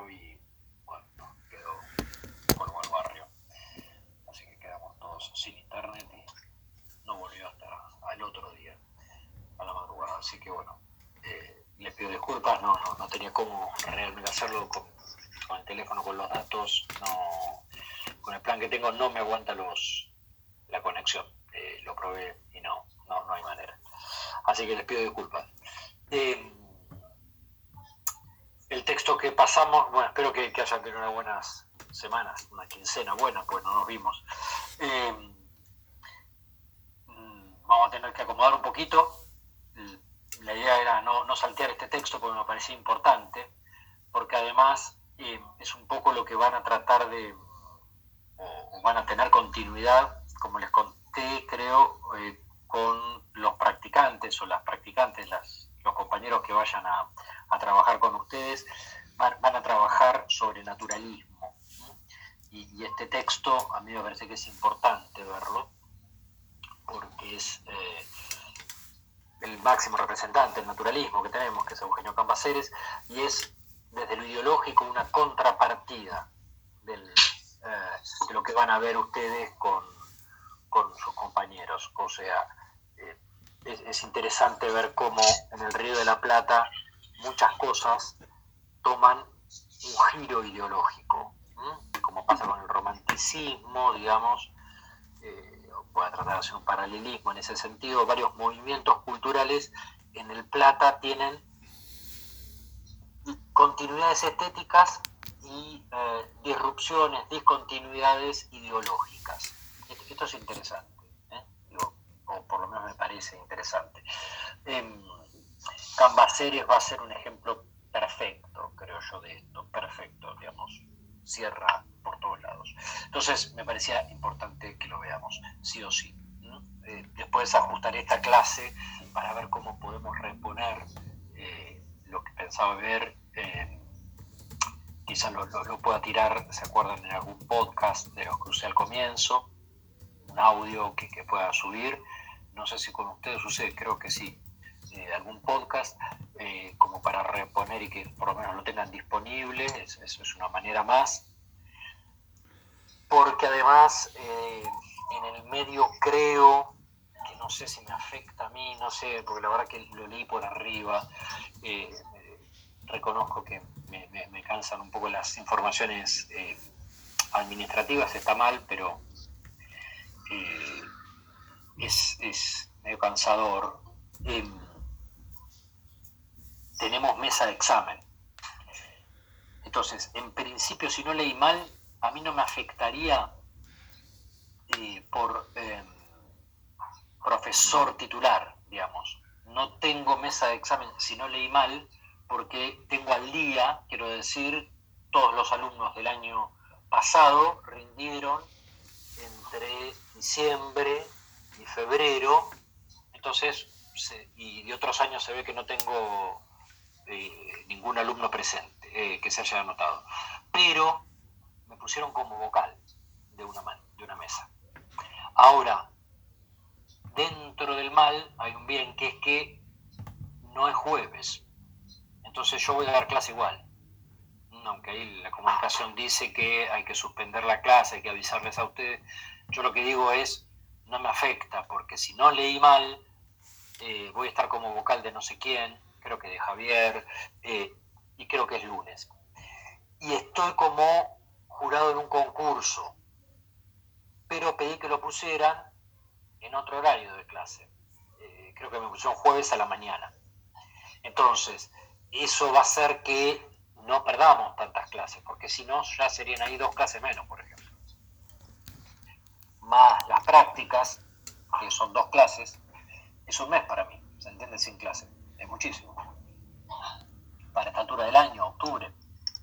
4 y bueno, quedó polvo al barrio. Así que quedamos todos sin internet y no volvió hasta el otro día, a la madrugada. Así que bueno, eh, les pido disculpas, no, no, no tenía cómo realmente hacerlo con, con, el teléfono, con los datos, no, con el plan que tengo no me aguanta los la conexión. Eh, lo probé y no, no, no hay manera. Así que les pido disculpas. Eh, el texto que pasamos, bueno, espero que, hayan tenido unas buenas semanas, una quincena buena, pues no nos vimos. Eh, mm, vamos a tener que acomodar un poquito. La idea era no, no saltear este texto porque me parecía importante, porque además eh, es un poco lo que van a tratar de, o van a tener continuidad, como les conté, creo, eh, con los practicantes o las practicantes, las, los compañeros que vayan a, a trabajar con ustedes, van, a trabajar sobre naturalismo. Y, este texto a mí me parece que es importante verlo, porque es eh, el máximo representante del naturalismo que tenemos, que es Eugenio Cambaceres, y es desde lo ideológico una contrapartida eh, de lo que van a ver ustedes con, con sus compañeros. O sea, es, es, interesante ver cómo en el Río de la Plata muchas cosas toman un giro ideológico, como pasa con el romanticismo, digamos, eh, pueda tratar de hacer un paralelismo en ese sentido, varios movimientos culturales en el Plata tienen continuidades estéticas y eh, disrupciones, discontinuidades ideológicas. Esto es interesante, o por lo menos me parece interesante. Eh, Cambaceres va a ser un ejemplo perfecto, creo yo, de esto, perfecto, digamos, cierra por todos lados. Entonces, me parecía importante que lo veamos, sí o sí. Eh, después ajustaré esta clase para ver cómo podemos reponer eh, lo que pensaba ver. Eh, quizás lo, pueda tirar, ¿se acuerdan? En algún podcast de los usé al comienzo, un audio que pueda subir. No sé si con ustedes sucede, creo que sí eh, algún podcast eh, como para reponer y que por lo menos lo tengan disponible, eso, es una manera más. Porque además eh, en el medio creo que no sé si me afecta a mí, no sé, porque la verdad que lo leí por arriba, reconozco que me, cansan un poco las informaciones administrativas, está mal, pero es, es medio cansador tenemos mesa de examen. Entonces, en principio, si no leí mal, a mí no me afectaría eh, por eh, profesor titular, digamos. No tengo mesa de examen si no leí mal, porque tengo al día, quiero decir, todos los alumnos del año pasado rindieron entre diciembre y febrero, entonces, y de otros años se ve que no tengo eh, ningún alumno presente eh, que se haya anotado. Pero me pusieron como vocal de una, man, de una mesa. Ahora, dentro del mal hay un bien que es que no es jueves. Entonces yo voy a dar clase igual. Aunque ahí la comunicación dice que hay que suspender la clase, hay que avisarles a ustedes. Yo lo que digo es, no me afecta, porque si no leí mal, eh, voy a estar como vocal de no sé quién, creo que de Javier, eh, y creo que es lunes. Y estoy como jurado en un concurso, pero pedí que lo pusieran en otro horario de clase. Eh, creo que me pusieron jueves a la mañana. Entonces, eso va a hacer que no perdamos tantas clases, porque si no, ya serían ahí dos clases menos, por ejemplo. Más las prácticas, que son dos clases, es un mes para mí, ¿se entiende? Sin clase es muchísimo. Para esta altura del año, octubre,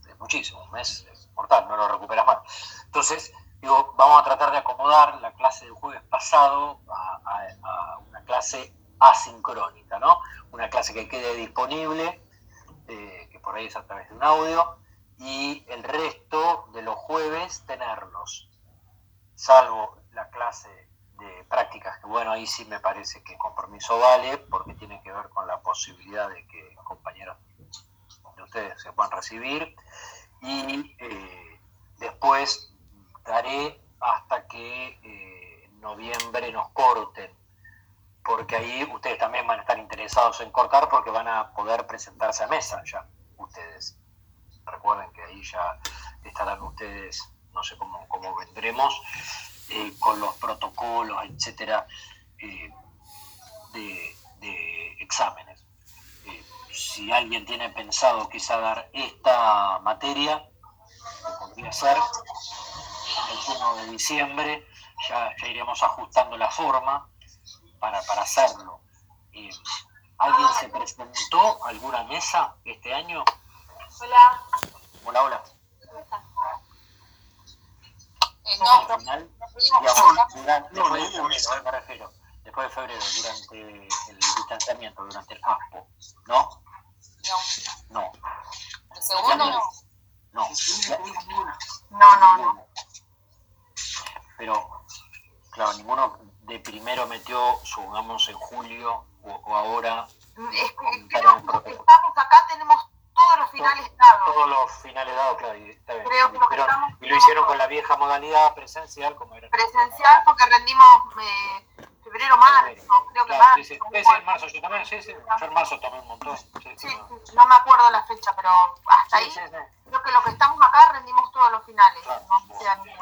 es muchísimo, un mes es mortal, no lo recuperas más. Entonces, digo, vamos a tratar de acomodar la clase del jueves pasado a, una clase asincrónica, ¿no? Una clase que quede disponible, eh, que por ahí es a través de un audio, y el resto de los jueves tenerlos, salvo la clase de prácticas, que bueno, ahí sí me parece que compromiso vale, porque tiene que ver con la posibilidad de que compañeros de ustedes se puedan recibir y eh, después daré hasta que eh, en noviembre nos corten, porque ahí ustedes también van a estar interesados en cortar porque van a poder presentarse a mesa ya, ustedes. Recuerden que ahí ya estarán ustedes, no sé cómo, cómo vendremos, eh, con los protocolos, etcétera, de, de exámenes si alguien tiene pensado quizá dar esta materia, podría ser el 1 de diciembre, ya, iremos ajustando la forma para, hacerlo. ¿Alguien se presentó a alguna mesa este año? Hola. Hola, hola. Eh, no, final, digamos, no, me refiero, después de febrero, durante el distanciamiento, durante el ASPO, ¿no? No. No. ¿El segundo no? No. No, no, no. Pero, claro, ninguno de primero metió, supongamos, en julio o, ahora. Es que creo que estamos acá tenemos todos los finales dados. Todos los finales dados, claro, y, está bien. Creo que lo, que estamos, y lo hicieron con la vieja modalidad presencial, como era. Presencial, porque rendimos eh, febrero, marzo, creo que marzo. En yo también, sí, sí. Yo en marzo tomé un montón. Sí, sí, no. me acuerdo la fecha, pero hasta ahí creo que los que estamos acá rendimos todos los finales.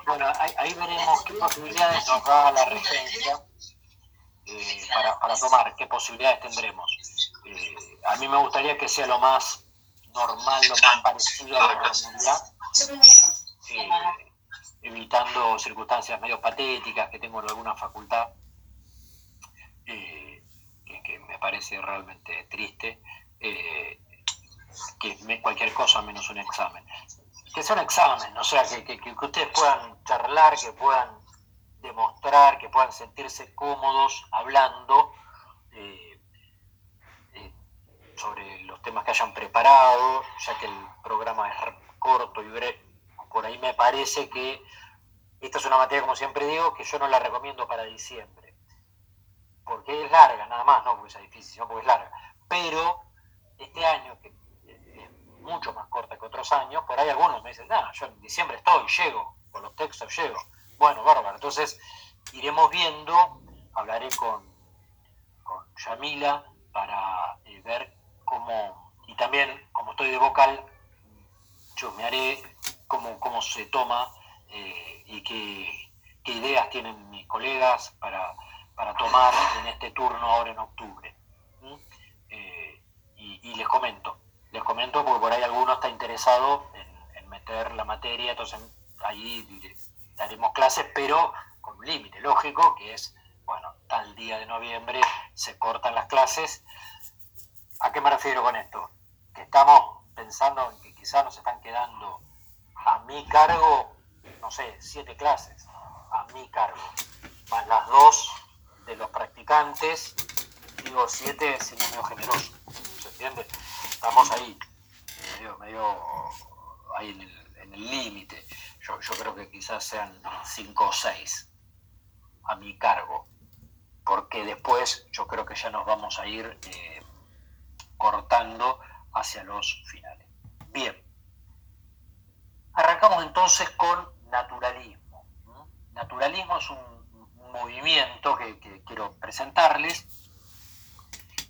bueno, ahí, ahí, veremos qué posibilidades nos da la regencia eh, para, para tomar, qué posibilidades tendremos. Eh, a mí me gustaría que sea lo más normal, lo más parecido a la normalidad, eh, evitando circunstancias medio patéticas que tengo en alguna facultad eh, que, me parece realmente triste, eh, que cualquier cosa menos un examen. Que sea un examen, o sea, que, que, ustedes puedan charlar, que puedan demostrar, que puedan sentirse cómodos hablando eh, sobre los temas que hayan preparado, ya que el programa es corto y breve. Por ahí me parece que esta es una materia, como siempre digo, que yo no la recomiendo para diciembre porque es larga, nada más, no porque sea difícil, sino porque es larga. Pero este año, que es mucho más corta que otros años, por ahí algunos me dicen, nada, yo en diciembre estoy, llego, con los textos llego. Bueno, bárbaro, entonces iremos viendo, hablaré con, con Yamila para eh, ver cómo, y también como estoy de vocal, haré cómo, cómo se toma eh, y qué, qué ideas tienen mis colegas para para tomar en este turno ahora en octubre. Eh, y, les comento, les comento porque por ahí alguno está interesado en, meter la materia, entonces ahí daremos clases, pero con un límite lógico, que es, bueno, tal día de noviembre se cortan las clases. ¿A qué me refiero con esto? Que estamos pensando en que quizás nos están quedando a mi cargo, no sé, siete clases, a mi cargo, más las dos de los practicantes, digo siete siendo medio generoso, ¿se entiende? Estamos ahí, medio, medio ahí en el límite. Yo, creo que quizás sean cinco o seis a mi cargo, porque después yo creo que ya nos vamos a ir eh, cortando hacia los finales. Bien, arrancamos entonces con naturalismo. Naturalismo es un movimiento que, quiero presentarles,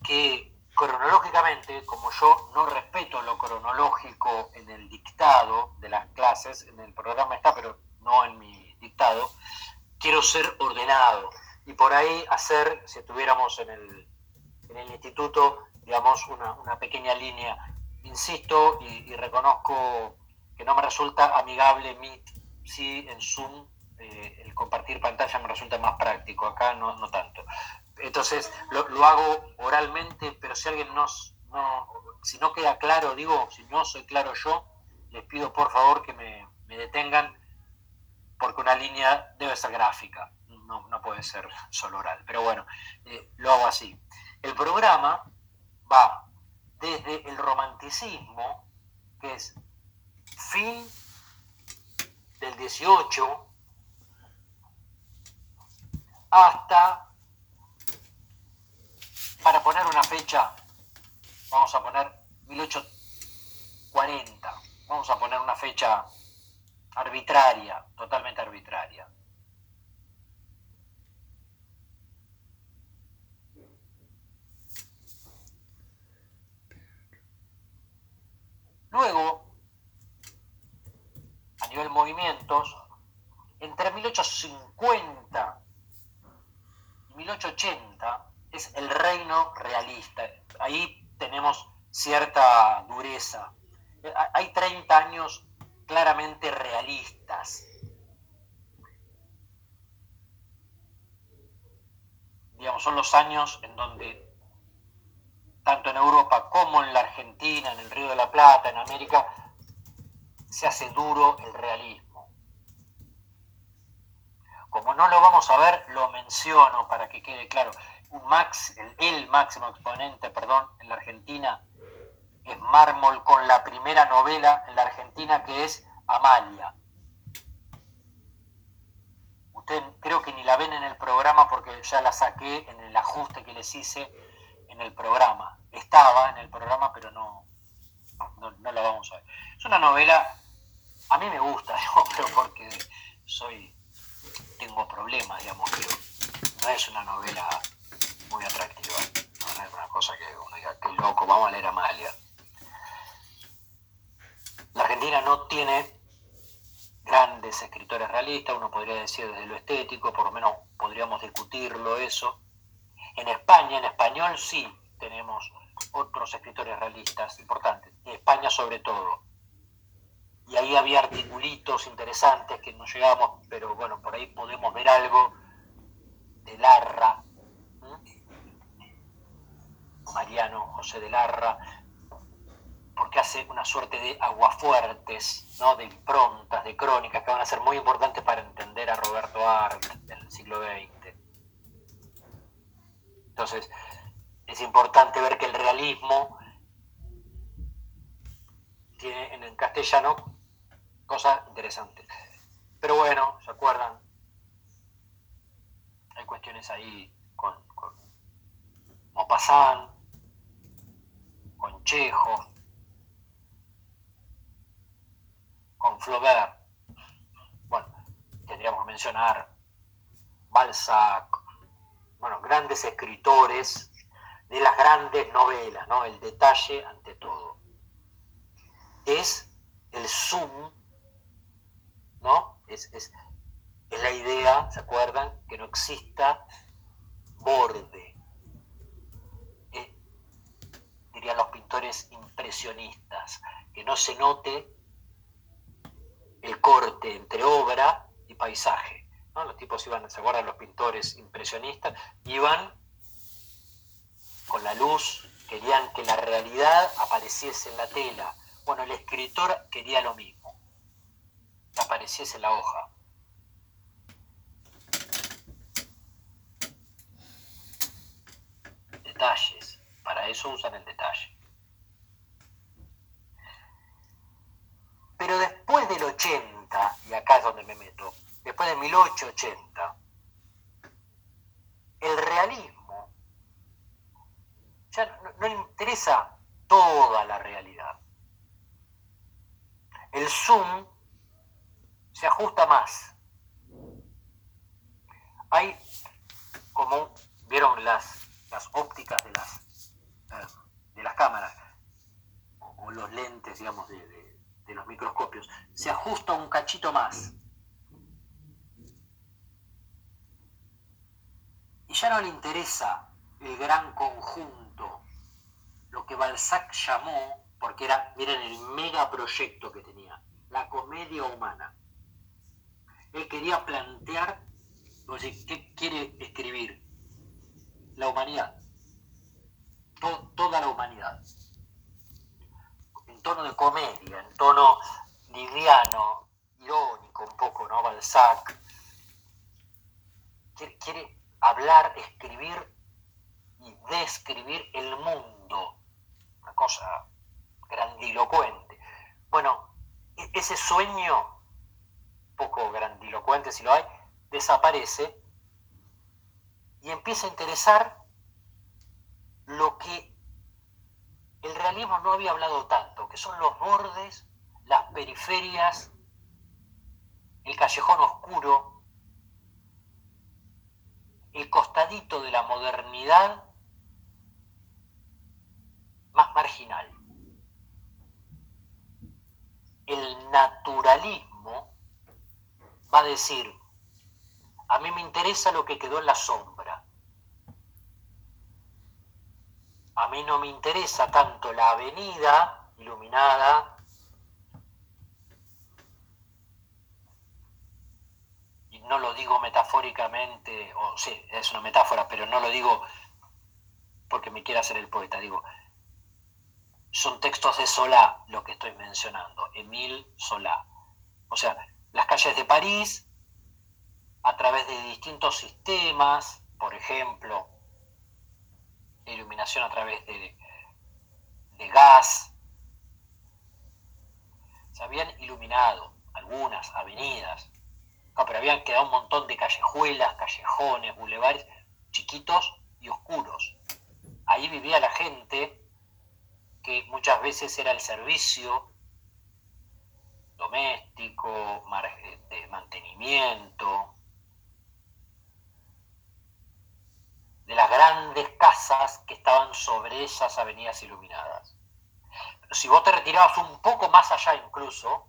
que cronológicamente, como yo no respeto lo cronológico en el dictado de las clases, en el programa está, pero no en mi dictado, quiero ser ordenado y por ahí hacer, si estuviéramos en el, instituto, digamos, una, pequeña línea. Insisto y, reconozco que no me resulta amigable Meet, sí, en Zoom eh, el compartir pantalla me resulta más práctico, acá no, no tanto. Entonces lo, lo, hago oralmente, pero si alguien no, no, si no queda claro, digo, si no soy claro yo, les pido por favor que me, me detengan, porque una línea debe ser gráfica, no, no puede ser solo oral. Pero bueno, eh, lo hago así. El programa va desde el romanticismo, que es fin del 18, hasta, para poner una fecha, vamos a poner 1840, vamos a poner una fecha arbitraria, totalmente arbitraria. Luego, a nivel movimientos, entre 1850 y 1880 es el reino realista. Ahí tenemos cierta dureza. Hay 30 años claramente realistas. Digamos, son los años en donde tanto en Europa como en la Argentina, en el Río de la Plata, en América, se hace duro el realismo. Como no lo vamos a ver, lo menciono para que quede claro. Un max, el, máximo exponente, perdón, en la Argentina es Mármol con la primera novela en la Argentina que es Amalia. Usted creo que ni la ven en el programa porque ya la saqué en el ajuste que les hice en el programa. Estaba en el programa, pero no, no, la vamos a ver. Es una novela, a mí me gusta, pero porque soy, tengo problemas, digamos, pero no es una novela muy atractiva. No, es una cosa que uno diga, qué loco, vamos a leer Amalia. La Argentina no tiene grandes escritores realistas, uno podría decir desde lo estético, por lo menos podríamos discutirlo eso. En España, en español sí tenemos otros escritores realistas importantes, en España sobre todo. Y ahí había articulitos interesantes que no llegamos, pero bueno, por ahí podemos ver algo de Larra, Mariano José de Larra, porque hace una suerte de aguafuertes, ¿no? de improntas, de crónicas que van a ser muy importantes para entender a Roberto Arlt del siglo XX. Entonces, es importante ver que el realismo tiene en el castellano cosas interesantes. Pero bueno, ¿se acuerdan? Hay cuestiones ahí con, con con Chejo, con Flaubert. Bueno, tendríamos que mencionar Balzac, bueno, grandes escritores de las grandes novelas, ¿no? El detalle ante todo. Es el zoom, ¿no? Es, la idea, ¿se acuerdan? Que no exista borde. Dirían los pintores impresionistas, que no se note el corte entre obra y paisaje. Los tipos iban, ¿se acuerdan? Los pintores impresionistas iban con la luz, querían que la realidad apareciese en la tela. Bueno, el escritor quería lo mismo, que apareciese en la hoja. Detalles, para eso usan el detalle. Pero después del 80, y acá es donde me meto, después de 1880, el realismo no, le interesa toda la realidad. El zoom se ajusta más. Hay como, vieron las, las ópticas de las, de las cámaras, o, los lentes, digamos, de, de los microscopios, se ajusta un cachito más. Ya no le interesa el gran conjunto lo que Balzac llamó, porque era, miren el megaproyecto que tenía, la comedia humana. Él quería plantear, ¿qué quiere escribir? La humanidad, toda la humanidad, en tono de comedia, en tono liviano, irónico un poco, ¿no? Balzac. Quiere, quiere hablar, escribir y describir el mundo cosa grandilocuente. Bueno, e-, ese sueño, poco grandilocuente si lo hay, desaparece y empieza a interesar lo que el realismo no había hablado tanto, que son los bordes, las periferias, el callejón oscuro, el costadito de la modernidad más marginal. El naturalismo va a decir, a mí me interesa lo que quedó en la sombra. A mí no me interesa tanto la avenida iluminada y no lo digo metafóricamente, o sí, es una metáfora, pero no lo digo porque me quiera hacer el poeta, digo, son textos de Solá lo que estoy mencionando, Emile Solá. O sea, las calles de París, a través de distintos sistemas, por ejemplo, iluminación a través de, de gas, se habían iluminado algunas avenidas, pero habían quedado un montón de callejuelas, callejones, bulevares chiquitos y oscuros. Ahí vivía la gente que muchas veces era el servicio doméstico, de mantenimiento, de las grandes casas que estaban sobre esas avenidas iluminadas. Pero si vos te retirabas un poco más allá incluso,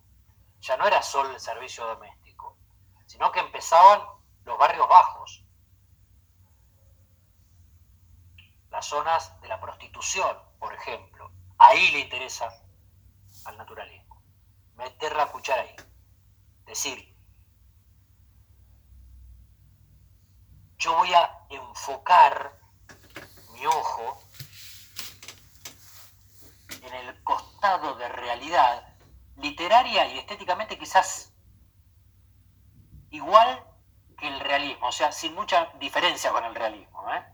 ya no era solo el servicio doméstico, sino que empezaban los barrios bajos, las zonas de la prostitución, por ejemplo, Ahí le interesa al naturalismo, meter la cuchara ahí. Decir, yo voy a enfocar mi ojo en el costado de realidad literaria y estéticamente quizás igual que el realismo, o sea, sin mucha diferencia con el realismo. ¿eh?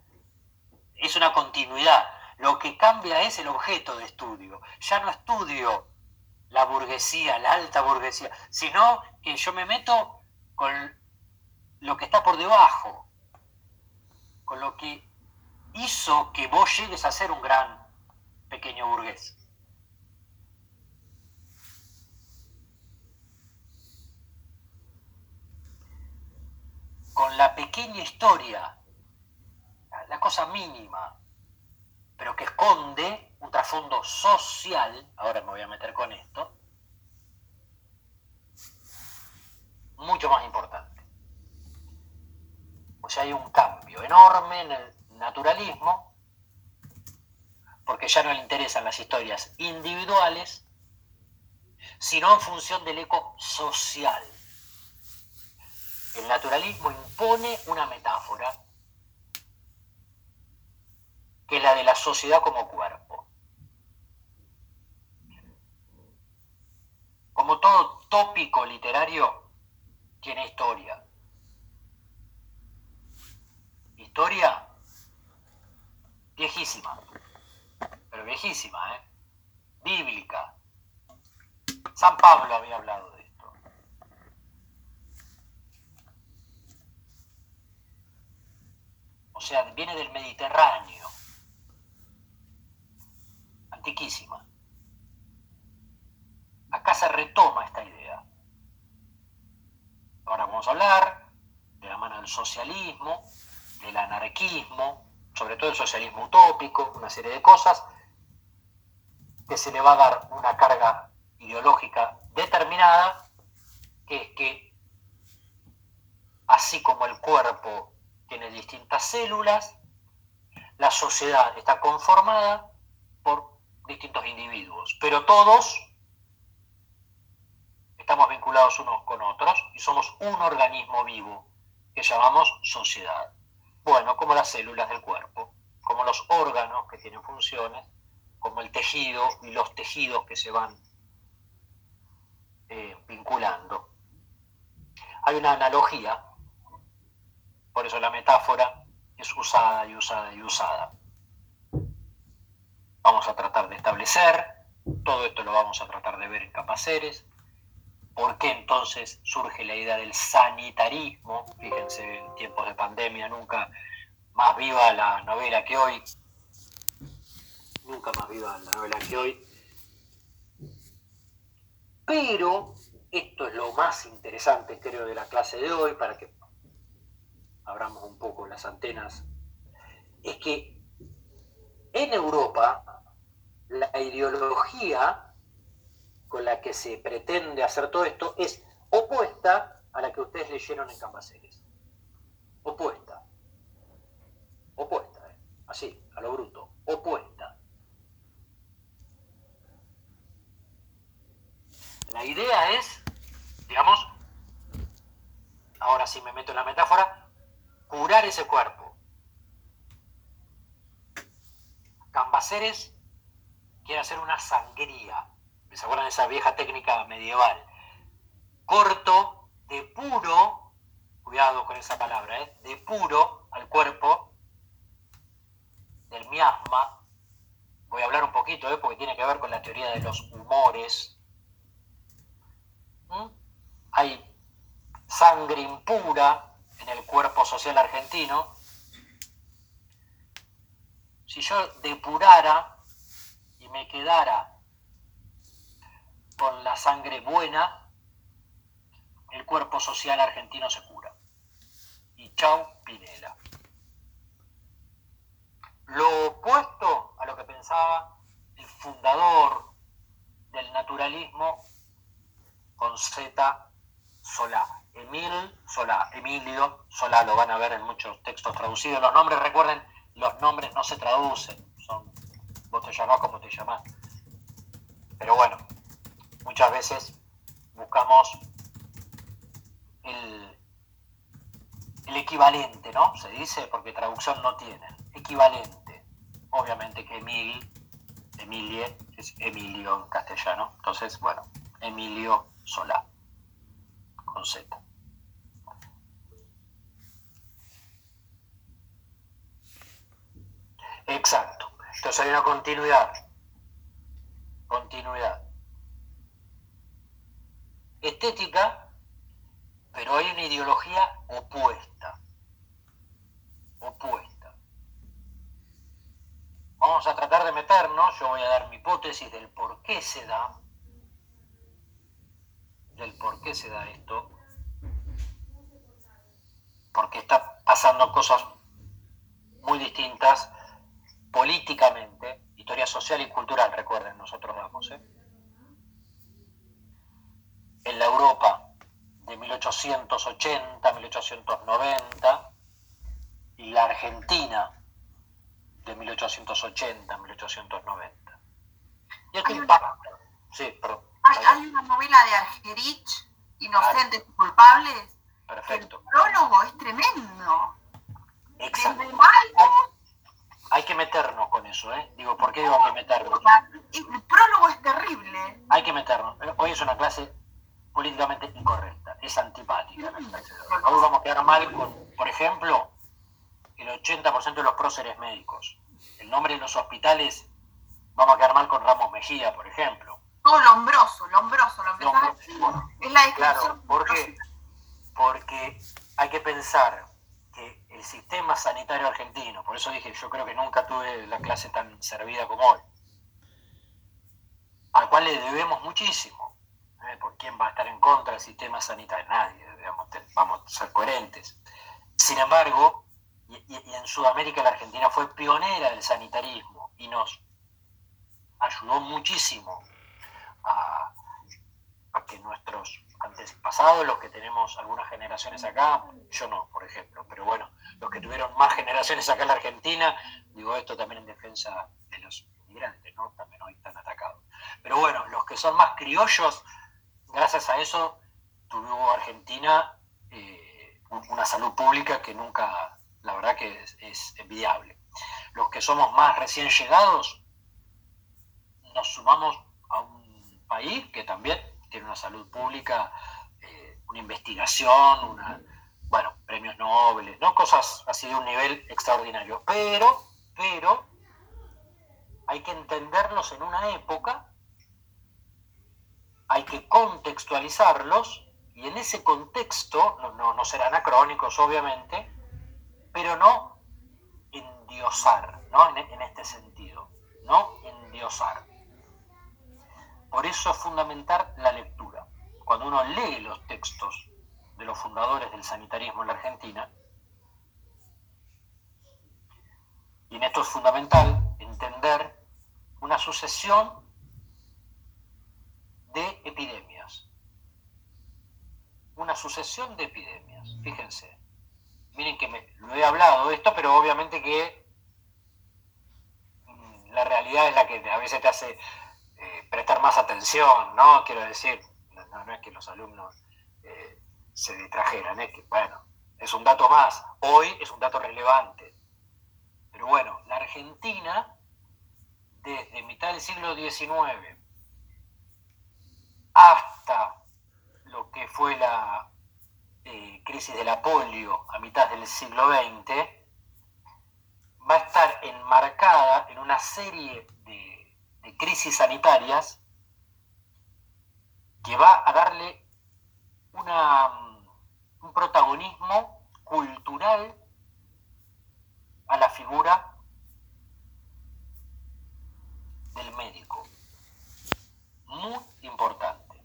Es una continuidad lo que cambia es el objeto de estudio. Ya no estudio la burguesía, la alta burguesía, sino que yo me meto con lo que está por debajo, con lo que hizo que vos llegues a ser un gran pequeño burgués. Con la pequeña historia, la cosa mínima, pero que esconde un trasfondo social, ahora me voy a meter con esto, mucho más importante. O sea, hay un cambio enorme en el naturalismo, porque ya no le interesan las historias individuales, sino en función del eco social. El naturalismo impone una metáfora que es la de la sociedad como cuerpo. Como todo tópico literario, tiene historia. Historia viejísima, pero viejísima, ¿eh? Bíblica. San Pablo había hablado de esto. O sea, viene del Mediterráneo antiquísima. Acá se retoma esta idea. Ahora vamos a hablar de la mano del socialismo, del anarquismo, sobre todo el socialismo utópico, una serie de cosas, que se le va a dar una carga ideológica determinada, que es que así como el cuerpo tiene distintas células, la sociedad está conformada por distintos individuos, pero todos estamos vinculados unos con otros y somos un organismo vivo que llamamos sociedad. Bueno, como las células del cuerpo, como los órganos que tienen funciones, como el tejido y los tejidos que se van eh, vinculando. Hay una analogía, por eso la metáfora es usada y usada y usada. Vamos a tratar de establecer, todo esto lo vamos a tratar de ver en Capaceres, por qué entonces surge la idea del sanitarismo, fíjense, en tiempos de pandemia nunca más viva la novela que hoy, nunca más viva la novela que hoy. Pero esto es lo más interesante, creo, de la clase de hoy, para que abramos un poco las antenas, es que en Europa la ideología con la que se pretende hacer todo esto es opuesta a la que ustedes leyeron en Cambaceres. Opuesta. Opuesta, ¿eh? así, a lo bruto. Opuesta. La idea es, digamos, ahora sí me meto en la metáfora, curar ese cuerpo. Cambaceres quiere hacer una sangría. ¿Se acuerdan de esa vieja técnica medieval? Corto, de puro, cuidado con esa palabra, ¿eh? de puro al cuerpo, del miasma. Voy a hablar un poquito, ¿eh? porque tiene que ver con la teoría de los humores. ¿Mm? Hay sangre impura en el cuerpo social argentino, si yo depurara y me quedara con la sangre buena, el cuerpo social argentino se cura. Y chau, Pinela. Lo opuesto a lo que pensaba el fundador del naturalismo con Z Solá. Emil Solá, Emilio Solá, lo van a ver en muchos textos traducidos. Los nombres, recuerden, los nombres no se traducen, son vos te llamás como te llamás. Pero bueno, muchas veces buscamos el, equivalente, ¿no? Se dice, porque traducción no tiene. Equivalente. Obviamente que Emil, Emilie, es Emilio en castellano. Entonces, bueno, Emilio Solá, con Z. Exacto. Entonces hay una continuidad. Continuidad. Estética, pero hay una ideología opuesta. Opuesta. Vamos a tratar de meternos, yo voy a dar mi hipótesis del por qué se da, del por qué se da esto, porque está pasando cosas muy distintas políticamente, historia social y cultural, recuerden, nosotros damos, ¿eh? en la Europa de 1880, 1890 y la Argentina de 1880, 1890. Y esto impacta. Sí, perdón. Hay, una novela de Argerich, Inocentes y Culpables. Perfecto. El prólogo es tremendo. Exacto hay que meternos con eso, ¿eh? Digo, ¿por qué digo hay que meternos? El prólogo es terrible. Hay que meternos. Hoy es una clase políticamente incorrecta, es antipática. Hoy vamos a quedar mal con, por ejemplo, el 80% de los próceres médicos. El nombre de los hospitales, vamos a quedar mal con Ramos Mejía, por ejemplo. Todo lombroso, lombroso, lombroso. Es la descripción. Claro, ¿por qué? Porque hay que pensar el sistema sanitario argentino, por eso dije, yo creo que nunca tuve la clase tan servida como hoy, al cual le debemos muchísimo. ¿eh? ¿Por quién va a estar en contra del sistema sanitario? Nadie, vamos a ser coherentes. Sin embargo, y, en Sudamérica la Argentina fue pionera del sanitarismo y nos ayudó muchísimo a, que nuestros antepasados, los que tenemos algunas generaciones acá, yo no, por ejemplo, pero bueno, los que tuvieron más generaciones acá en la Argentina, digo esto también en defensa de los inmigrantes, ¿no? También hoy están atacados. Pero bueno, los que son más criollos, gracias a eso tuvo Argentina eh, una salud pública que nunca, la verdad que es envidiable. Los que somos más recién llegados, nos sumamos país que también tiene una salud pública, eh, una investigación, una, bueno, premios Nobel, ¿no? Cosas así de un nivel extraordinario. Pero, pero, hay que entenderlos en una época, hay que contextualizarlos, y en ese contexto, no, no, serán anacrónicos obviamente, pero no endiosar, ¿no? En, en este sentido, no endiosar. Por eso es fundamental la lectura. uno lee los textos de los fundadores del sanitarismo en la Argentina, y en esto es fundamental entender una sucesión de epidemias. Una sucesión de epidemias, fíjense. Miren que me, lo he hablado esto, pero obviamente que mm, la realidad es la que a veces te hace prestar más atención, ¿no? Quiero decir, no, es que los alumnos eh, se distrajeran, es que, bueno, es un dato más. Hoy es un dato relevante. Pero bueno, la Argentina, desde mitad del siglo XIX hasta lo que fue la eh, crisis de la a mitad del siglo XX, va a estar enmarcada en una serie crisis sanitarias que va a darle un protagonismo cultural a la figura del médico. Muy importante.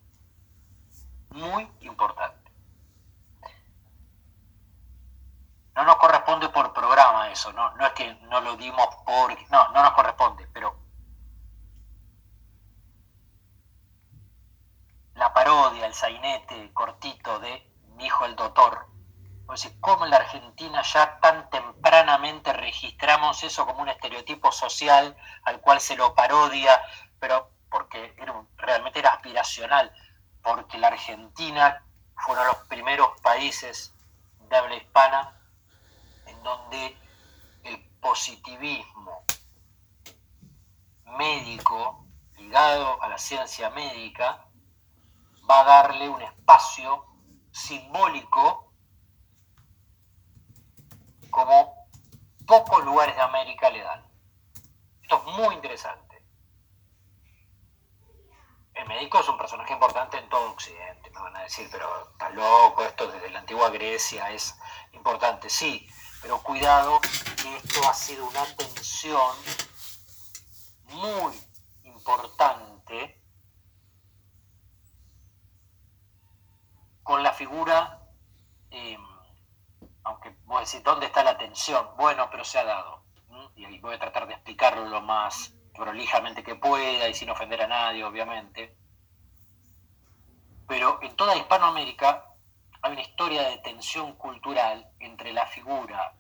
Muy importante. No nos corresponde por programa eso, no, no es que no lo dimos por... No, no nos corresponde, pero la parodia, el sainete cortito de mi hijo el doctor. Pues, ¿Cómo en la Argentina ya tan tempranamente registramos eso como un estereotipo social al cual se lo parodia, pero porque realmente era aspiracional, porque la Argentina fueron los primeros países de habla hispana en donde el positivismo médico ligado a la ciencia médica va a darle un espacio simbólico como pocos lugares de América le dan. Esto es muy interesante el médico es un personaje importante en todo Occidente, me van a decir, pero está loco, esto desde la antigua Grecia es importante, sí, pero cuidado que esto ha sido una tensión muy importante con la figura, em, aunque voy a decir, ¿dónde está la tensión? Bueno, pero se ha dado, y voy a tratar de explicarlo lo más prolijamente que pueda y sin ofender a nadie, obviamente. Pero en toda Hispanoamérica hay una historia de tensión cultural entre la figura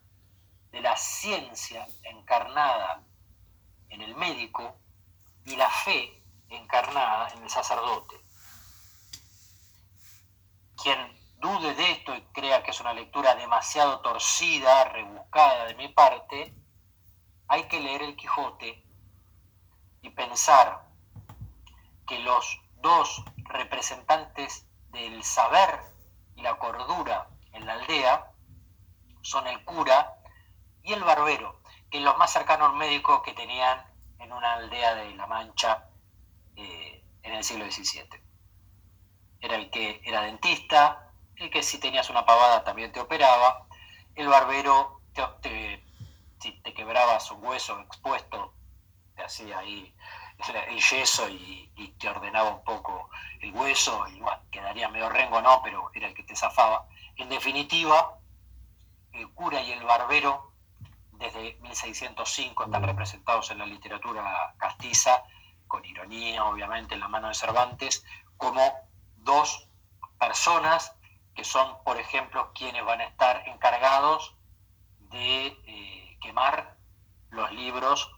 de la ciencia encarnada en el médico y la fe encarnada en el sacerdote. Quien dude de esto y crea que es una lectura demasiado torcida, rebuscada de mi parte, hay que leer el Quijote y pensar que los dos representantes del saber y la cordura en la aldea son el cura y el barbero, que los más cercanos médicos que tenían en una aldea de La Mancha eh, en el siglo XVII. Era el que era dentista, el que si tenías una pavada también te operaba, el barbero si te quebrabas un hueso expuesto te hacía ahí el yeso y, te ordenaba un poco el hueso, y quedaría medio rengo, no, pero era el que te zafaba. En definitiva, el cura y el barbero, desde 1605, están representados en la literatura castiza, con ironía, obviamente, en la mano de Cervantes, como dos personas que son, por ejemplo, quienes van a estar encargados de eh, quemar los libros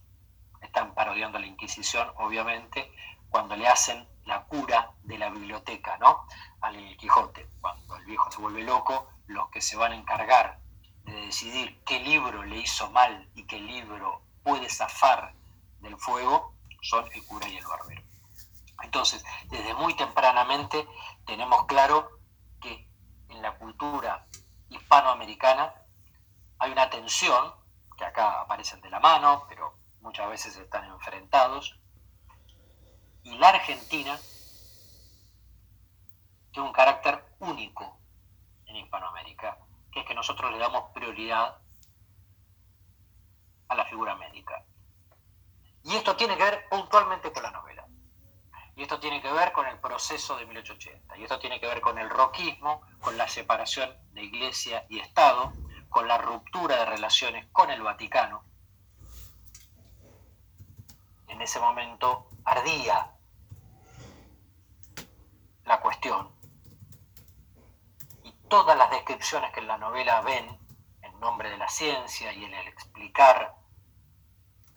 están parodiando la Inquisición, obviamente, cuando le hacen la cura de la biblioteca, ¿no? Al Quijote. Cuando el viejo se vuelve loco, los que se van a encargar de decidir qué libro le hizo mal y qué libro puede zafar del fuego son el cura y el barbero. Entonces, desde muy tempranamente tenemos claro que en la cultura hispanoamericana hay una tensión, que acá aparecen de la mano, pero muchas veces están enfrentados. Y la Argentina tiene un carácter único en Hispanoamérica, que es que nosotros le damos prioridad a la figura médica. Y esto tiene que ver puntualmente con la novela. Y esto tiene que ver con el proceso de 1880. Y esto tiene que ver con el roquismo, con la separación de iglesia y Estado, con la ruptura de relaciones con el Vaticano. En ese momento ardía la cuestión. Y todas las descripciones que en la novela ven en nombre de la ciencia y en el explicar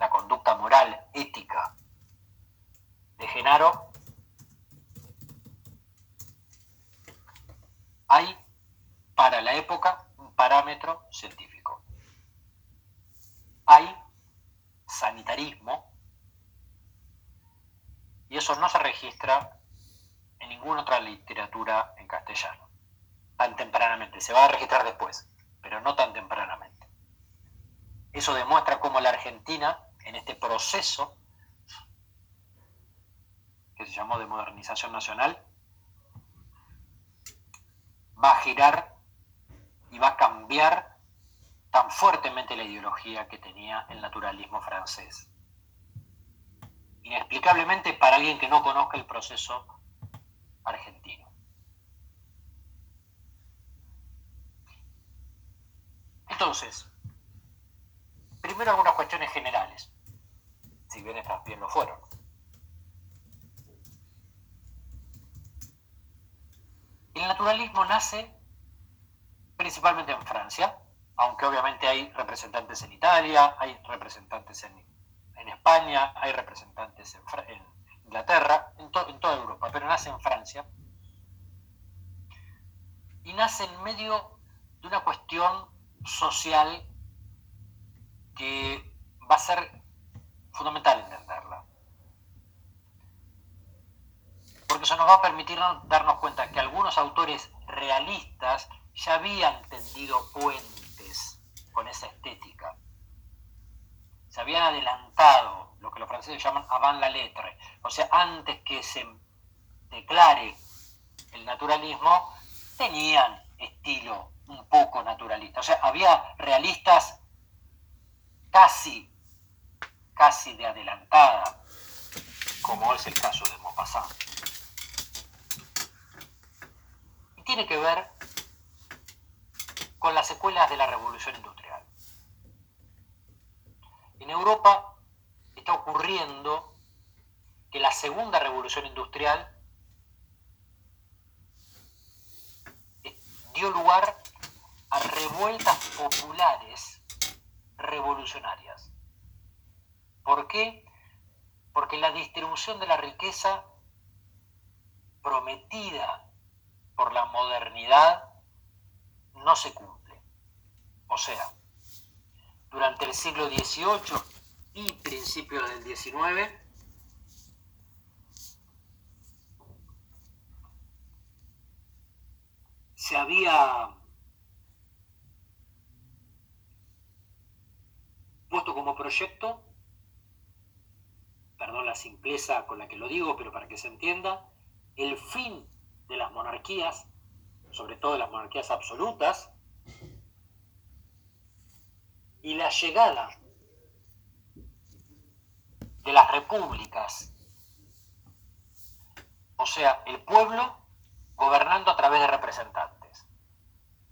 la conducta moral, ética de Genaro, hay para la época un parámetro científico. Hay sanitarismo y eso no se registra en ninguna otra literatura en castellano, tan tempranamente. Se va a registrar después, pero no tan tempranamente. Eso demuestra cómo la Argentina, en este proceso que se llamó de modernización nacional, va a girar y va a cambiar tan fuertemente la ideología que tenía el naturalismo francés. Inexplicablemente para alguien que no conozca el proceso argentino. Entonces, primero algunas cuestiones generales, si bien estas bien lo fueron. El naturalismo nace principalmente en Francia, aunque obviamente hay representantes en Italia, hay representantes en, España, hay representantes en, Inglaterra, en, en toda Europa, pero nace en Francia. Y nace en medio de una cuestión social que va a ser fundamental entenderla. Porque eso nos va a permitir darnos cuenta que algunos autores realistas ya habían tendido puentes con esa estética. Se habían adelantado lo que los franceses llaman avant la lettre, o sea, antes que se declare el naturalismo, tenían estilo un poco naturalista. O sea, había realistas casi, casi de adelantada, como es el caso de Maupassant. Tiene que ver con las secuelas de la revolución industrial. En Europa está ocurriendo que la segunda revolución industrial dio lugar a revueltas populares revolucionarias. ¿Por qué? Porque la distribución de la riqueza prometida por la modernidad no se cumple. O sea, durante el siglo XVIII y principios del XIX, se había puesto como proyecto, perdón la simpleza con la que lo digo, pero para que se entienda, el fin de las monarquías, sobre todo de las monarquías absolutas, y la llegada de las repúblicas, o sea, el pueblo gobernando a través de representantes.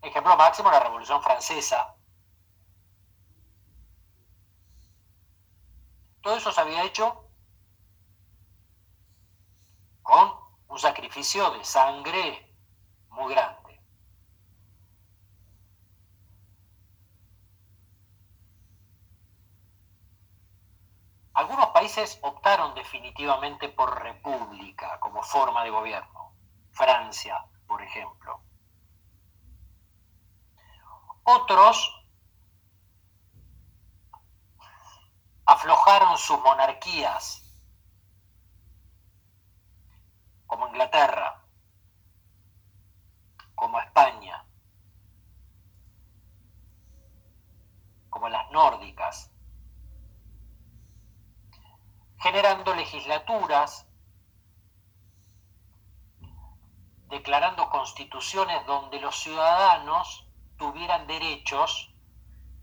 Ejemplo máximo, la Revolución Francesa. Todo eso se había hecho con un sacrificio de sangre muy grande. Algunos países optaron definitivamente por república como forma de gobierno. Francia, por ejemplo. Otros aflojaron sus monarquías como Inglaterra, como España, como las nórdicas, generando legislaturas, declarando constituciones donde los ciudadanos tuvieran derechos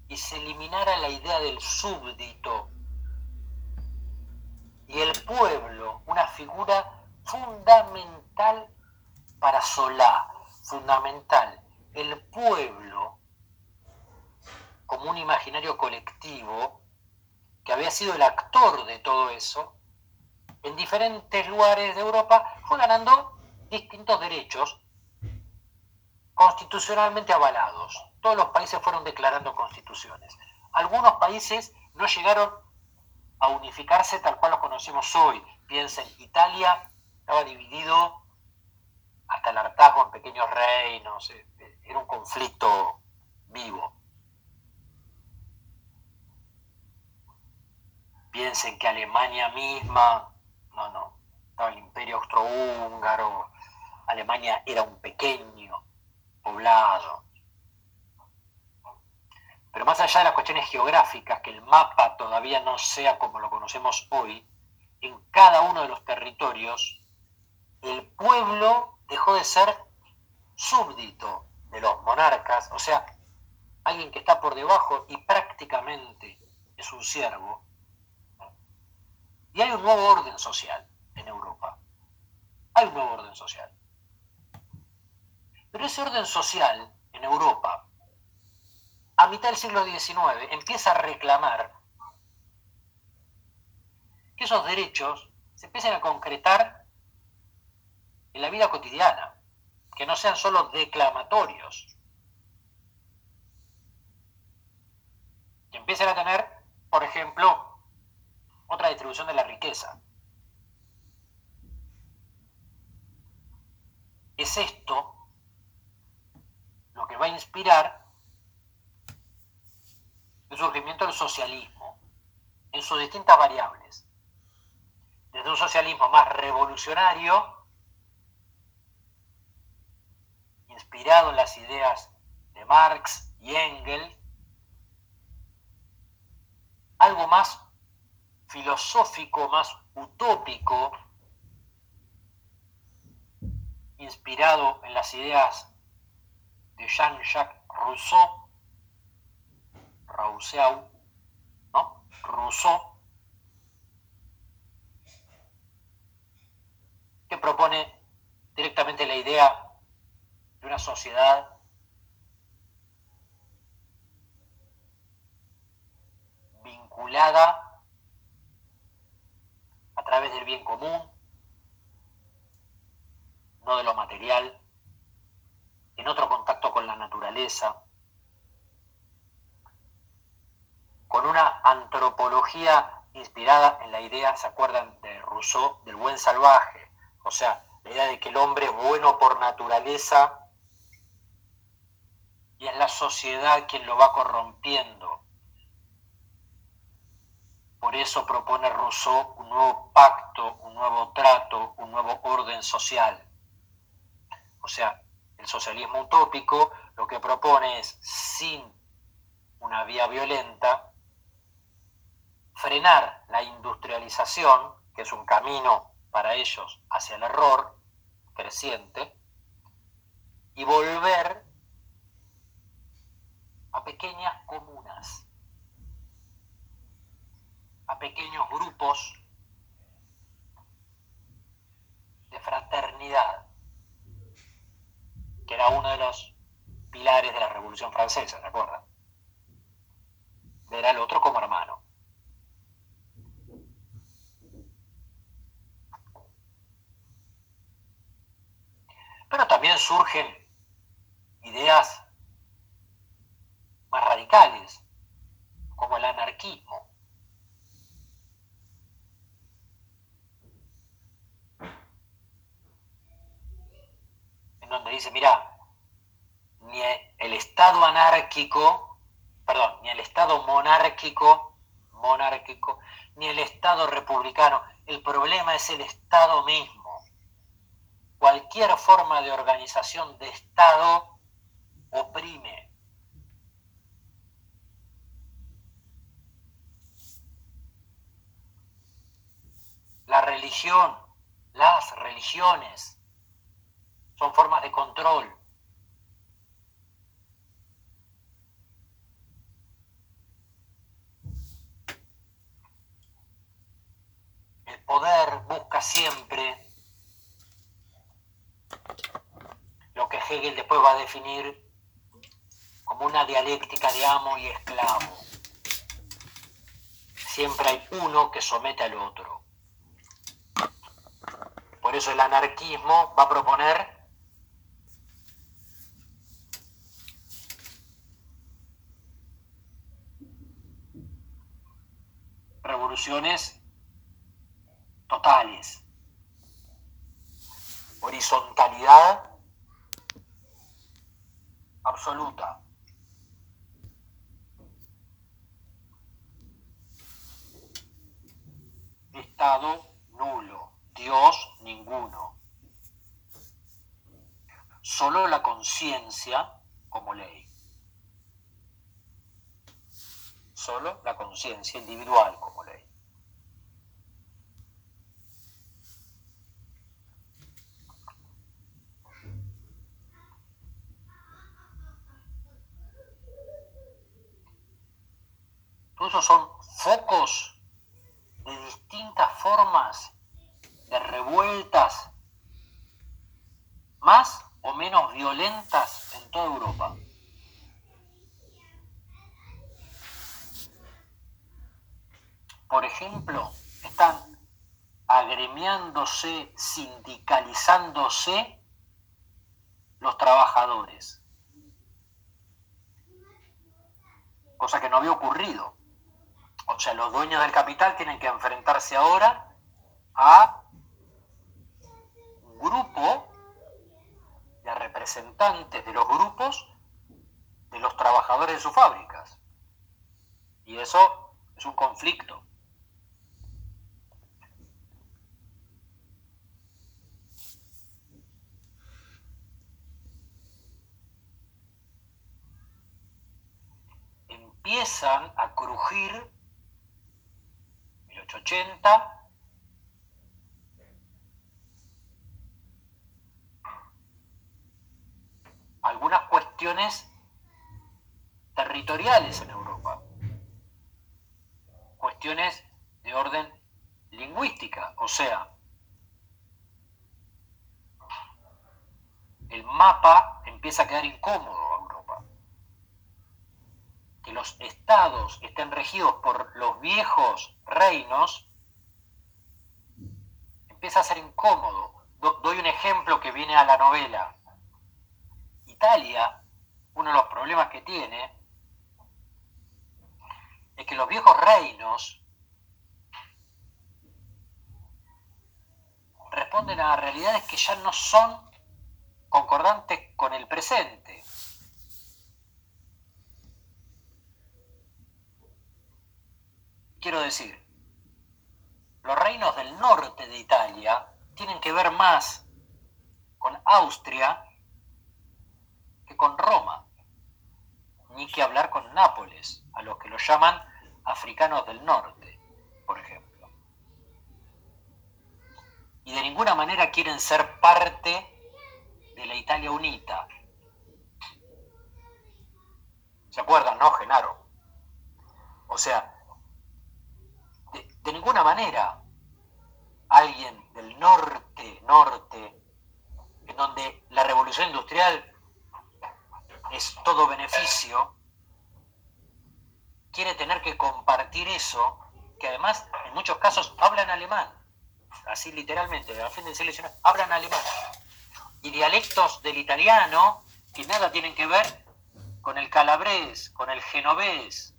y se eliminara la idea del súbdito. Y el pueblo, una figura fundamental para Solá, fundamental. El pueblo, como un imaginario colectivo, que había sido el actor de todo eso, en diferentes lugares de Europa fue ganando distintos derechos constitucionalmente avalados. Todos los países fueron declarando constituciones. Algunos países no llegaron a unificarse tal cual los conocemos hoy. Piensen, Italia estaba dividido hasta el hartazgo en pequeños reinos, eh, eh, era un conflicto vivo. Piensen que Alemania misma, no, no, estaba el imperio austrohúngaro, Alemania era un pequeño poblado. Pero más allá de las cuestiones geográficas, que el mapa todavía no sea como lo conocemos hoy, en cada uno de los territorios, el pueblo dejó de ser súbdito de los monarcas, o sea, alguien que está por debajo y prácticamente es un siervo. Y hay un nuevo orden social en Europa. Hay un nuevo orden social. Pero ese orden social en Europa, a mitad del siglo XIX, empieza a reclamar que esos derechos se empiecen a concretar en la vida cotidiana, que no sean solo declamatorios, que empiecen a tener, por ejemplo, otra distribución de la riqueza. Es esto lo que va a inspirar el surgimiento del socialismo en sus distintas variables. Desde un socialismo más revolucionario, inspirado en las ideas de Marx y Engels, algo más filosófico, más utópico, inspirado en las ideas de Jean-Jacques Rousseau, Rousseau, ¿no? Rousseau, que propone directamente la idea de una sociedad vinculada a través del bien común, no de lo material, en otro contacto con la naturaleza, con una antropología inspirada en la idea, ¿se acuerdan de Rousseau, del buen salvaje? O sea, la idea de que el hombre es bueno por naturaleza y es la sociedad quien lo va corrompiendo. Por eso propone Rousseau un nuevo pacto, un nuevo trato, un nuevo orden social. O sea, el socialismo utópico lo que propone es, sin una vía violenta, frenar la industrialización, que es un camino para ellos hacia el error creciente, y volver a pequeñas comunas, a pequeños grupos de fraternidad que era uno de los pilares de la Revolución Francesa, ¿se acuerdan? Ver al otro como hermano. Pero también surgen ideas más radicales, como el anarquismo. donde dice, mira, ni el Estado anárquico, perdón, ni el Estado monárquico, monárquico, ni el Estado republicano, el problema es el Estado mismo. Cualquier forma de organización de Estado oprime. la religión, las religiones, son formas de control. El poder busca siempre lo que Hegel después va a definir como una dialéctica de amo y esclavo. Siempre hay uno que somete al otro. Por eso el anarquismo va a proponer revoluciones totales, horizontalidad absoluta. Estado nulo, Dios ninguno. Solo la conciencia como ley. Solo la conciencia individual como ley. Todos son focos de distintas formas de revueltas más o menos violentas en toda Europa. Por ejemplo, están agremiándose, sindicalizándose los trabajadores, cosa que no había ocurrido. O sea, los dueños del capital tienen que enfrentarse ahora a grupo de representantes de los grupos de los trabajadores de sus fábricas. Y eso es un conflicto. Empiezan a crujir 1880, algunas territoriales en Europa, cuestiones de orden lingüística, o sea, el mapa empieza a quedar incómodo a Europa. Que los estados estén regidos por los viejos reinos empieza a ser incómodo. doy un ejemplo que viene a la novela. Italia, uno de los problemas que tiene es que los viejos reinos responden a realidades que ya no son concordantes con el presente. Quiero decir, los reinos del norte de Italia tienen que ver más con Austria que con Roma, ni que hablar con Nápoles, a los que lo llaman africanos del norte, por ejemplo. Y de ninguna manera quieren ser parte de la Italia unita. ¿Se acuerdan, no, Genaro? O sea, de, ninguna manera alguien del norte, norte, en donde la revolución industrial es todo beneficio, quiere tener que compartir eso, que además en muchos casos hablan alemán, así literalmente, a fin de seleccionar, hablan alemán, y dialectos del italiano que nada tienen que ver con el calabrés, con el genovés,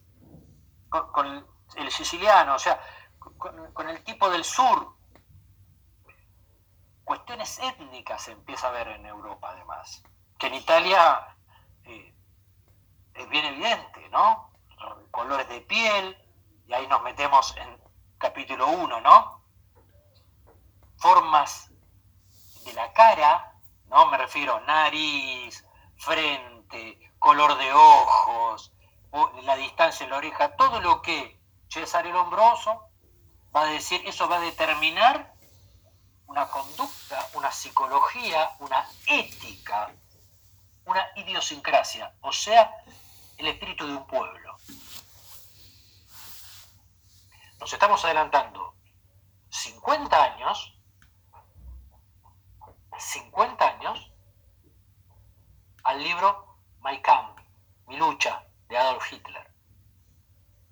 con, el siciliano, o sea, con, el tipo del sur. Cuestiones étnicas se empieza a ver en Europa, además, que en Italia es bien evidente, ¿no? Colores de piel, y ahí nos metemos en capítulo 1, ¿no? Formas de la cara, ¿no? Me refiero nariz, frente, color de ojos, la distancia en la oreja, todo lo que César el Hombroso va a decir, eso va a determinar una conducta, una psicología, una ética, una idiosincrasia, o sea, el espíritu de un pueblo. Nos estamos adelantando 50 años, 50 años al libro My Camp, Mi lucha, de Adolf Hitler.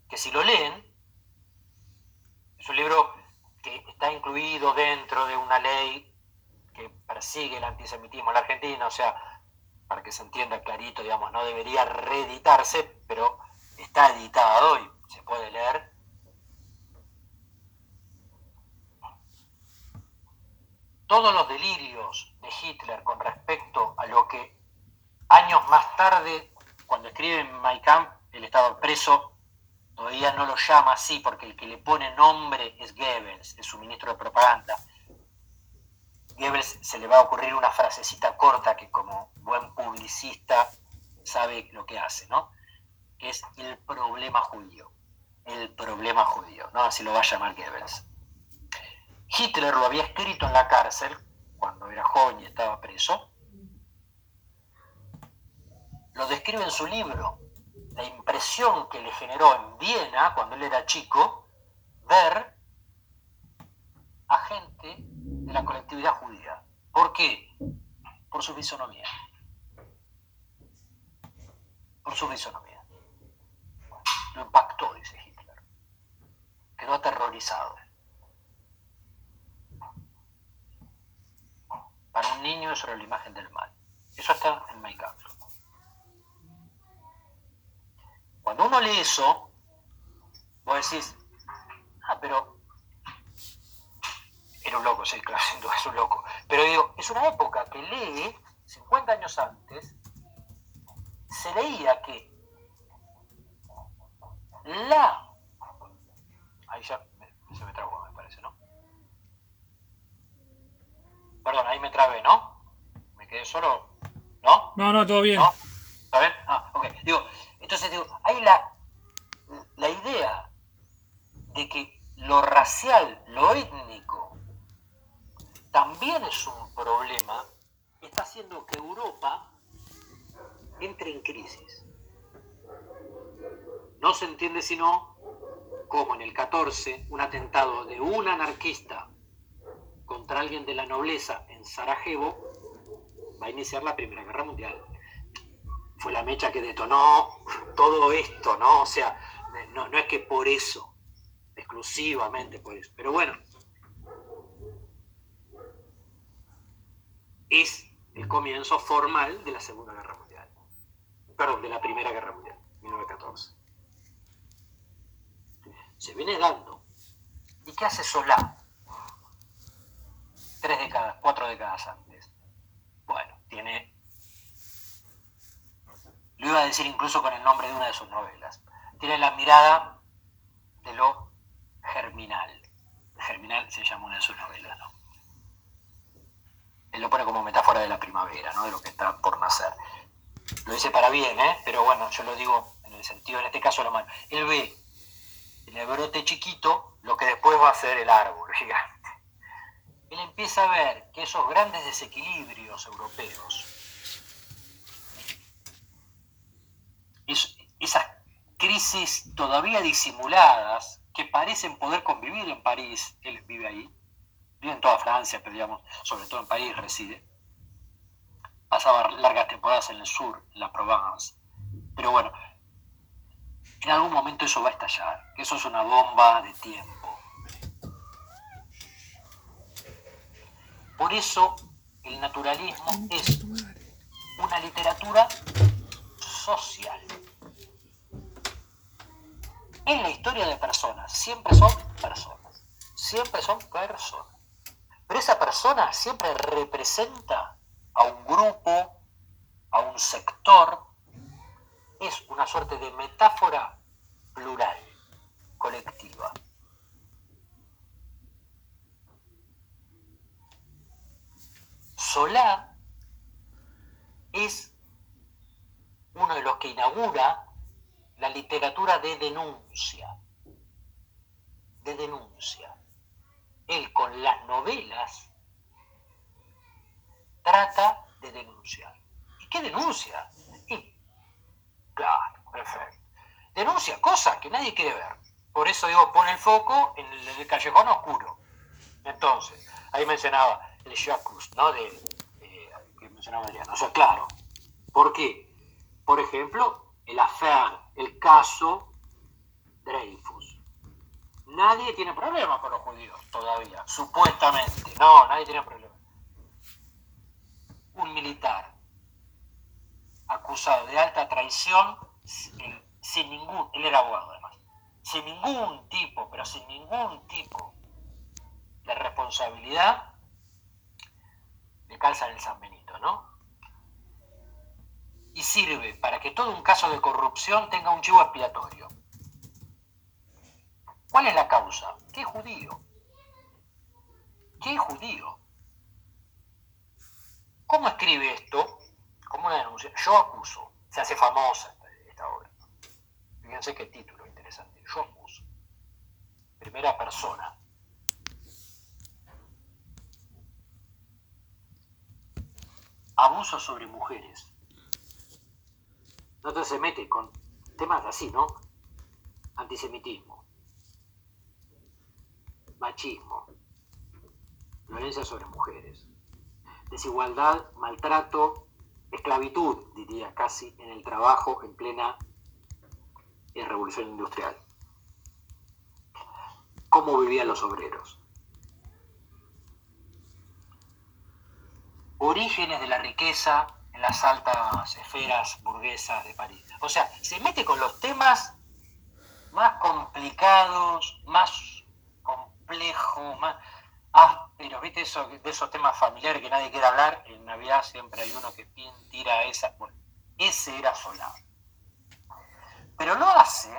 Que si lo leen, es un libro que está incluido dentro de una ley que persigue el antisemitismo en la Argentina, o sea, para que se entienda clarito, digamos, no debería reeditarse, pero está editado y se puede leer. Todos los delirios de Hitler con respecto a lo que años más tarde, cuando escribe My Camp, el estado preso, todavía no lo llama así porque el que le pone nombre es Goebbels, es su ministro de propaganda. Goebbels se le va a ocurrir una frasecita corta que como buen publicista sabe lo que hace, ¿no? Es el problema judío. El problema judío, ¿no? Así lo va a llamar Goebbels. Hitler lo había escrito en la cárcel cuando era joven y estaba preso. Lo describe en su libro, la impresión que le generó en Viena, cuando él era chico, ver a gente la colectividad judía. ¿Por qué? Por su fisonomía. Por su fisonomía. Lo impactó, dice Hitler. Quedó aterrorizado. Para un niño eso era la imagen del mal. Eso está en My Cuando uno lee eso, vos decís, ah, pero era un loco, sí, claro, es un loco. Pero digo, es una época que lee, 50 años antes, se leía que la... Ahí ya se me trabó, me parece, ¿no? Perdón, ahí me trabé, ¿no? Me quedé solo, ¿no? No, no, todo bien. ¿No? ¿Está bien? Ah, ok. Digo, entonces digo, hay la, la idea de que lo racial, lo étnico, también es un problema, está haciendo que Europa entre en crisis. No se entiende sino como en el 14 un atentado de un anarquista contra alguien de la nobleza en Sarajevo va a iniciar la Primera Guerra Mundial fue la mecha que detonó todo esto, ¿no? O sea, no, no es que por eso, exclusivamente por eso, pero bueno, es el comienzo formal de la Segunda Guerra Mundial, perdón, de la Primera Guerra Mundial, 1914. Se viene dando. ¿Y qué hace Solá? Tres décadas, cuatro décadas antes. Bueno, tiene lo iba a decir incluso con el nombre de una de sus novelas. Tiene la mirada de lo germinal. Germinal se llama una de sus novelas, ¿no? Él lo pone como metáfora de la primavera, ¿no? De lo que está por nacer. Lo dice para bien, ¿eh? Pero bueno, yo lo digo en el sentido, en este caso, lo malo. Él ve en el brote chiquito lo que después va a ser el árbol gigante. Él empieza a ver que esos grandes desequilibrios europeos, esas crisis todavía disimuladas que parecen poder convivir en París, él vive ahí, vive en toda Francia, pero digamos, sobre todo en París reside, pasaba largas temporadas en el sur, en la Provence, pero bueno, en algún momento eso va a estallar, eso es una bomba de tiempo. Por eso el naturalismo es una literatura social. En la historia de personas, siempre son personas, siempre son personas. Pero esa persona siempre representa a un grupo, a un sector, es una suerte de metáfora plural, colectiva. Solá es uno de los que inaugura la literatura de denuncia. De denuncia. Él con las novelas trata de denunciar. ¿Y qué denuncia? Claro, perfecto. Denuncia cosas que nadie quiere ver. Por eso digo, pone el foco en el, callejón oscuro. Entonces, ahí mencionaba el Jacques, ¿no? De, que mencionaba Adriano. O sea, claro, ¿Por qué? Por ejemplo, el affair, el caso Dreyfus. Nadie tiene problemas con los judíos todavía, supuestamente. No, nadie tiene problemas. Un militar acusado de alta traición sin ningún, él era abogado además, sin ningún tipo, pero sin ningún tipo de responsabilidad, le calzan el San Benito, ¿no? Y sirve para que todo un caso de corrupción tenga un chivo expiatorio. ¿Cuál es la causa? ¿Qué judío? ¿Qué judío? ¿Cómo escribe esto? ¿Cómo una denuncia? Yo acuso. Se hace famosa esta obra. Fíjense qué título interesante. Yo acuso. Primera persona. Abuso sobre mujeres. Entonces se mete con temas así, ¿no? Antisemitismo, machismo, violencia sobre mujeres, desigualdad, maltrato, esclavitud, diría casi, en el trabajo en plena revolución industrial. ¿Cómo vivían los obreros? Orígenes de la riqueza en las altas esferas burguesas de París. O sea, se mete con los temas más complicados, más complejos, más ásperos, ¿viste? Eso, de esos temas familiares que nadie quiere hablar. En Navidad siempre hay uno que tira esa. Bueno, ese era Solá. Pero lo hace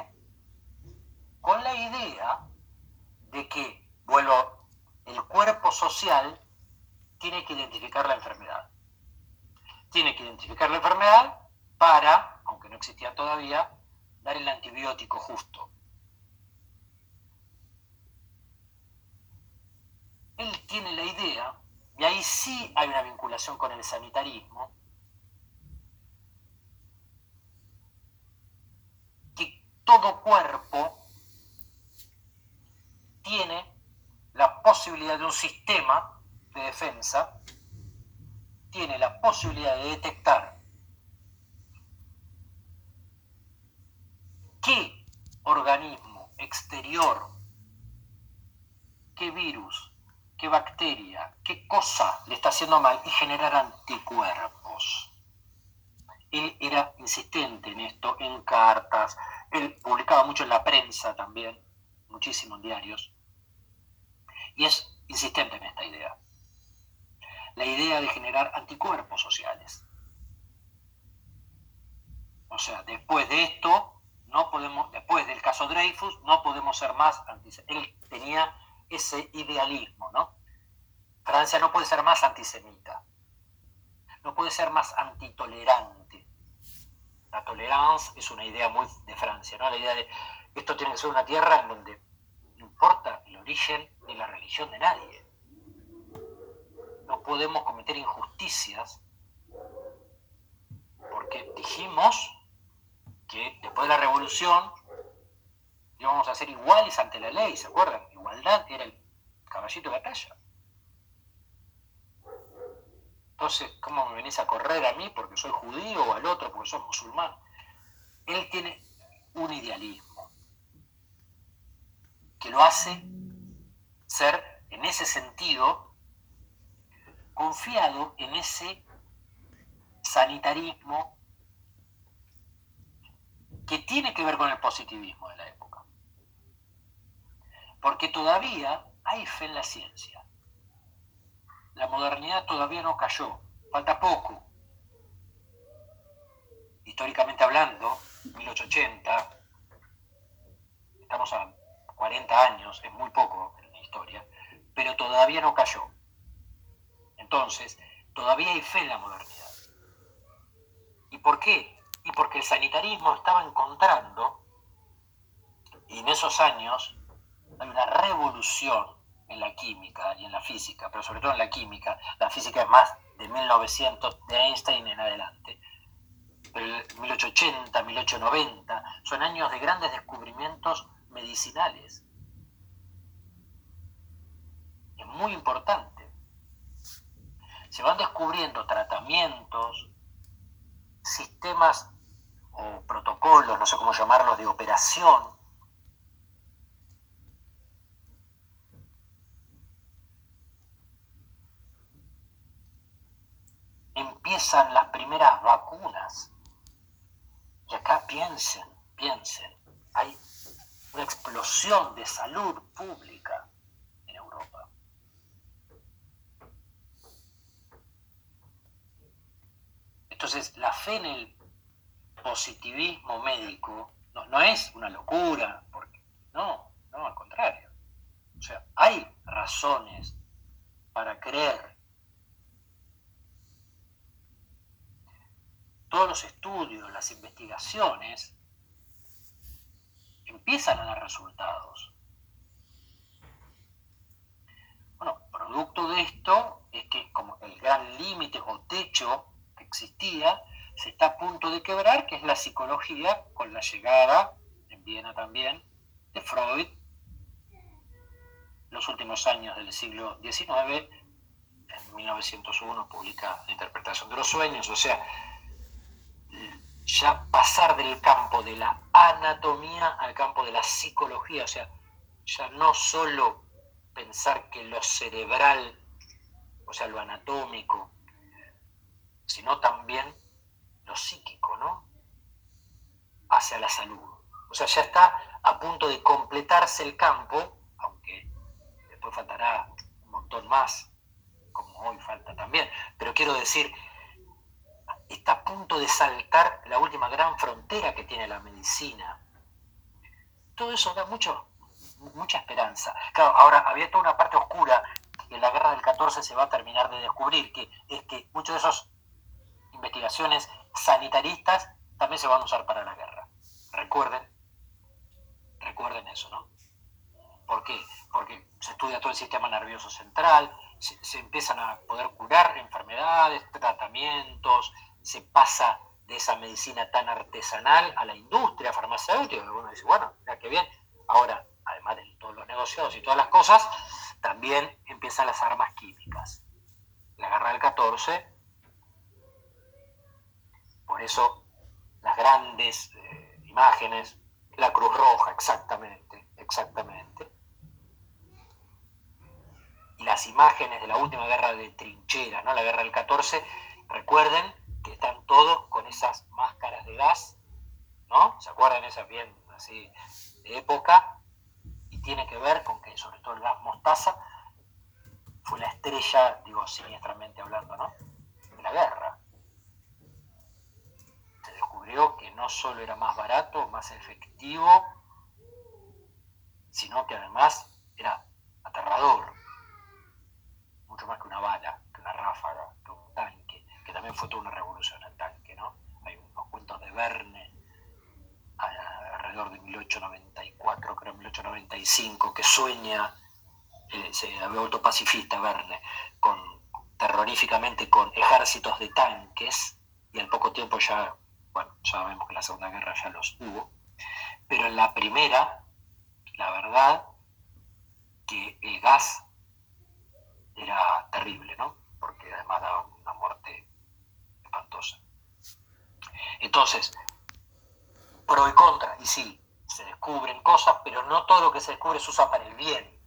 con la idea de que, vuelvo, el cuerpo social tiene que identificar la enfermedad. Tiene que identificar la enfermedad para, aunque no existía todavía, dar el antibiótico justo. Él tiene la idea, y ahí sí hay una vinculación con el sanitarismo, que todo cuerpo tiene la posibilidad de un sistema de defensa, tiene la posibilidad de detectar qué organismo exterior, qué virus, qué bacteria, qué cosa le está haciendo mal y generar anticuerpos. Él era insistente en esto, en cartas, él publicaba mucho en la prensa también, muchísimo en diarios, y es insistente en esta idea. La idea de generar anticuerpos sociales. O sea, después de esto, no podemos, después del caso Dreyfus, no podemos ser más antisemitas. Él tenía ese idealismo, ¿no? Francia no puede ser más antisemita, no puede ser más antitolerante. La tolerancia es una idea muy de Francia, ¿no? La idea de esto tiene que ser una tierra en donde no importa el origen ni la religión de nadie. No podemos cometer injusticias porque dijimos que después de la revolución íbamos a ser iguales ante la ley, ¿se acuerdan? Igualdad era el caballito de batalla. Entonces, ¿cómo me venís a correr a mí porque soy judío o al otro porque soy musulmán? Él tiene un idealismo que lo hace ser, en ese sentido, confiado en ese sanitarismo que tiene que ver con el positivismo. Porque todavía hay fe en la ciencia. La modernidad todavía no cayó, falta poco. Históricamente hablando, 1880, estamos a 40 años, es muy poco en la historia, pero todavía no cayó. Entonces, todavía hay fe en la modernidad. ¿Y por qué? Y porque el sanitarismo estaba encontrando, y en esos años hay una revolución en la química y en la física, pero sobre todo en la química. La física es más de 1900, de Einstein en adelante. Pero 1880, 1890 son años de grandes descubrimientos medicinales. Es muy importante. Se van descubriendo tratamientos sistemas o protocolos, no sé cómo llamarlos, de operación, empiezan las primeras vacunas. Y acá piensen, piensen, hay una explosión de salud pública en Europa. Entonces, la fe en el positivismo médico no, es una locura, porque no, no, al contrario. O sea, hay razones para creer. Todos los estudios, las investigaciones, empiezan a dar resultados. Bueno, producto de esto es que como el gran límite o techo que existía se está a punto de quebrar, que es la psicología, con la llegada, en Viena también, de Freud, los últimos años del siglo XIX, en 1901 publica La interpretación de los sueños, o sea, ya pasar del campo de la anatomía al campo de la psicología, o sea, ya no solo pensar que lo cerebral, o sea, lo anatómico, sino también lo psíquico, ¿no? Hacia la salud. O sea, ya está a punto de completarse el campo, aunque después faltará un montón más, como hoy falta también. Pero quiero decir, está a punto de saltar la última gran frontera que tiene la medicina. Todo eso da mucho, mucha esperanza. Claro, ahora había toda una parte oscura que en la guerra del 14 se va a terminar de descubrir, que es que muchas de esas investigaciones sanitaristas también se van a usar para la guerra. Recuerden, recuerden eso, ¿no? ¿Por qué? Porque se estudia todo el sistema nervioso central, se empiezan a poder curar enfermedades, tratamientos, se pasa de esa medicina tan artesanal a la industria farmacéutica, y uno dice, bueno, mira qué bien. Ahora, además de todos los negocios y todas las cosas, también empiezan las armas químicas. La guerra del 14, por eso las grandes eh, imágenes, la Cruz Roja, exactamente, exactamente. Y las imágenes de la última guerra de trincheras, ¿no? la guerra del 14, recuerden están todos con esas máscaras de gas, ¿no? ¿Se acuerdan esas bien así de época? Y tiene que ver con que sobre todo el gas mostaza fue la estrella, digo siniestramente hablando, ¿no? De la guerra. Se descubrió que no solo era más barato, más efectivo, sino que además era aterrador, mucho más que una bala, que una ráfaga, que un tanque que también fue toda una revolución el tanque, ¿no? Hay unos cuentos de Verne, alrededor de 1894, creo 1895, que sueña, eh, se había vuelto pacifista Verne, con, terroríficamente con ejércitos de tanques, y al poco tiempo ya, bueno, ya sabemos que la Segunda Guerra ya los hubo, pero en la primera, la verdad, que el gas era terrible, ¿no? Porque además daba una muerte entonces, pro y contra, y sí, se descubren cosas, pero no todo lo que se descubre se usa para el bien.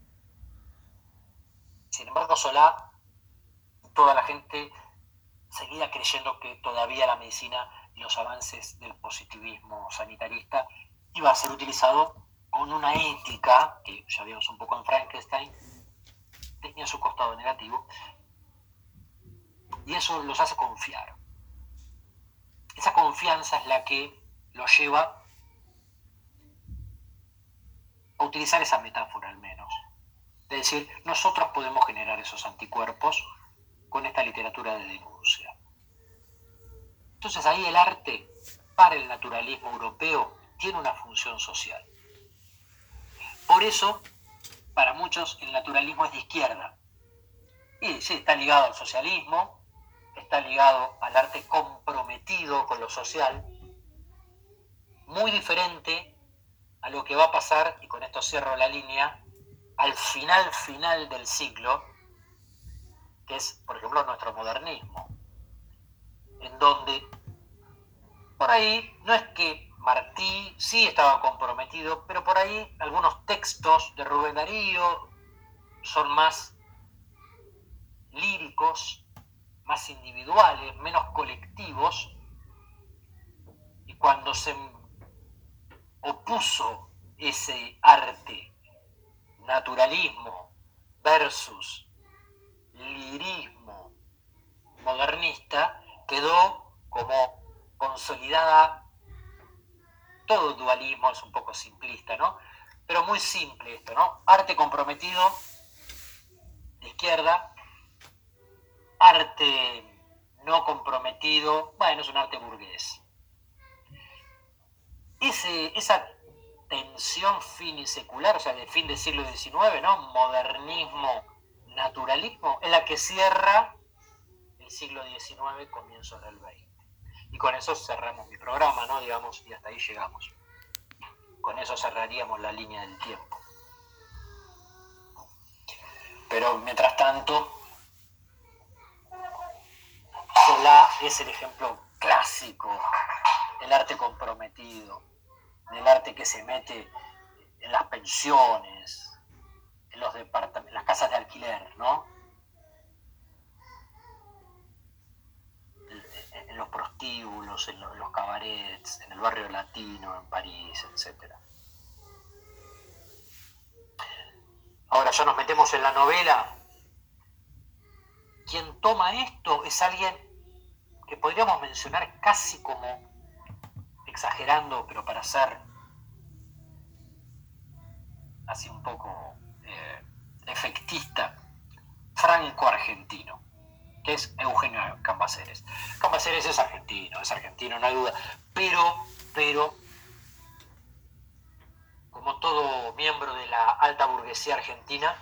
Sin embargo, Solá, toda la gente seguía creyendo que todavía la medicina y los avances del positivismo sanitarista iba a ser utilizado con una ética, que ya vimos un poco en Frankenstein, tenía su costado negativo, y eso los hace confiar. Esa confianza es la que lo lleva a utilizar esa metáfora al menos. Es decir, nosotros podemos generar esos anticuerpos con esta literatura de denuncia. Entonces ahí el arte para el naturalismo europeo tiene una función social. Por eso, para muchos el naturalismo es de izquierda. Y sí, está ligado al socialismo, está ligado al arte comprometido con lo social, muy diferente a lo que va a pasar, y con esto cierro la línea, al final final del siglo, que es, por ejemplo, nuestro modernismo, en donde por ahí no es que Martí sí estaba comprometido, pero por ahí algunos textos de Rubén Darío son más líricos, más individuales, menos colectivos, y cuando se opuso ese arte, naturalismo versus lirismo modernista, quedó como consolidada, todo dualismo es un poco simplista, ¿no? Pero muy simple esto, ¿no? Arte comprometido de izquierda, arte no comprometido, bueno, es un arte burgués. Esa tensión finisecular, o sea, de fin del siglo XIX, ¿no? Modernismo, naturalismo, es la que cierra el siglo XIX, comienzo del XX. Y con eso cerramos mi programa, ¿no? Digamos, y hasta ahí llegamos. Con eso cerraríamos la línea del tiempo. Pero mientras tanto, Solá es el ejemplo clásico del arte comprometido, del arte que se mete en las pensiones, en, los en las casas de alquiler, ¿no? En, los prostíbulos, en los, en los cabarets, en el barrio latino, en París, etc. Ahora ya nos metemos en la novela. Quien toma esto es alguien que podríamos mencionar casi como, exagerando, pero para ser así un poco eh, efectista, franco-argentino, que es Eugenio Cambaceres. Cambaceres es argentino, es argentino, no hay duda, pero, pero como todo miembro de la alta burguesía argentina,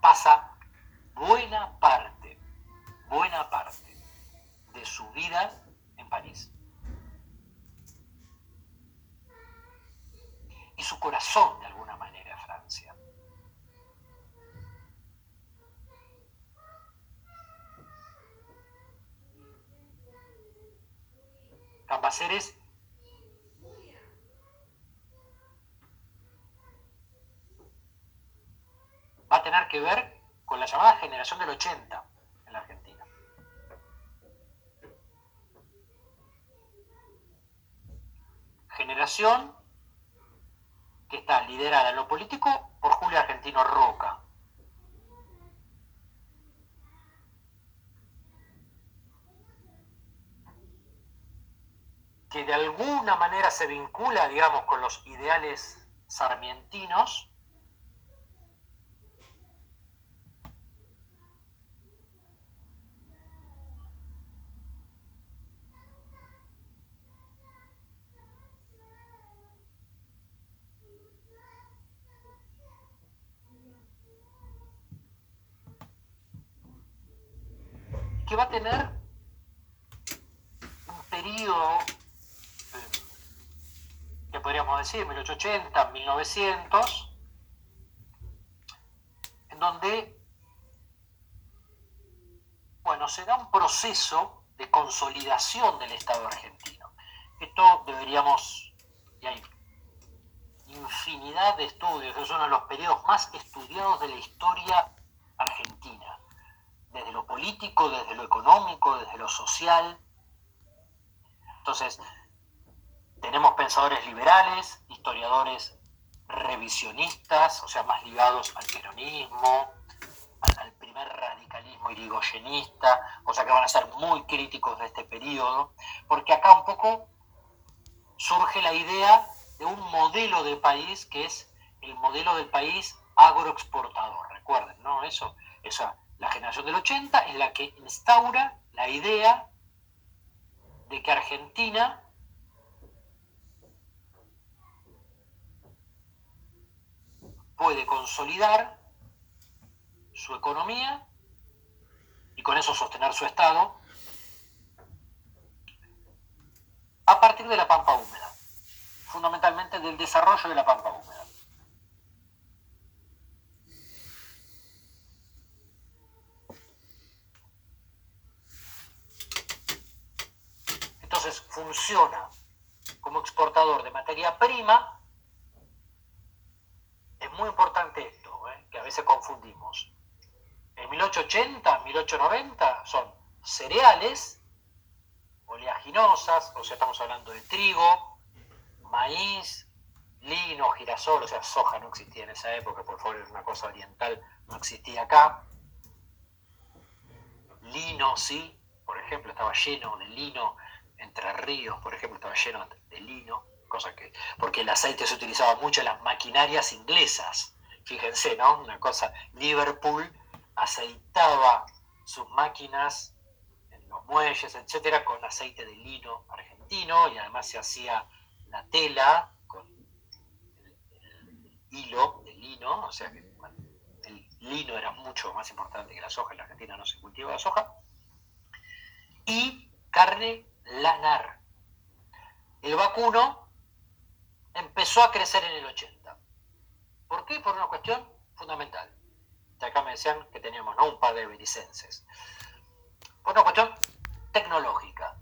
pasa buena parte, buena parte de su vida en París. Y su corazón, de alguna manera, Francia. Cambaceres va a tener que ver con la llamada generación del 80 en la Argentina. Generación que está liderada en lo político por Julio Argentino Roca. que de alguna manera se vincula, digamos, con los ideales sarmientinos, que va a un periodo, eh, que podríamos decir, 1880, 1900, en donde, bueno, se da un proceso de consolidación del Estado argentino. Esto deberíamos, y hay infinidad de estudios, es uno de los periodos más estudiados de la historia político, desde lo económico, desde lo social. Entonces, tenemos pensadores liberales, historiadores revisionistas, o sea, más ligados al peronismo, al, primer radicalismo irigoyenista, o sea, que van a ser muy críticos de este periodo, porque acá un poco surge la idea de un modelo de país que es el modelo del país agroexportador, recuerden, ¿no? Eso, esa la generación del 80, es la que instaura la idea de que Argentina puede consolidar su economía y con eso sostener su Estado a partir de la pampa húmeda, fundamentalmente del desarrollo de la pampa húmeda. Funciona como exportador de materia prima, es muy importante esto, ¿eh? que a veces confundimos. En 1880, 1890 son cereales, oleaginosas, o sea, estamos hablando de trigo, maíz, lino, girasol, o sea, soja no existía en esa época, por favor, es una cosa oriental, no existía acá. Lino, sí, por ejemplo, estaba lleno de lino, entre ríos, por ejemplo, estaba lleno de lino, cosa que, porque el aceite se utilizaba mucho en las maquinarias inglesas. Fíjense, ¿no? Una cosa, Liverpool aceitaba sus máquinas en los muelles, etcétera, con aceite de lino argentino y además se hacía la tela con el, hilo de lino, o sea que el lino era mucho más importante que la soja, en la Argentina no se cultiva la soja, y carne lanar. El vacuno empezó a crecer en el 80. ¿Por qué? Por una cuestión fundamental. De acá me decían que teníamos ¿no? un par de belicenses. Por una cuestión tecnológica,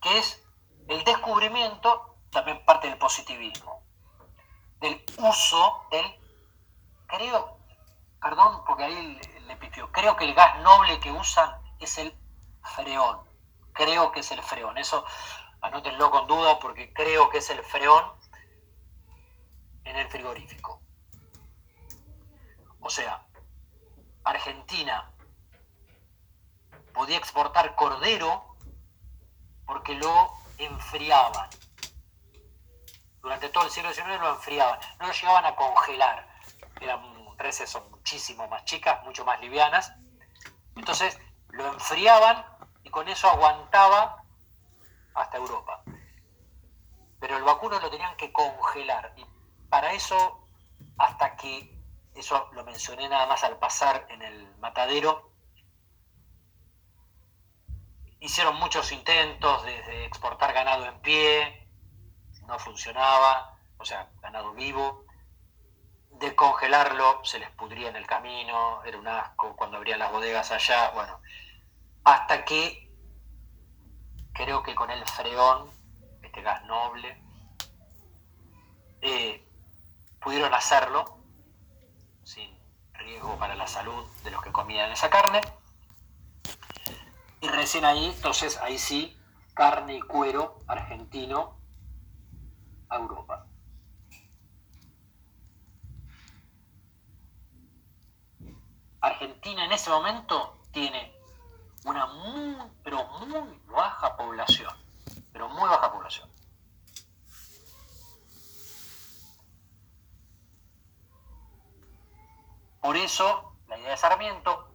que es el descubrimiento, también parte del positivismo, del uso del, creo, perdón, porque ahí le pifió, creo que el gas noble que usan es el freón, creo que es el freón, eso anótenlo con duda porque creo que es el freón en el frigorífico. O sea, Argentina podía exportar cordero porque lo enfriaban. Durante todo el siglo XIX lo enfriaban, no lo llegaban a congelar. Eran reses muchísimo más chicas, mucho más livianas. Entonces lo enfriaban y con eso aguantaba hasta Europa. Pero el vacuno lo tenían que congelar. Y para eso, hasta que, eso lo mencioné nada más al pasar en el matadero, hicieron muchos intentos de, exportar ganado en pie, no funcionaba, o sea, ganado vivo. De congelarlo se les pudría en el camino, era un asco cuando abrían las bodegas allá, bueno, hasta que creo que con el freón, este gas noble, eh, pudieron hacerlo sin riesgo para la salud de los que comían esa carne y recién ahí, entonces ahí sí, carne y cuero argentino a Europa. Argentina en ese momento tiene una muy, pero muy baja población, pero muy baja población. Por eso, la idea de Sarmiento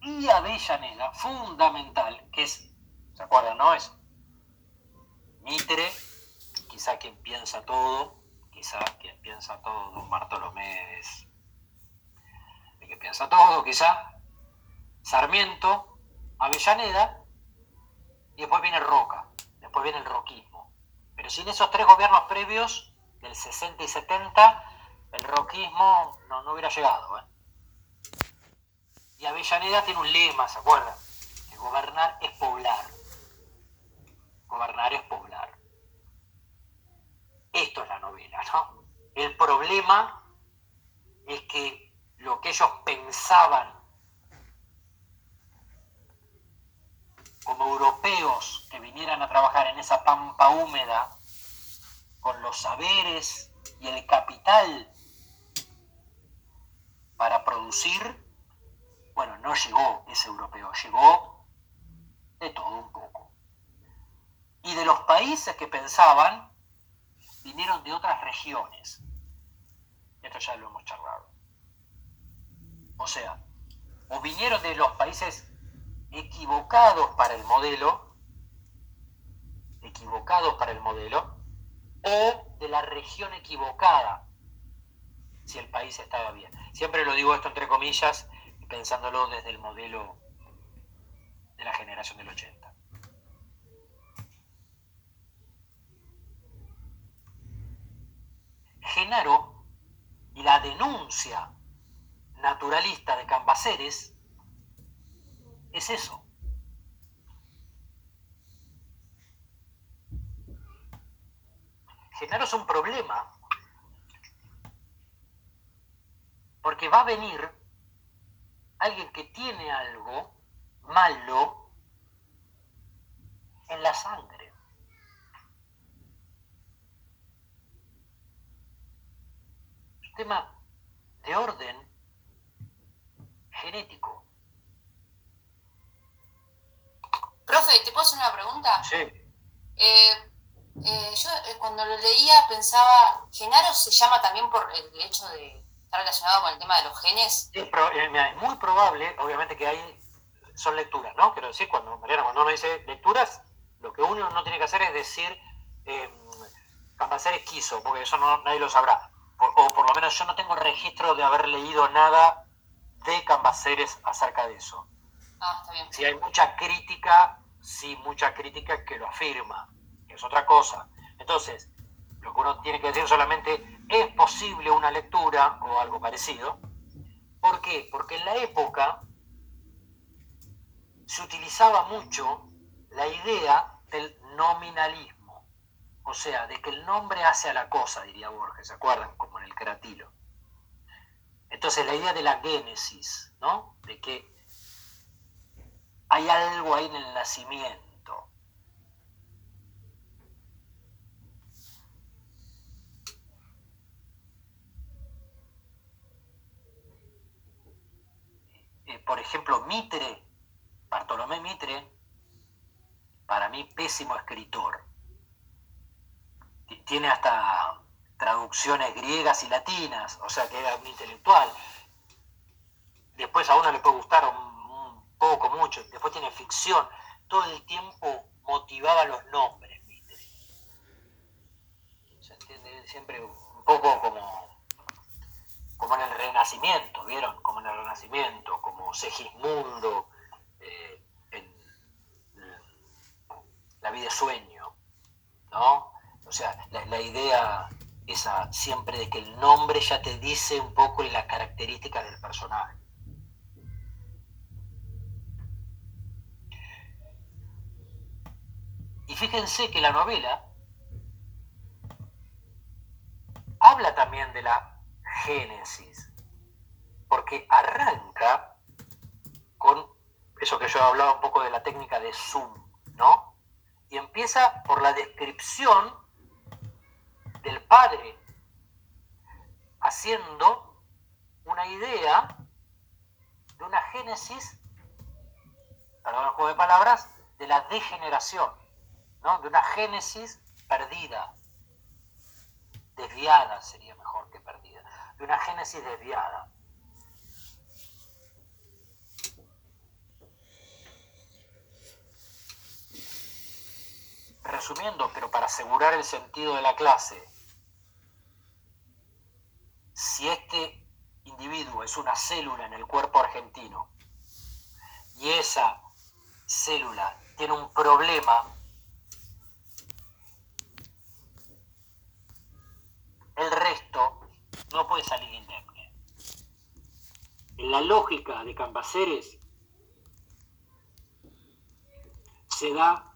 y Avellaneda, fundamental, que es, ¿se acuerdan, no? Es Mitre, quizá quien piensa todo, quizá quien piensa todo, don Bartolomé es el que piensa todo, quizá Sarmiento, Avellaneda, y después viene Roca, después viene el roquismo. Pero sin esos tres gobiernos previos, del 60 y 70, el roquismo no, no hubiera llegado. ¿eh? Y Avellaneda tiene un lema, ¿se acuerdan? Que gobernar es poblar. Gobernar es poblar. Esto es la novela, ¿no? El problema es que lo que ellos pensaban como europeos que vinieran a trabajar en esa pampa húmeda con los saberes y el capital para producir, bueno, no llegó ese europeo, llegó de todo un poco. Y de los países que pensaban, vinieron de otras regiones. Esto ya lo hemos charlado. O sea, o vinieron de los países equivocados para el modelo, equivocados para el modelo, o de la región equivocada, si el país estaba bien. Siempre lo digo esto entre comillas, pensándolo desde el modelo de la generación del 80. Genaro y la denuncia naturalista de Cambaceres es eso. Genaro es un problema. Porque va a venir alguien que tiene algo malo en la sangre. Un tema de orden genético. Profe, ¿te puedo hacer una pregunta? Sí. Eh, eh, yo eh, cuando lo leía pensaba, ¿Genaro se llama también por el hecho de estar relacionado con el tema de los genes? Es, muy probable, obviamente que hay, son lecturas, ¿no? Quiero decir, cuando Mariana, cuando uno dice lecturas, lo que uno no tiene que hacer es decir eh, Cambaceres quiso, porque eso no, nadie lo sabrá. o por lo menos yo no tengo registro de haber leído nada de Cambaceres acerca de eso. Ah, hay mucha crítica, sí, mucha crítica que lo afirma, que es otra cosa. Entonces, lo que uno tiene que decir solamente es posible una lectura o algo parecido. ¿Por qué? Porque en la época se utilizaba mucho la idea del nominalismo, o sea, de que el nombre hace a la cosa, diría Borges, ¿se acuerdan? Como en el Cratilo. Entonces la idea de la génesis, ¿no? De que hay algo ahí en el nacimiento. Eh, por ejemplo, Mitre, Bartolomé Mitre, para mí pésimo escritor. Tiene hasta traducciones griegas y latinas, o sea que era un intelectual. Después a uno le puede gustar un, poco, mucho, después tiene ficción. Todo el tiempo motivaba los nombres, ¿viste? ¿Se entiende? Siempre un poco como, como en el Renacimiento, ¿vieron? Como en el Renacimiento, como Segismundo, eh, en La vida de sueño, ¿no? O sea, la, idea esa siempre de que el nombre ya te dice un poco la característica del personaje. Fíjense que la novela habla también de la génesis, porque arranca con eso que yo hablaba un poco de la técnica de zoom, ¿no? Y empieza por la descripción del padre, haciendo una idea de una génesis, perdón el juego de palabras, de la degeneración, de una génesis perdida, desviada sería mejor que perdida, de una génesis desviada. Resumiendo, pero para asegurar el sentido de la clase, si este individuo es una célula en el cuerpo argentino y esa célula tiene un problema, el resto no puede salir indemne. En la lógica de Cambaceres se da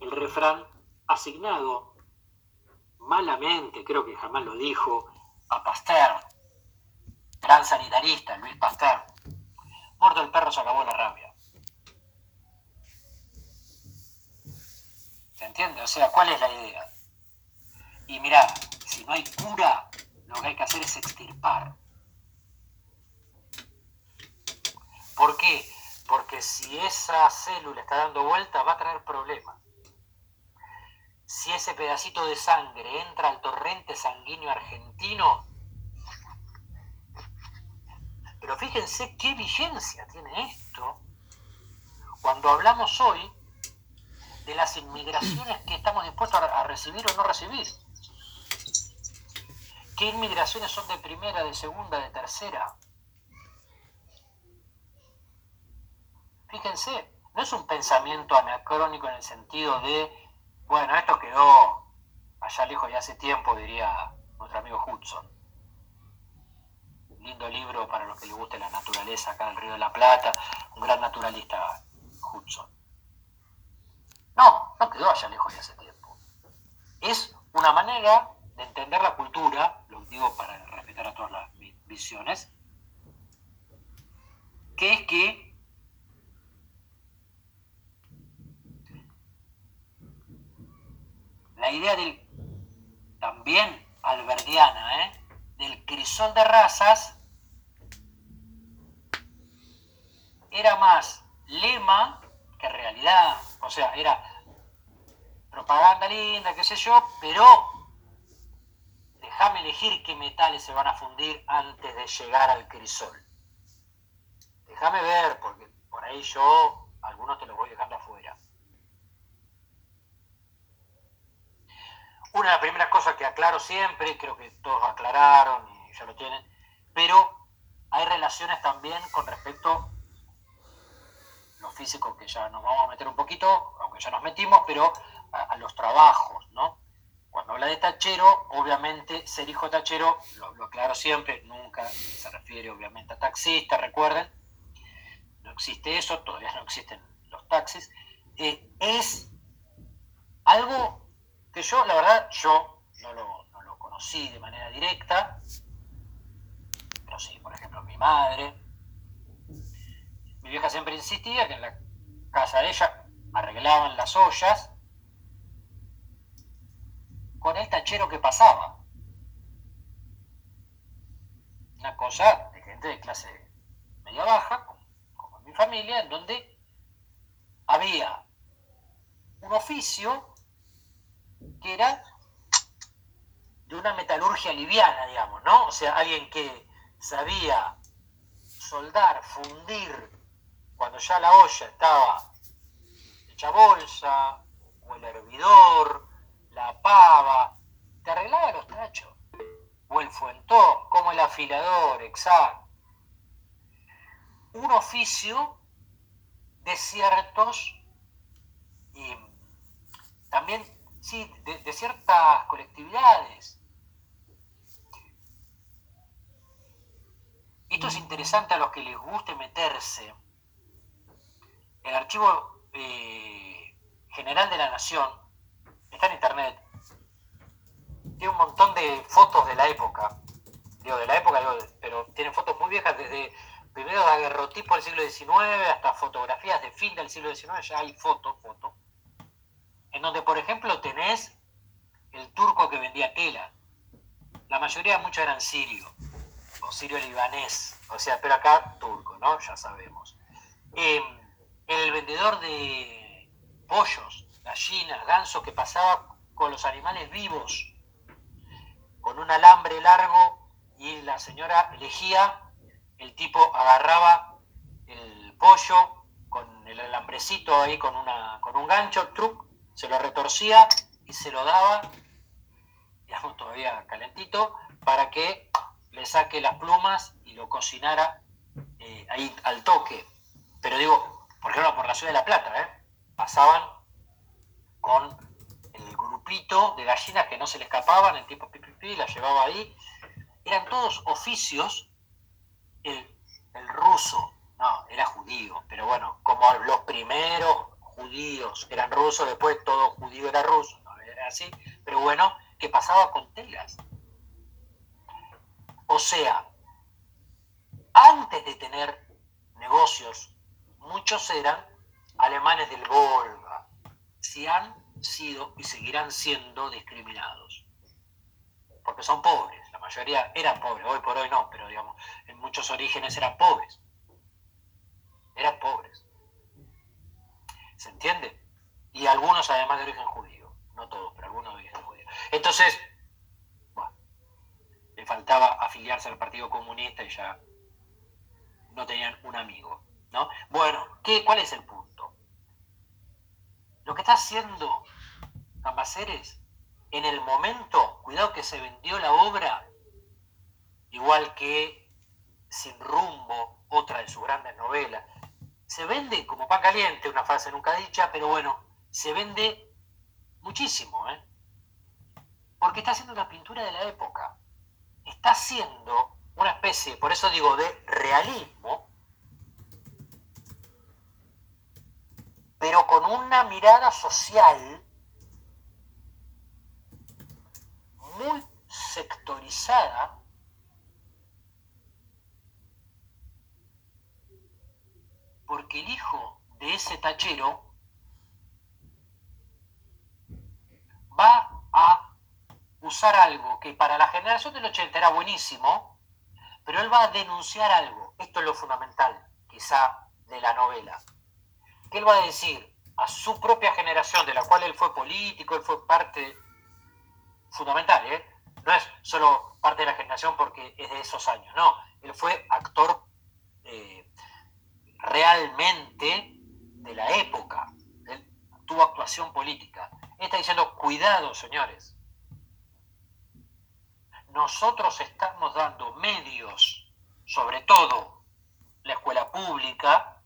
el refrán asignado malamente, creo que jamás lo dijo, a Pasteur, gran sanitarista, Luis Pasteur. Muerto el perro se acabó la rabia. ¿Se entiende? O sea, ¿cuál es la idea? Y mirá, si no hay cura, lo que hay que hacer es extirpar. ¿Por qué? Porque si esa célula está dando vuelta, va a traer problemas. Si ese pedacito de sangre entra al torrente sanguíneo argentino, pero fíjense qué vigencia tiene esto cuando hablamos hoy de las inmigraciones que estamos dispuestos a recibir o no recibir. ¿Qué inmigraciones son de primera, de segunda, de tercera? Fíjense, no es un pensamiento anacrónico en el sentido de bueno, esto quedó allá lejos y hace tiempo, diría nuestro amigo Hudson. Lindo libro para los que les guste la naturaleza acá del Río de la Plata, un gran naturalista Hudson. No, no quedó allá lejos y hace tiempo. Es una manera de entender la cultura, digo para respetar a todas las visiones, que es que la idea del también alberdiana, ¿eh? del crisol de razas, era más lema que realidad. O sea, era propaganda linda, qué sé yo, pero déjame elegir qué metales se van a fundir antes de llegar al crisol. Déjame ver, porque por ahí yo algunos te los voy dejando afuera. Una de las primeras cosas que aclaro siempre, creo que todos aclararon y ya lo tienen, pero hay relaciones también con respecto a los físicos que ya nos vamos a meter un poquito, aunque ya nos metimos, pero a, los trabajos, ¿no? Cuando habla de tachero, obviamente ser hijo tachero, lo, aclaro siempre, nunca se refiere obviamente a taxista, recuerden, no existe eso, todavía no existen los taxis, eh, es algo que yo, la verdad, yo no lo, no lo conocí de manera directa, pero sí, por ejemplo, mi madre, mi vieja siempre insistía que en la casa de ella arreglaban las ollas con el tachero que pasaba. Una cosa de gente de clase media baja, como, mi familia, en donde había un oficio que era de una metalurgia liviana, digamos, ¿no? O sea, alguien que sabía soldar, fundir, cuando ya la olla estaba hecha bolsa, o el hervidor, la pava, te arreglaba los tachos. O el fuentó, como el afilador, exacto. Un oficio de ciertos, y también, sí, de, ciertas colectividades. Esto es interesante a los que les guste meterse. El archivo eh, general de la Nación está en internet. Tiene un montón de fotos de la época. Digo, de la época, pero tiene fotos muy viejas, desde primero de aguerrotipo del siglo XIX hasta fotografías de fin del siglo XIX, ya hay fotos, fotos. En donde, por ejemplo, tenés el turco que vendía tela. La mayoría, muchos eran sirio, o sirio-libanés, o sea, pero acá turco, ¿no? Ya sabemos. Em, el vendedor de pollos, gallinas, ganso que pasaba con los animales vivos, con un alambre largo y la señora elegía, el tipo agarraba el pollo con el alambrecito ahí con, una, con un gancho, truc, se lo retorcía y se lo daba, digamos todavía calentito, para que le saque las plumas y lo cocinara eh, ahí al toque. Pero digo, por ejemplo, por la ciudad de La Plata, ¿eh? pasaban con el grupito de gallinas que no se le escapaban, el tipo pipipi la llevaba ahí. Eran todos oficios. El, ruso, no, era judío, pero bueno, como los primeros judíos eran rusos, después todo judío era ruso, no era así, pero bueno, que pasaba con telas. O sea, antes de tener negocios, muchos eran alemanes del Volga, si han sido y seguirán siendo discriminados. Porque son pobres, la mayoría eran pobres, hoy por hoy no, pero digamos, en muchos orígenes eran pobres. Eran pobres. ¿Se entiende? Y algunos además de origen judío, no todos, pero algunos de origen judío. Entonces, bueno, le faltaba afiliarse al Partido Comunista y ya no tenían un amigo. ¿no? Bueno, ¿qué, ¿cuál es el punto? Lo que está haciendo Cambaceres, en el momento, cuidado que se vendió la obra, igual que Sin rumbo, otra de sus grandes novelas, se vende como pan caliente, una frase nunca dicha, pero bueno, se vende muchísimo, ¿eh? Porque está haciendo una pintura de la época. Está haciendo una especie, por eso digo, de realismo, pero con una mirada social muy sectorizada porque el hijo de ese tachero va a usar algo que para la generación del 80 era buenísimo, pero él va a denunciar algo. Esto es lo fundamental, quizá, de la novela. Que él va a decir a su propia generación, de la cual él fue político, él fue parte fundamental, ¿eh? no es solo parte de la generación porque es de esos años, no, él fue actor eh, realmente de la época, él tuvo actuación política. Él está diciendo, cuidado señores, nosotros estamos dando medios, sobre todo la escuela pública,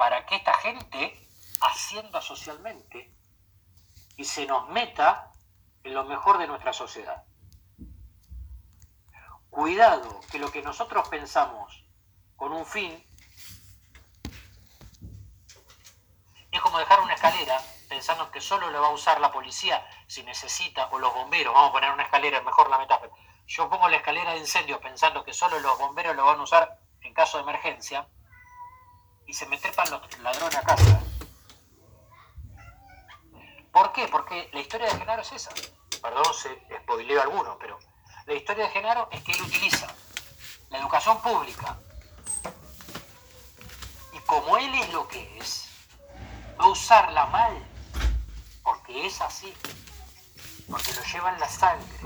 para que esta gente ascienda socialmente y se nos meta en lo mejor de nuestra sociedad. Cuidado, que lo que nosotros pensamos con un fin es como dejar una escalera pensando que solo lo va a usar la policía si necesita, o los bomberos, vamos a poner una escalera, mejor la metáfora. Yo pongo la escalera de incendio pensando que solo los bomberos lo van a usar en caso de emergencia y se me trepan los ladrones a casa ¿Por qué? Porque la historia de Genaro es esa. Perdón, se spoileo alguno, pero la historia de Genaro es que él utiliza la educación pública y como él es lo que es, va a usarla mal, porque es así, porque lo lleva en la sangre.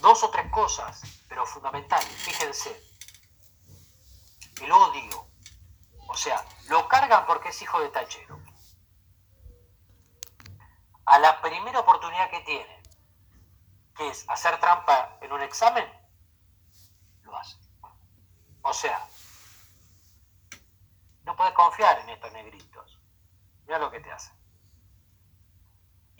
Dos o tres cosas, pero fundamentales, fíjense, el odio, o sea, lo cargan porque es hijo de tachero. A la primera oportunidad que tiene, que es hacer trampa en un examen, lo hace. O sea, no puedes confiar en estos negritos. Mira lo que te hacen.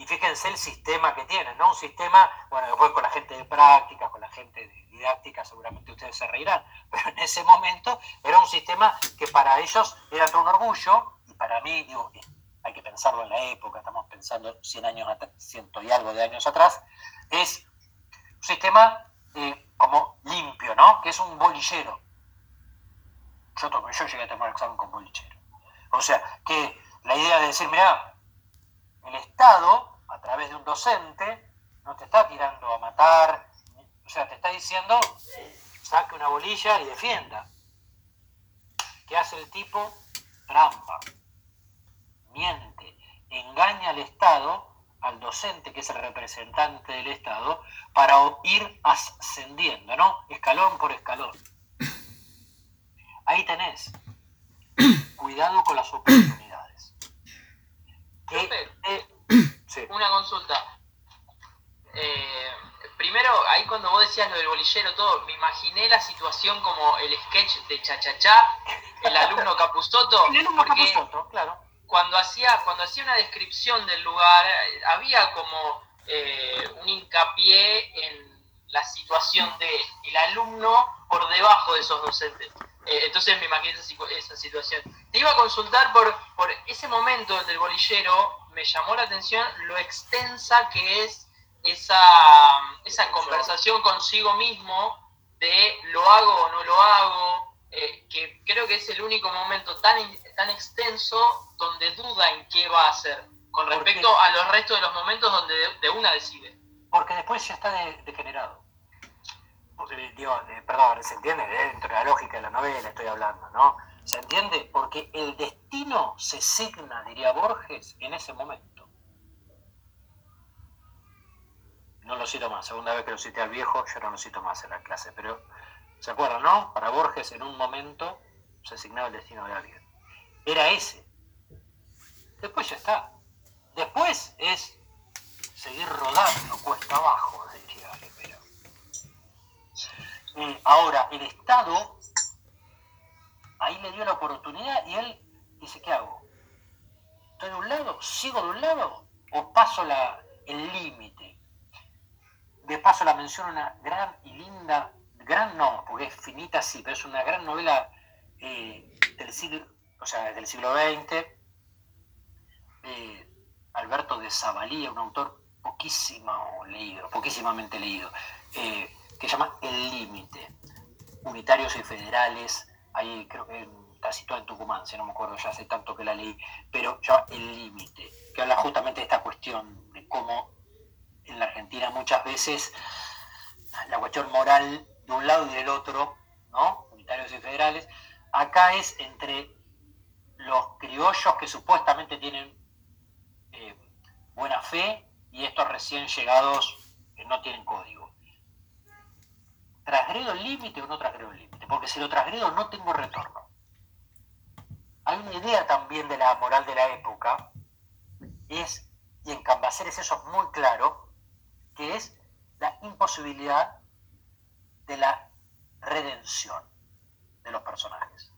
Y fíjense el sistema que tienen, ¿no? Un sistema, bueno, después con la gente de práctica, con la gente de didáctica, seguramente ustedes se reirán, pero en ese momento era un sistema que para ellos era todo un orgullo, y para mí, digo, hay que pensarlo en la época, estamos pensando 100 años, ciento y algo de años atrás, es un sistema eh, como limpio, ¿no? Que es un bolillero. Yo, yo llegué a tomar examen con bolillero. O sea, que la idea de decir, mira, el Estado través de un docente, no te está tirando a matar, o sea, te está diciendo, saque una bolilla y defienda. ¿Qué hace el tipo? Trampa, miente, engaña al Estado, al docente que es el representante del Estado, para ir ascendiendo, ¿no? Escalón por escalón. Ahí tenés. Cuidado con las oportunidades. Que, una consulta. Eh, primero, ahí cuando vos decías lo del bolillero, todo, me imaginé la situación como el sketch de Chachachá, el alumno Capuzoto. el alumno Capuzoto, claro. Cuando hacía, cuando hacía una descripción del lugar, había como eh, un hincapié en la situación de el alumno por debajo de esos docentes. Eh, entonces me imagino esa, situación. Te iba a consultar por, por ese momento del bolillero, me llamó la atención lo extensa que es esa, esa conversación consigo mismo de lo hago o no lo hago, eh, que creo que es el único momento tan, tan extenso donde duda en qué va a hacer, con respecto a los restos de los momentos donde de, una decide. Porque después ya está degenerado. Perdón, ¿se entiende? Dentro de la lógica de la novela estoy hablando, ¿no? ¿Se entiende? Porque el destino se signa, diría Borges, en ese momento. No lo cito más, segunda vez que lo cité al viejo, yo no lo cito más en la clase, pero ¿se acuerdan, no? Para Borges en un momento se asignaba el destino de alguien. Era ese. Después ya está. Después es seguir rodando cuesta abajo. Eh, ahora, el Estado ahí le dio la oportunidad y él dice, ¿qué hago? ¿Estoy de un lado? ¿Sigo de un lado? ¿O paso la, el límite? De paso la menciono una gran y linda, gran no, porque es finita sí, pero es una gran novela eh, del siglo, o sea, del siglo XX, eh, Alberto de Zavalía, un autor poquísimo leído, poquísimamente leído, eh, que se llama El Límite, unitarios y federales, ahí creo que está situado en Tucumán, si no me acuerdo, ya hace tanto que la leí, pero ya El Límite, que habla justamente de esta cuestión, de cómo en la Argentina muchas veces la cuestión moral de un lado y del otro, ¿no? Unitarios y federales, acá es entre los criollos que supuestamente tienen eh, buena fe y estos recién llegados que no tienen código. ¿Trasgredo el límite o no trasgredo el límite? Porque si lo trasgredo no tengo retorno. Hay una idea también de la moral de la época, es, y en Cambaceres eso es muy claro, que es la imposibilidad de la redención de los personajes.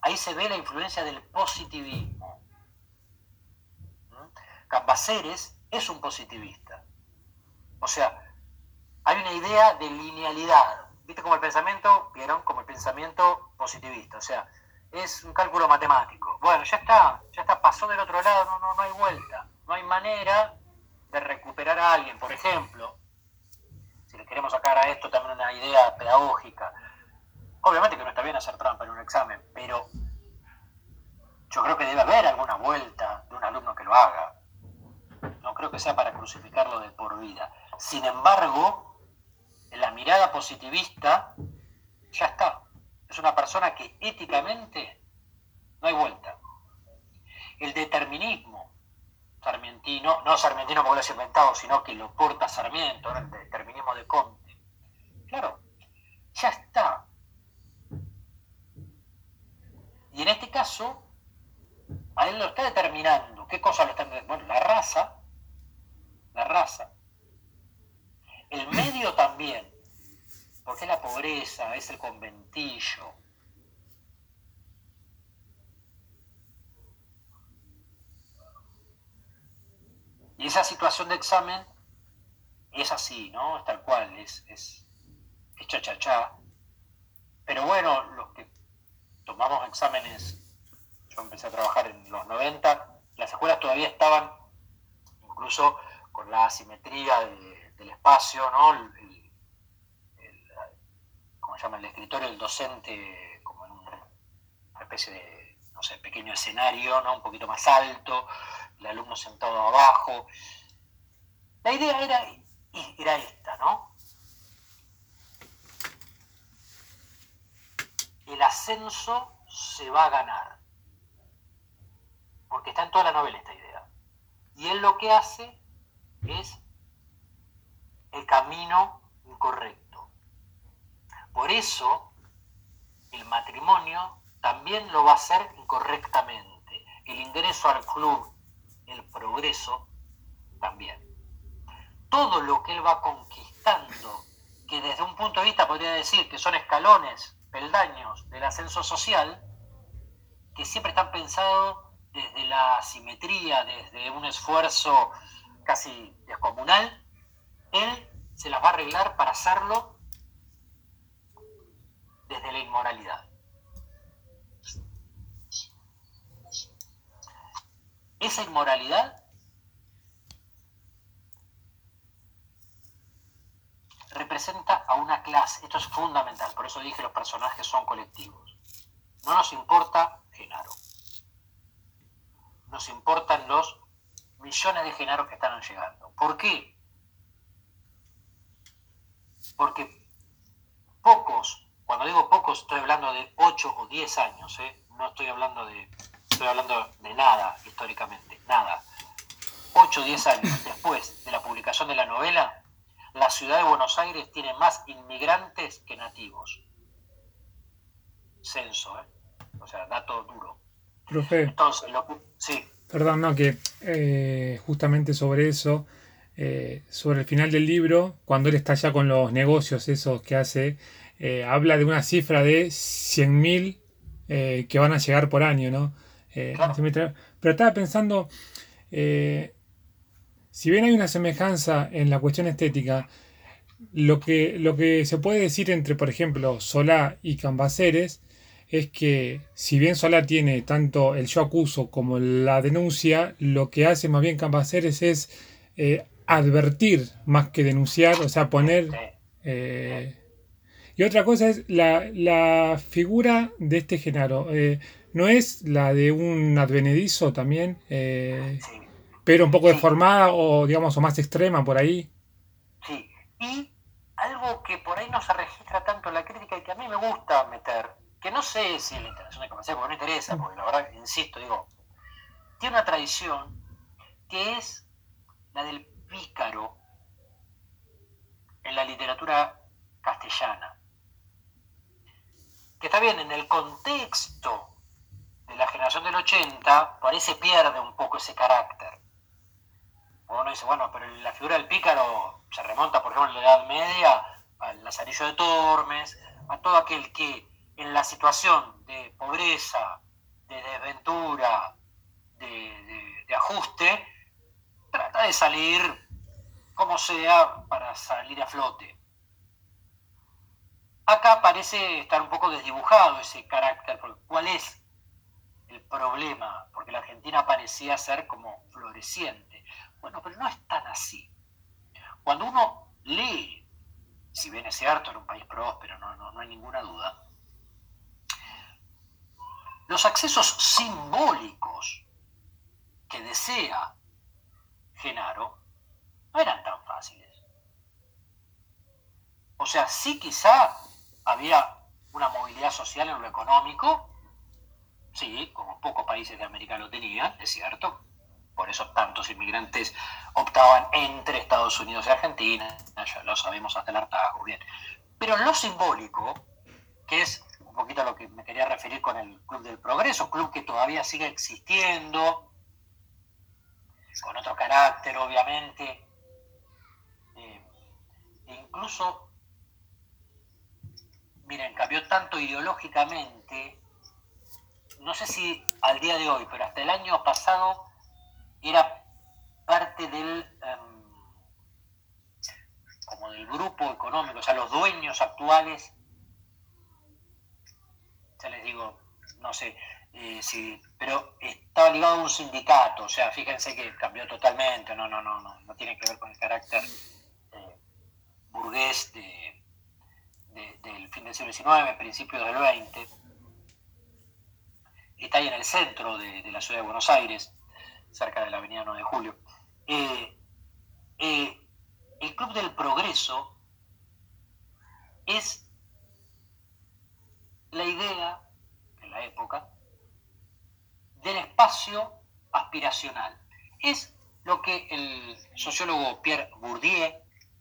Ahí se ve la influencia del positivismo. ¿Mm? Cambaceres es un positivista. O sea, hay una idea de linealidad. ¿Viste como el pensamiento? ¿Vieron? Como el pensamiento positivista. O sea, es un cálculo matemático. Bueno, ya está, ya está, pasó del otro lado, no, no, no hay vuelta. No hay manera de recuperar a alguien. Por ejemplo, si le queremos sacar a esto también una idea pedagógica, obviamente que no está bien hacer trampa en un examen, pero yo creo que debe haber alguna vuelta de un alumno que lo haga. No creo que sea para crucificarlo de por vida. Sin embargo, la mirada positivista, ya está. Es una persona que éticamente no hay vuelta. El determinismo sarmientino, no sarmientino porque lo has inventado, sino que lo porta Sarmiento, el determinismo de Conte. Claro, ya está. Y en este caso, a él lo está determinando. ¿Qué cosa lo está determinando? Bueno, la raza, la raza. El medio también, porque es la pobreza, es el conventillo. Y esa situación de examen es así, ¿no? Es tal cual, es, es, es cha-cha-cha. Pero bueno, los que tomamos exámenes yo empecé a trabajar en los 90, las escuelas todavía estaban incluso con la asimetría del espacio, ¿no? El, ¿Cómo se llama? El escritorio, el docente, como en una especie de, no sé, pequeño escenario, ¿no? Un poquito más alto, el alumno sentado abajo. La idea era, era esta, ¿no? El ascenso se va a ganar porque está en toda la novela esta idea. Y él lo que hace es el camino incorrecto. Por eso el matrimonio también lo va a hacer incorrectamente. El ingreso al club, el progreso, también. Todo lo que él va conquistando, que desde un punto de vista podría decir que son escalones, peldaños del ascenso social, que siempre están pensados desde la simetría, desde un esfuerzo casi descomunal, él se las va a arreglar para hacerlo desde la inmoralidad. Esa inmoralidad representa a una clase, esto es fundamental, por eso dije los personajes son colectivos. No nos importa Genaro nos importan los millones de genaros que están llegando. ¿Por qué? Porque pocos, cuando digo pocos estoy hablando de 8 o 10 años, ¿eh? no estoy hablando de, estoy hablando de nada históricamente, nada. 8 o 10 años después de la publicación de la novela, la ciudad de Buenos Aires tiene más inmigrantes que nativos. Censo, ¿eh? o sea, dato duro. Profe. Entonces, lo, sí. Perdón, no, que eh, justamente sobre eso, eh, sobre el final del libro, cuando él está ya con los negocios esos que hace, eh, habla de una cifra de 100.000 que van a llegar por año, ¿no? Pero estaba pensando, si bien hay una semejanza en la cuestión estética, lo que, lo que se puede decir entre, por ejemplo, Solá y Cambaceres, es que si bien Solá tiene tanto el yo acuso como la denuncia, lo que hace más bien Cambaceres es eh, advertir más que denunciar, o sea, poner... Eh, y otra cosa es la, figura de este Genaro. Eh, ¿No es la de un advenedizo también? pero un poco deformada o digamos o más extrema por ahí. Sí, y algo que por ahí no se registra tanto en la crítica y que a mí me gusta meter, que no sé si es la interacción de comercial, porque no interesa, porque la verdad, insisto, digo, tiene una tradición que es la del pícaro en la literatura castellana. Que está bien, en el contexto de la generación del 80, parece pierde un poco ese carácter. Uno dice, bueno, pero la figura del pícaro se remonta, por ejemplo, en la Edad Media al Lazarillo de Tormes, a todo aquel que en la situación de pobreza, de desventura, de, ajuste, trata de salir como sea para salir a flote. Acá parece estar un poco desdibujado ese carácter, ¿cuál es el problema? Porque la Argentina parecía ser como floreciente. Bueno, pero no es tan así. Cuando uno lee, si bien es cierto, era un país próspero, no, no, no hay ninguna duda, los accesos simbólicos que desea Genaro no eran tan fáciles. O sea, sí quizá había una movilidad social en lo económico, sí, como pocos países de América lo tenían, es cierto, por eso tantos inmigrantes optaban entre Estados Unidos y Argentina, ya lo sabemos hasta el hartazgo, bien. Pero lo simbólico, que es un poquito a lo que me quería referir con el Club del Progreso, club que todavía sigue existiendo, con otro carácter, obviamente, incluso, miren, cambió tanto ideológicamente, no sé si al día de hoy, pero hasta el año pasado era parte del em, como del grupo económico, o sea, los dueños actuales, ya les digo, no sé eh, si, pero estaba ligado a un sindicato, o sea, fíjense que cambió totalmente, no, no, no, no, no tiene que ver con el carácter burgués del fin del siglo XIX, principios del XX. Está ahí en el centro de la ciudad de Buenos Aires cerca de la avenida 9 de Julio. Eh, eh, el Club del Progreso es la idea, en la época, del espacio aspiracional. Es lo que el sociólogo Pierre Bourdieu,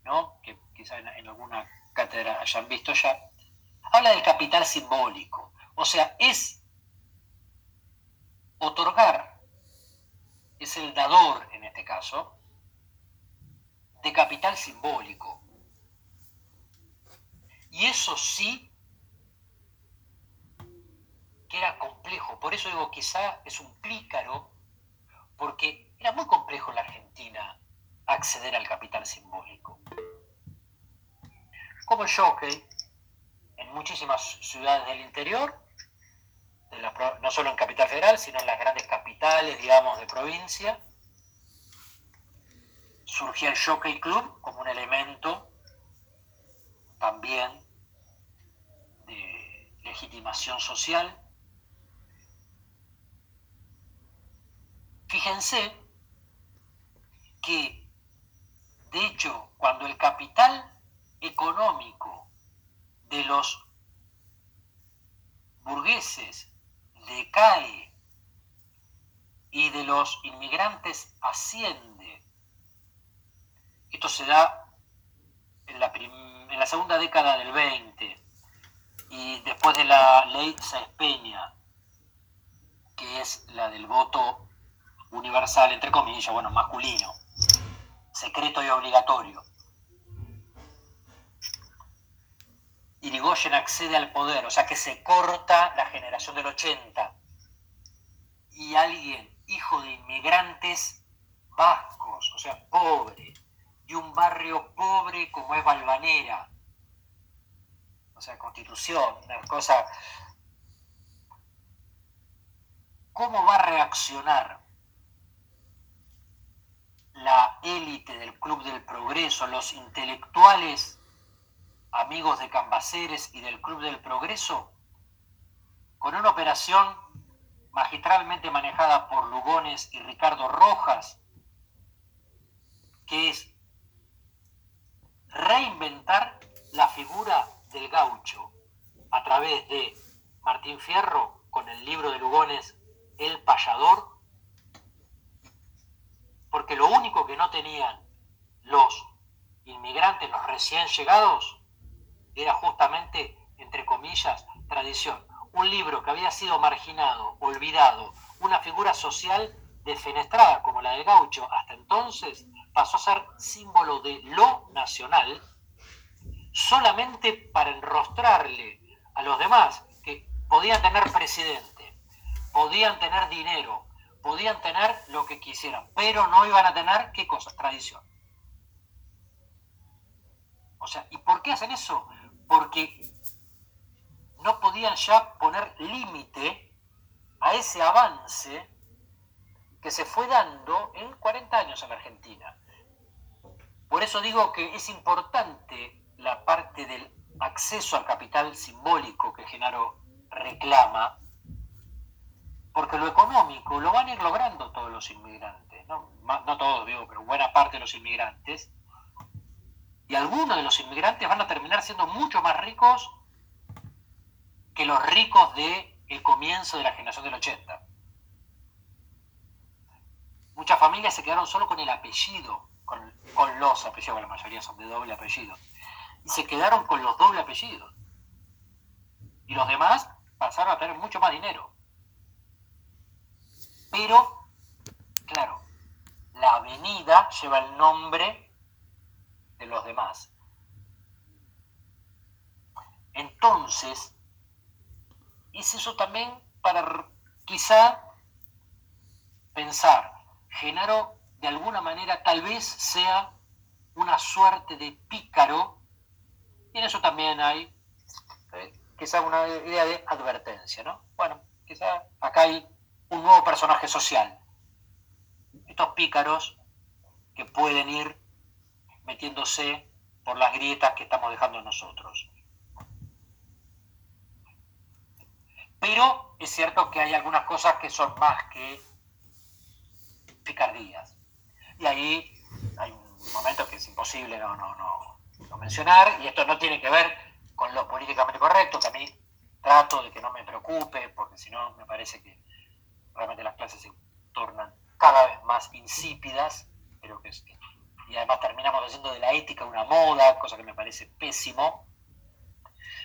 ¿no? que quizá en, alguna cátedra hayan visto ya, habla del capital simbólico. O sea, es otorgar es el dador, en este caso, de capital simbólico. Y eso sí que era complejo. Por eso digo, quizá es un pícaro, porque era muy complejo en la Argentina acceder al capital simbólico. Como jockey, en muchísimas ciudades del interior, no solo en Capital Federal, sino en las grandes capitales, digamos, de provincia, surgía el Jockey Club como un elemento también de legitimación social. Fíjense que, de hecho, cuando el capital económico de los burgueses decae y de los inmigrantes asciende. Esto se da en la, en la segunda década del 20 y después de la ley Sáenz Peña, que es la del voto universal, entre comillas, bueno, masculino, secreto y obligatorio. Irigoyen accede al poder, o sea que se corta la generación del 80 y alguien, hijo de inmigrantes vascos, o sea, pobre, de un barrio pobre como es Valvanera, o sea, Constitución, una cosa. Cómo va a reaccionar la élite del Club del Progreso, los intelectuales amigos de Cambaceres y del Club del Progreso, con una operación magistralmente manejada por Lugones y Ricardo Rojas, que es reinventar la figura del gaucho a través de Martín Fierro con el libro de Lugones El payador, porque lo único que no tenían los inmigrantes, los recién llegados, era justamente, entre comillas, tradición. Un libro que había sido marginado, olvidado, una figura social defenestrada como la del gaucho hasta entonces, pasó a ser símbolo de lo nacional solamente para enrostrarle a los demás que podían tener presidente, podían tener dinero, podían tener lo que quisieran, pero no iban a tener, ¿qué cosas? Tradición. O sea, ¿y por qué hacen eso? Porque no podían ya poner límite a ese avance que se fue dando en 40 años en Argentina. Por eso digo que es importante la parte del acceso al capital simbólico que Genaro reclama, porque lo económico lo van a ir logrando todos los inmigrantes, no, no todos, digo, pero buena parte de los inmigrantes, y algunos de los inmigrantes van a terminar siendo mucho más ricos que los ricos del el comienzo de la generación del 80. Muchas familias se quedaron solo con el apellido, con, con los apellidos, la mayoría son de doble apellido y se quedaron con los doble apellidos. Y los demás pasaron a tener mucho más dinero. Pero, claro, la avenida lleva el nombre de los demás. Entonces, es eso también para quizá pensar, Genaro de alguna manera tal vez sea una suerte de pícaro y en eso también hay eh, quizá una idea de advertencia, ¿no? Bueno, quizá acá hay un nuevo personaje social. Estos pícaros que pueden ir metiéndose por las grietas que estamos dejando nosotros. Pero es cierto que hay algunas cosas que son más que picardías. Y ahí hay un momento que es imposible no, no, no, mencionar, y esto no tiene que ver con lo políticamente correcto, que a mí trato de que no me preocupe, porque si no me parece que realmente las clases se tornan cada vez más insípidas, pero que, y además terminamos haciendo de la ética una moda, cosa que me parece pésimo,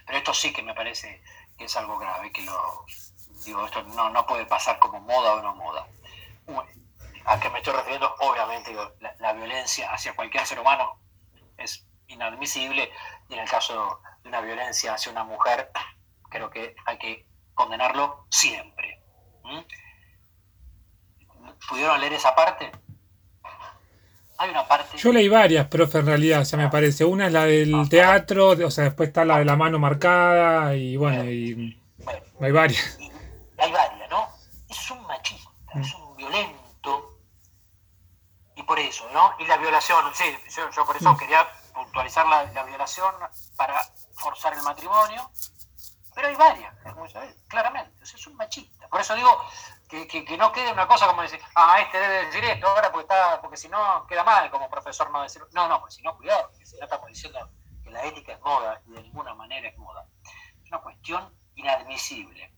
pero esto sí que me parece que es algo grave, que lo digo, esto no, no puede pasar como moda o no moda. ¿A qué me estoy refiriendo? Obviamente, la violencia hacia cualquier ser humano es inadmisible y en el caso de una violencia hacia una mujer creo que hay que condenarlo siempre. ¿Pudieron leer esa parte? Hay una parte... Yo leí varias, profe, en realidad, o sea, me parece. Una es la del ah, teatro, o sea, después está la de la mano marcada y bueno, y hay varias. Hay varias, ¿no? Es un machista, es un violento. Y por eso, ¿no? Y la violación, sí, yo, por eso quería puntualizar la, violación para forzar el matrimonio, pero hay varias, claramente, es un machista. Por eso digo que, no quede una cosa como decir, ah, este debe decir esto ahora porque, está, porque si no queda mal como profesor no decir, no, no, pues si no, cuidado, porque si no estamos diciendo que la ética es moda y de ninguna manera es moda. Es una cuestión inadmisible.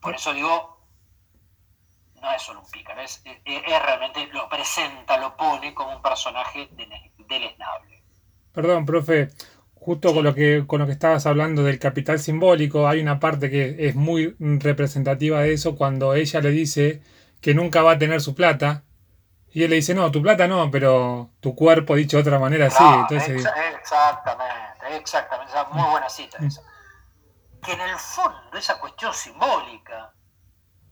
Por eso digo, no es solo un pícaro, es, realmente lo presenta, lo pone como un personaje de, deleznable. Perdón, profe, justo con lo que con lo que estabas hablando del capital simbólico, hay una parte que es muy representativa de eso cuando ella le dice que nunca va a tener su plata. Y él le dice, no, tu plata no, pero tu cuerpo, dicho de otra manera, sí. Entonces, exactamente, exactamente. muy buena cita esa. Que en el fondo esa cuestión simbólica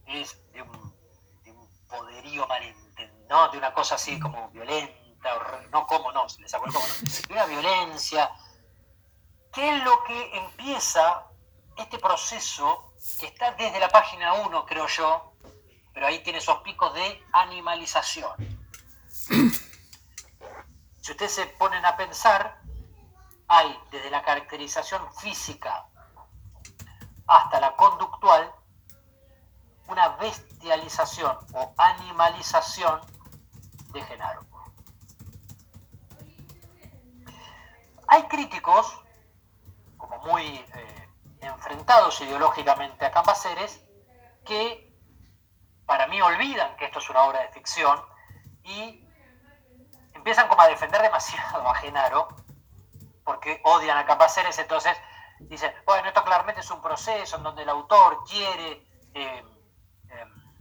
es de un, poderío malentendido, de una cosa así como violenta no como no, se les sacó no, una violencia, ¿qué es lo que empieza este proceso que está desde la página 1, creo yo, pero ahí tiene esos picos de animalización. Si ustedes se ponen a pensar, hay desde la caracterización física hasta la conductual una bestialización o animalización de Genaro. Hay críticos, muy eh, enfrentados ideológicamente a Cambaceres, que para mí olvidan que esto es una obra de ficción y empiezan como a defender demasiado a Genaro, porque odian a Cambaceres, entonces dicen, bueno, esto claramente es un proceso en donde el autor quiere eh, em,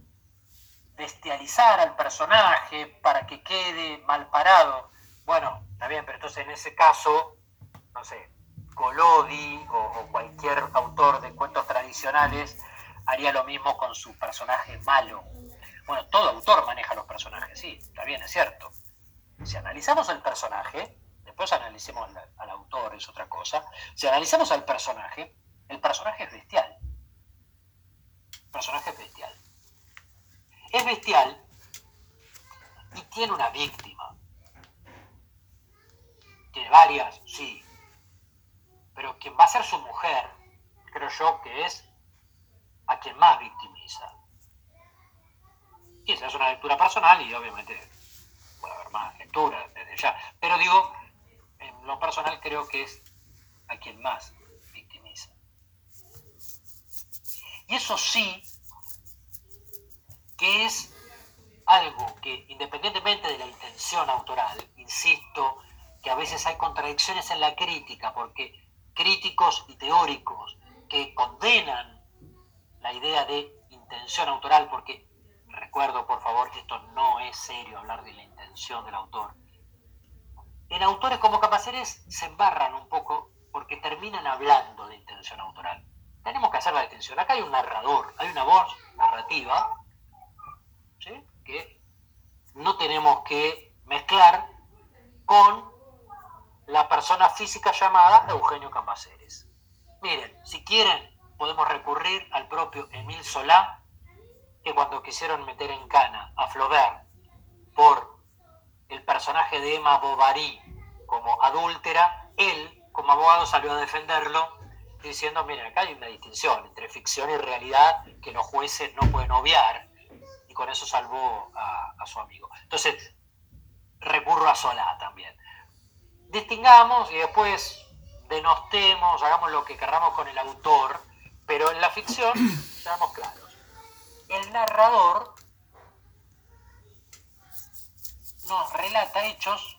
bestializar al personaje para que quede mal parado. Bueno, está bien, pero entonces en ese caso, no sé, Golodi o, cualquier autor de cuentos tradicionales haría lo mismo con su personaje malo. Bueno, todo autor maneja los personajes, sí, está bien, es cierto. Si analizamos el personaje, después analicemos al, autor, es otra cosa. Si analizamos al personaje, el personaje es bestial. El personaje es bestial. Es bestial y tiene una víctima. Tiene varias, sí. Pero quien va a ser su mujer, creo yo que es a quien más victimiza. Y esa es una lectura personal y obviamente puede haber más lecturas desde ya. Pero digo, en lo personal creo que es a quien más victimiza. Y eso sí, que es algo que independientemente de la intención autoral, insisto, que a veces hay contradicciones en la crítica, porque críticos y teóricos que condenan la idea de intención autoral, porque recuerdo por favor que esto no es serio hablar de la intención del autor. En autores como Capaceres se embarran un poco porque terminan hablando de intención autoral. Tenemos que hacer la distinción. Acá hay un narrador, hay una voz narrativa que no tenemos que mezclar con la persona física llamada Eugenio Cambaceres. Miren, si quieren, podemos recurrir al propio Emil Solá, que cuando quisieron meter en cana a Flaubert por el personaje de Emma Bovary como adúltera, él, como abogado, salió a defenderlo diciendo, miren, acá hay una distinción entre ficción y realidad que los jueces no pueden obviar, y con eso salvó a, a su amigo. Entonces, recurro a Solá también distingamos y después denostemos, hagamos lo que querramos con el autor, pero en la ficción seamos claros. El narrador nos relata hechos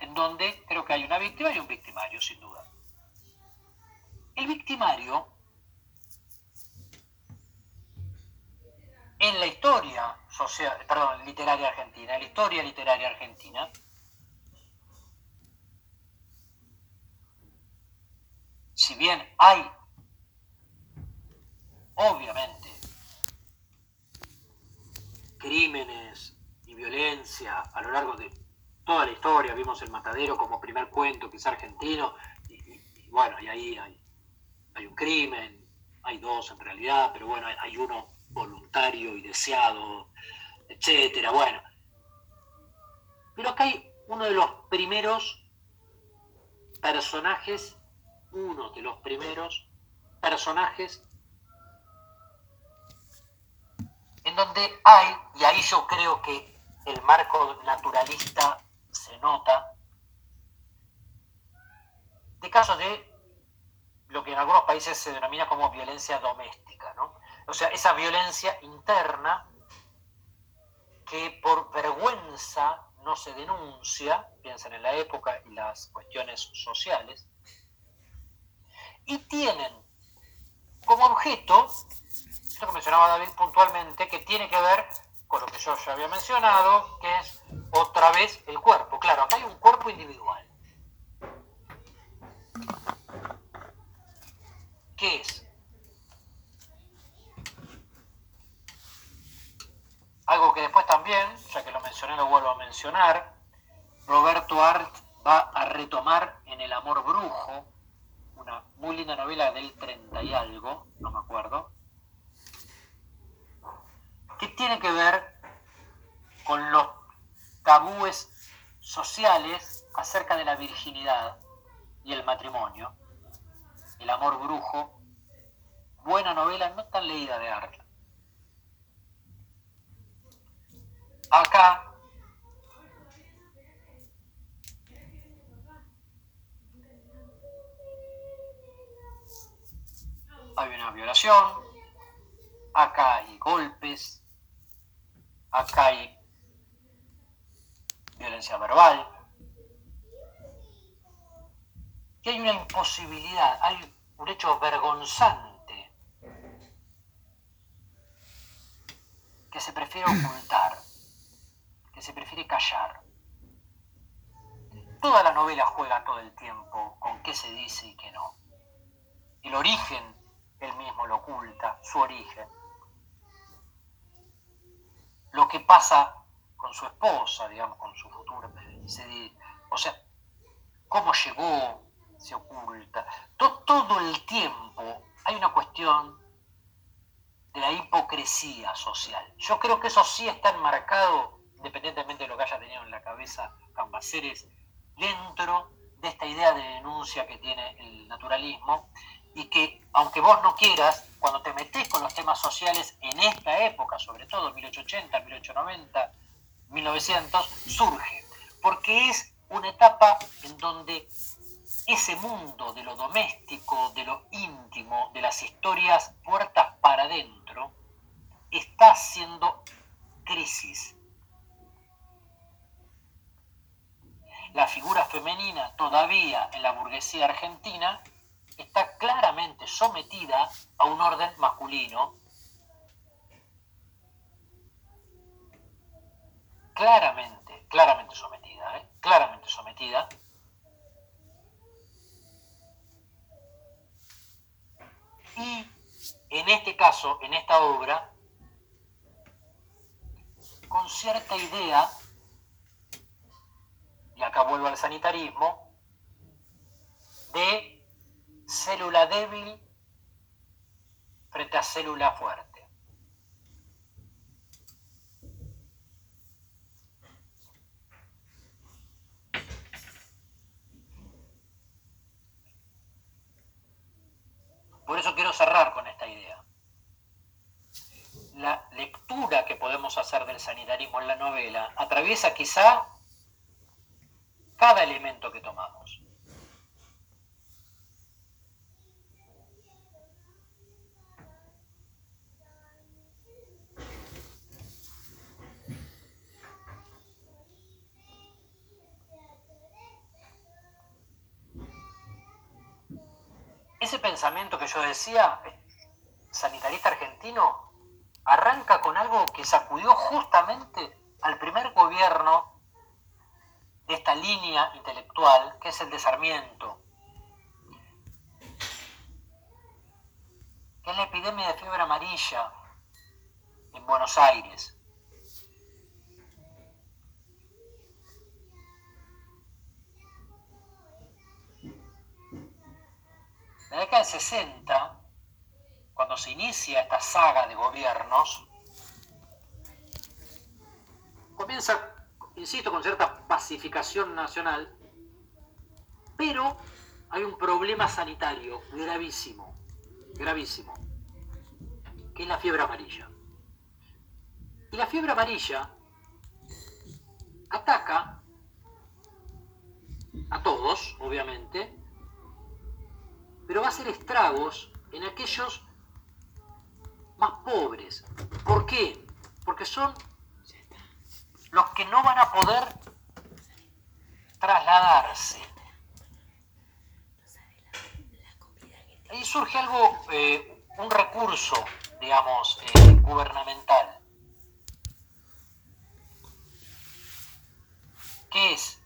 en donde creo que hay una víctima y un victimario, sin duda. El victimario en la historia social, perdón, literaria argentina, en la historia literaria argentina, si bien hay, obviamente, crímenes y violencia a lo largo de toda la historia, vimos el matadero como primer cuento que es argentino, y, bueno, y ahí hay, un crimen, hay dos en realidad, pero bueno, hay uno voluntario y deseado, etcétera, bueno. Pero acá hay uno de los primeros personajes uno de los primeros personajes en donde hay, y ahí yo creo que el marco naturalista se nota, de casos de lo que en algunos países se denomina como violencia doméstica, ¿no? O sea, esa violencia interna que por vergüenza no se denuncia, piensen en la época y las cuestiones sociales, y tienen como objeto, esto que mencionaba David puntualmente, que tiene que ver con lo que yo ya había mencionado, que es otra vez el cuerpo. Claro, acá hay un cuerpo individual. ¿Qué es? Algo que después también, ya que lo mencioné, lo vuelvo a mencionar, Roberto Art va a retomar en El amor brujo, una muy linda novela del 30 y algo, no me acuerdo, que tiene que ver con los tabúes sociales acerca de la virginidad y el matrimonio, el amor brujo, buena novela, no tan leída de arte. Acá hay una violación, acá hay golpes, acá hay violencia verbal, que hay una imposibilidad, hay un hecho vergonzante que se prefiere ocultar, que se prefiere callar. Toda la novela juega todo el tiempo con qué se dice y qué no. El origen, él mismo lo oculta, su origen. Lo que pasa con su esposa, digamos, con su futuro, se, o sea, cómo llegó, se oculta. Todo, el tiempo hay una cuestión de la hipocresía social. Yo creo que eso sí está enmarcado, independientemente de lo que haya tenido en la cabeza Cambaceres, dentro de esta idea de denuncia que tiene el naturalismo y que, aunque vos no quieras, cuando te metés con los temas sociales en esta época, sobre todo 1880, 1890, 1900, surge, porque es una etapa en donde ese mundo de lo doméstico, de lo íntimo, de las historias puertas para adentro, está haciendo crisis. La figura femenina todavía en la burguesía argentina está claramente sometida a un orden masculino, claramente, claramente sometida, ¿eh? claramente sometida, Y en este caso, en esta obra, con cierta idea, y acá vuelvo al sanitarismo, de célula débil frente a célula fuerte. Por eso quiero cerrar con esta idea. La lectura que podemos hacer del sanitarismo en la novela atraviesa quizá cada elemento que tomamos. ese pensamiento que yo decía, sanitarista argentino, arranca con algo que sacudió justamente al primer gobierno de esta línea intelectual, que es el de Sarmiento, que es la epidemia de fiebre amarilla en Buenos Aires. La década del 60, cuando se inicia esta saga de gobiernos, comienza, insisto, con cierta pacificación nacional, pero hay un problema sanitario gravísimo, gravísimo, que es la fiebre amarilla. Y la fiebre amarilla ataca a todos, obviamente, pero va a hacer estragos en aquellos más pobres. ¿Por qué? Porque son los que no van a poder trasladarse. Ahí surge algo, eh, un recurso, digamos, eh, gubernamental, que es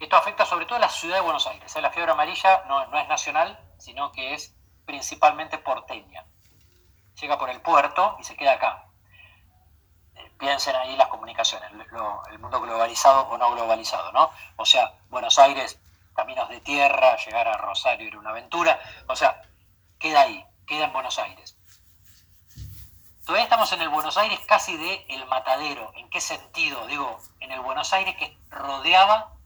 esto afecta sobre todo a la ciudad de Buenos Aires. ¿eh? La fiebre amarilla no, es nacional, sino que es principalmente porteña. Llega por el puerto y se queda acá. Eh, piensen ahí las comunicaciones, el mundo globalizado o no globalizado, ¿no? O sea, Buenos Aires caminos de tierra, llegar a Rosario era una aventura. O sea, queda ahí, queda en Buenos Aires. Todavía estamos en el Buenos Aires casi de el matadero. ¿En qué sentido? Digo, en el Buenos Aires que rodeaba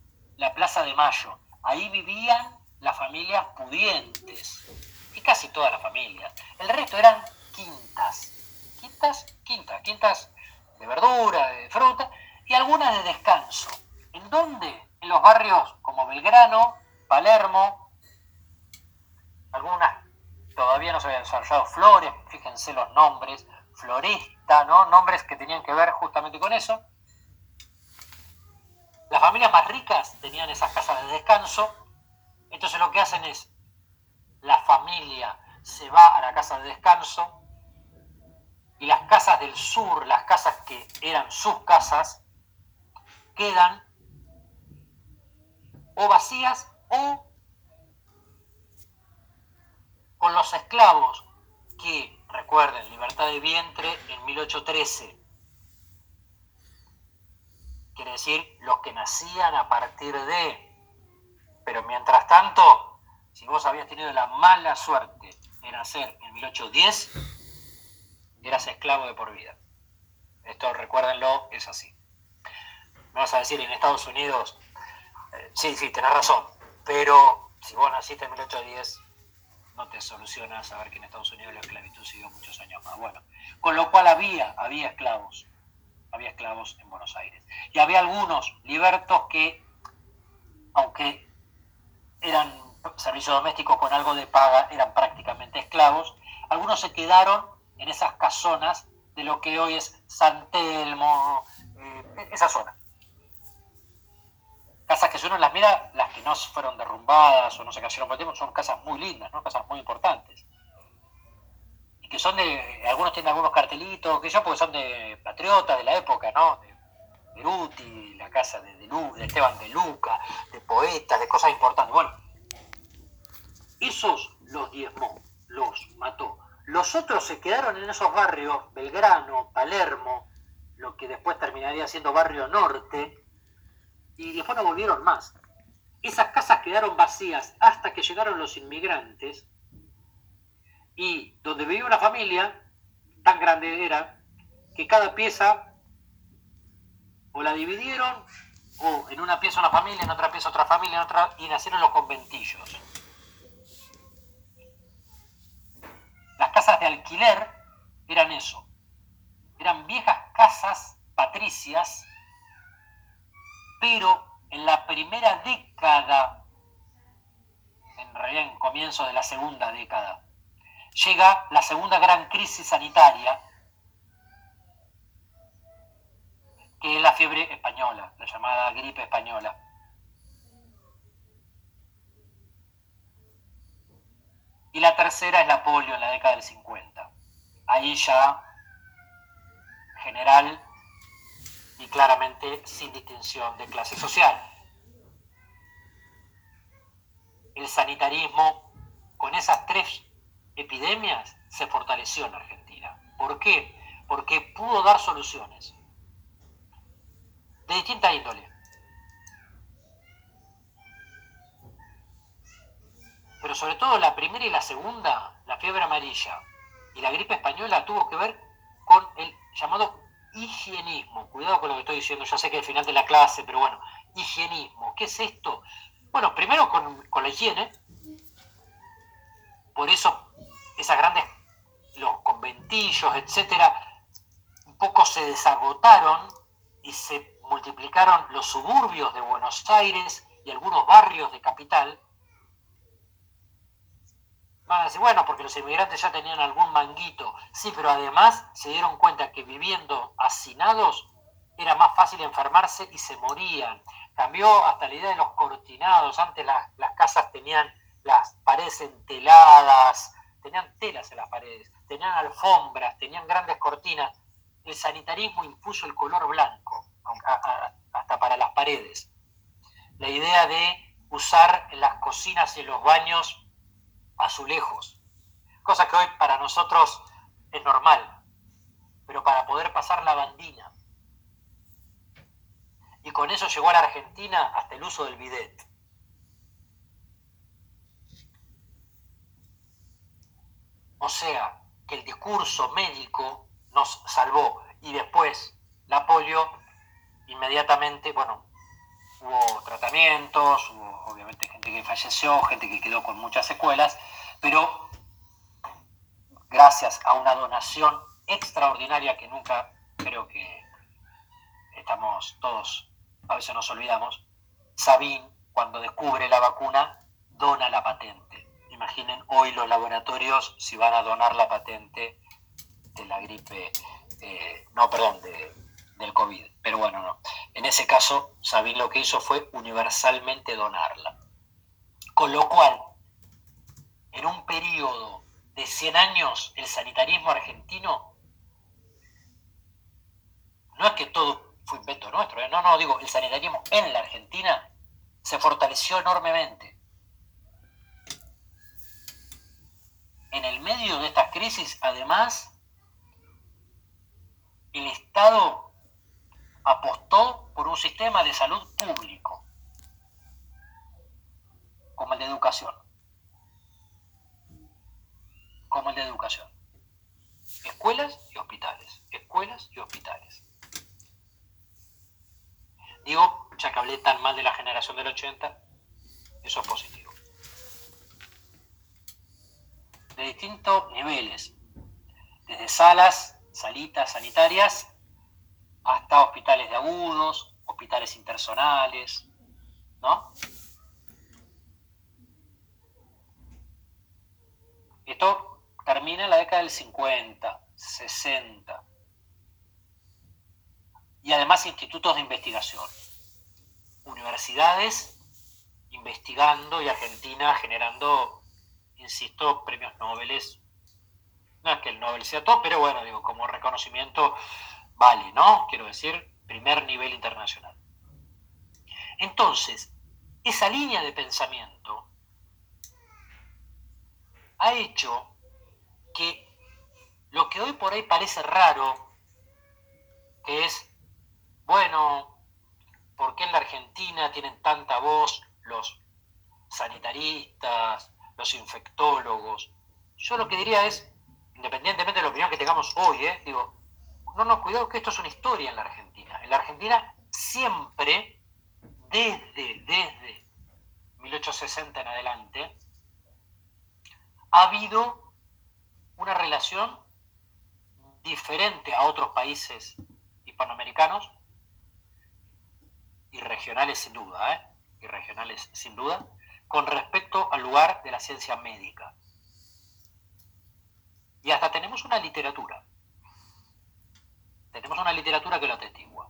la Plaza de Mayo. Ahí vivían las familias pudientes. Y casi todas las familias. El resto eran quintas. Quintas, quintas, quintas de verdura, de fruta y algunas de descanso. ¿En dónde? En los barrios como Belgrano, Palermo, algunas todavía no se habían desarrollado Flores, fíjense los nombres, Floresta, ¿no? Nombres que tenían que ver justamente con eso. Las familias más ricas tenían esas casas de descanso, entonces lo que hacen es, la familia se va a la casa de descanso y las casas del sur, las casas que eran sus casas, quedan o vacías o con los esclavos que Recuerden, libertad de vientre en 1813. Quiere decir los que nacían a partir de... Pero mientras tanto, si vos habías tenido la mala suerte de nacer en 1810, eras esclavo de por vida. Esto recuérdenlo, es así. Me vas a decir en Estados Unidos, eh, sí, sí, tenés razón, pero si vos naciste en 1810, no te soluciona saber que en Estados Unidos la esclavitud siguió muchos años más. Bueno, con lo cual había, había esclavos, había esclavos en Buenos Aires. Y había algunos libertos que, aunque eran servicio doméstico con algo de paga, eran prácticamente esclavos, algunos se quedaron en esas casonas de lo que hoy es San Telmo, eh, esa zona casas que si uno las mira, las que no fueron derrumbadas o no se cayeron por tiempo, son casas muy lindas, ¿no? casas muy importantes. Que son de, algunos tienen algunos cartelitos, que yo, porque son de patriotas de la época, ¿no? De Beruti, la casa de, de, de Esteban de Luca, de poetas, de cosas importantes. Bueno, esos los diezmó, los mató. Los otros se quedaron en esos barrios, Belgrano, Palermo, lo que después terminaría siendo Barrio Norte, y después no volvieron más. Esas casas quedaron vacías hasta que llegaron los inmigrantes y donde vivía una familia, tan grande era, que cada pieza o la dividieron o en una pieza una familia, en otra pieza otra familia, en otra, y nacieron los conventillos. Las casas de alquiler eran eso, eran viejas casas patricias pero en la primera década, en realidad en comienzo de la segunda década, llega la segunda gran crisis sanitaria, que es la fiebre española, la llamada gripe española. Y la tercera es la polio en la década del 50. Ahí ya general y claramente sin distinción de clase social. El sanitarismo con esas tres epidemias se fortaleció en Argentina. ¿Por qué? Porque pudo dar soluciones de distinta índole. Pero sobre todo la primera y la segunda, la fiebre amarilla y la gripe española, tuvo que ver con el llamado higienismo. Cuidado con lo que estoy diciendo, ya sé que al final de la clase, pero bueno, higienismo. ¿Qué es esto? Bueno, primero con, la higiene. Por eso esas grandes, los conventillos, etcétera, un poco se desagotaron y se multiplicaron los suburbios de Buenos Aires y algunos barrios de capital Van a decir, bueno, porque los inmigrantes ya tenían algún manguito. Sí, pero además se dieron cuenta que viviendo hacinados era más fácil enfermarse y se morían. Cambió hasta la idea de los cortinados. Antes las, las casas tenían las paredes enteladas, tenían telas en las paredes, tenían alfombras, tenían grandes cortinas. El sanitarismo impuso el color blanco, hasta para las paredes. La idea de usar en las cocinas y los baños azulejos, cosa que hoy para nosotros es normal, pero para poder pasar la bandina. Y con eso llegó a la Argentina hasta el uso del bidet. O sea, que el discurso médico nos salvó y después la polio, inmediatamente, bueno, hubo tratamientos, hubo obviamente gente que falleció, gente que quedó con muchas secuelas, pero gracias a una donación extraordinaria que nunca creo que estamos todos, a veces nos olvidamos, Sabin, cuando descubre la vacuna, dona la patente. Imaginen hoy los laboratorios si van a donar la patente de la gripe, eh, no, perdón, del COVID. Pero bueno, no. En ese caso, Sabin lo que hizo fue universalmente donarla. Con lo cual, en un periodo de 100 años, el sanitarismo argentino, no es que todo fue invento nuestro, ¿eh? no, no, digo, el sanitarismo en la Argentina se fortaleció enormemente. En el medio de estas crisis, además, el Estado apostó por un sistema de salud público, como el de educación. Como el de educación. Escuelas y hospitales. Escuelas y hospitales. Digo, ya que hablé tan mal de la generación del 80, eso es positivo. De distintos niveles, desde salas, salitas sanitarias, hasta hospitales de agudos, hospitales intersonales, ¿no? Esto termina en la década del 50, 60. Y además institutos de investigación, universidades investigando y Argentina generando, insisto, premios Nobel. No es que el Nobel sea todo, pero bueno, digo, como reconocimiento vale, ¿no? Quiero decir, primer nivel internacional. Entonces, esa línea de pensamiento ha hecho que lo que hoy por ahí parece raro, que es, bueno, ¿por qué en la Argentina tienen tanta voz los sanitaristas, los infectólogos? Yo lo que diría es, independientemente de la opinión que tengamos hoy, ¿eh? digo, no, no, cuidado que esto es una historia en la Argentina. En la Argentina siempre, desde, desde 1860 en adelante, ha habido una relación diferente a otros países hispanoamericanos y regionales sin duda, ¿eh? y regionales sin duda, con respecto al lugar de la ciencia médica. Y hasta tenemos una literatura tenemos una literatura que lo atestigua.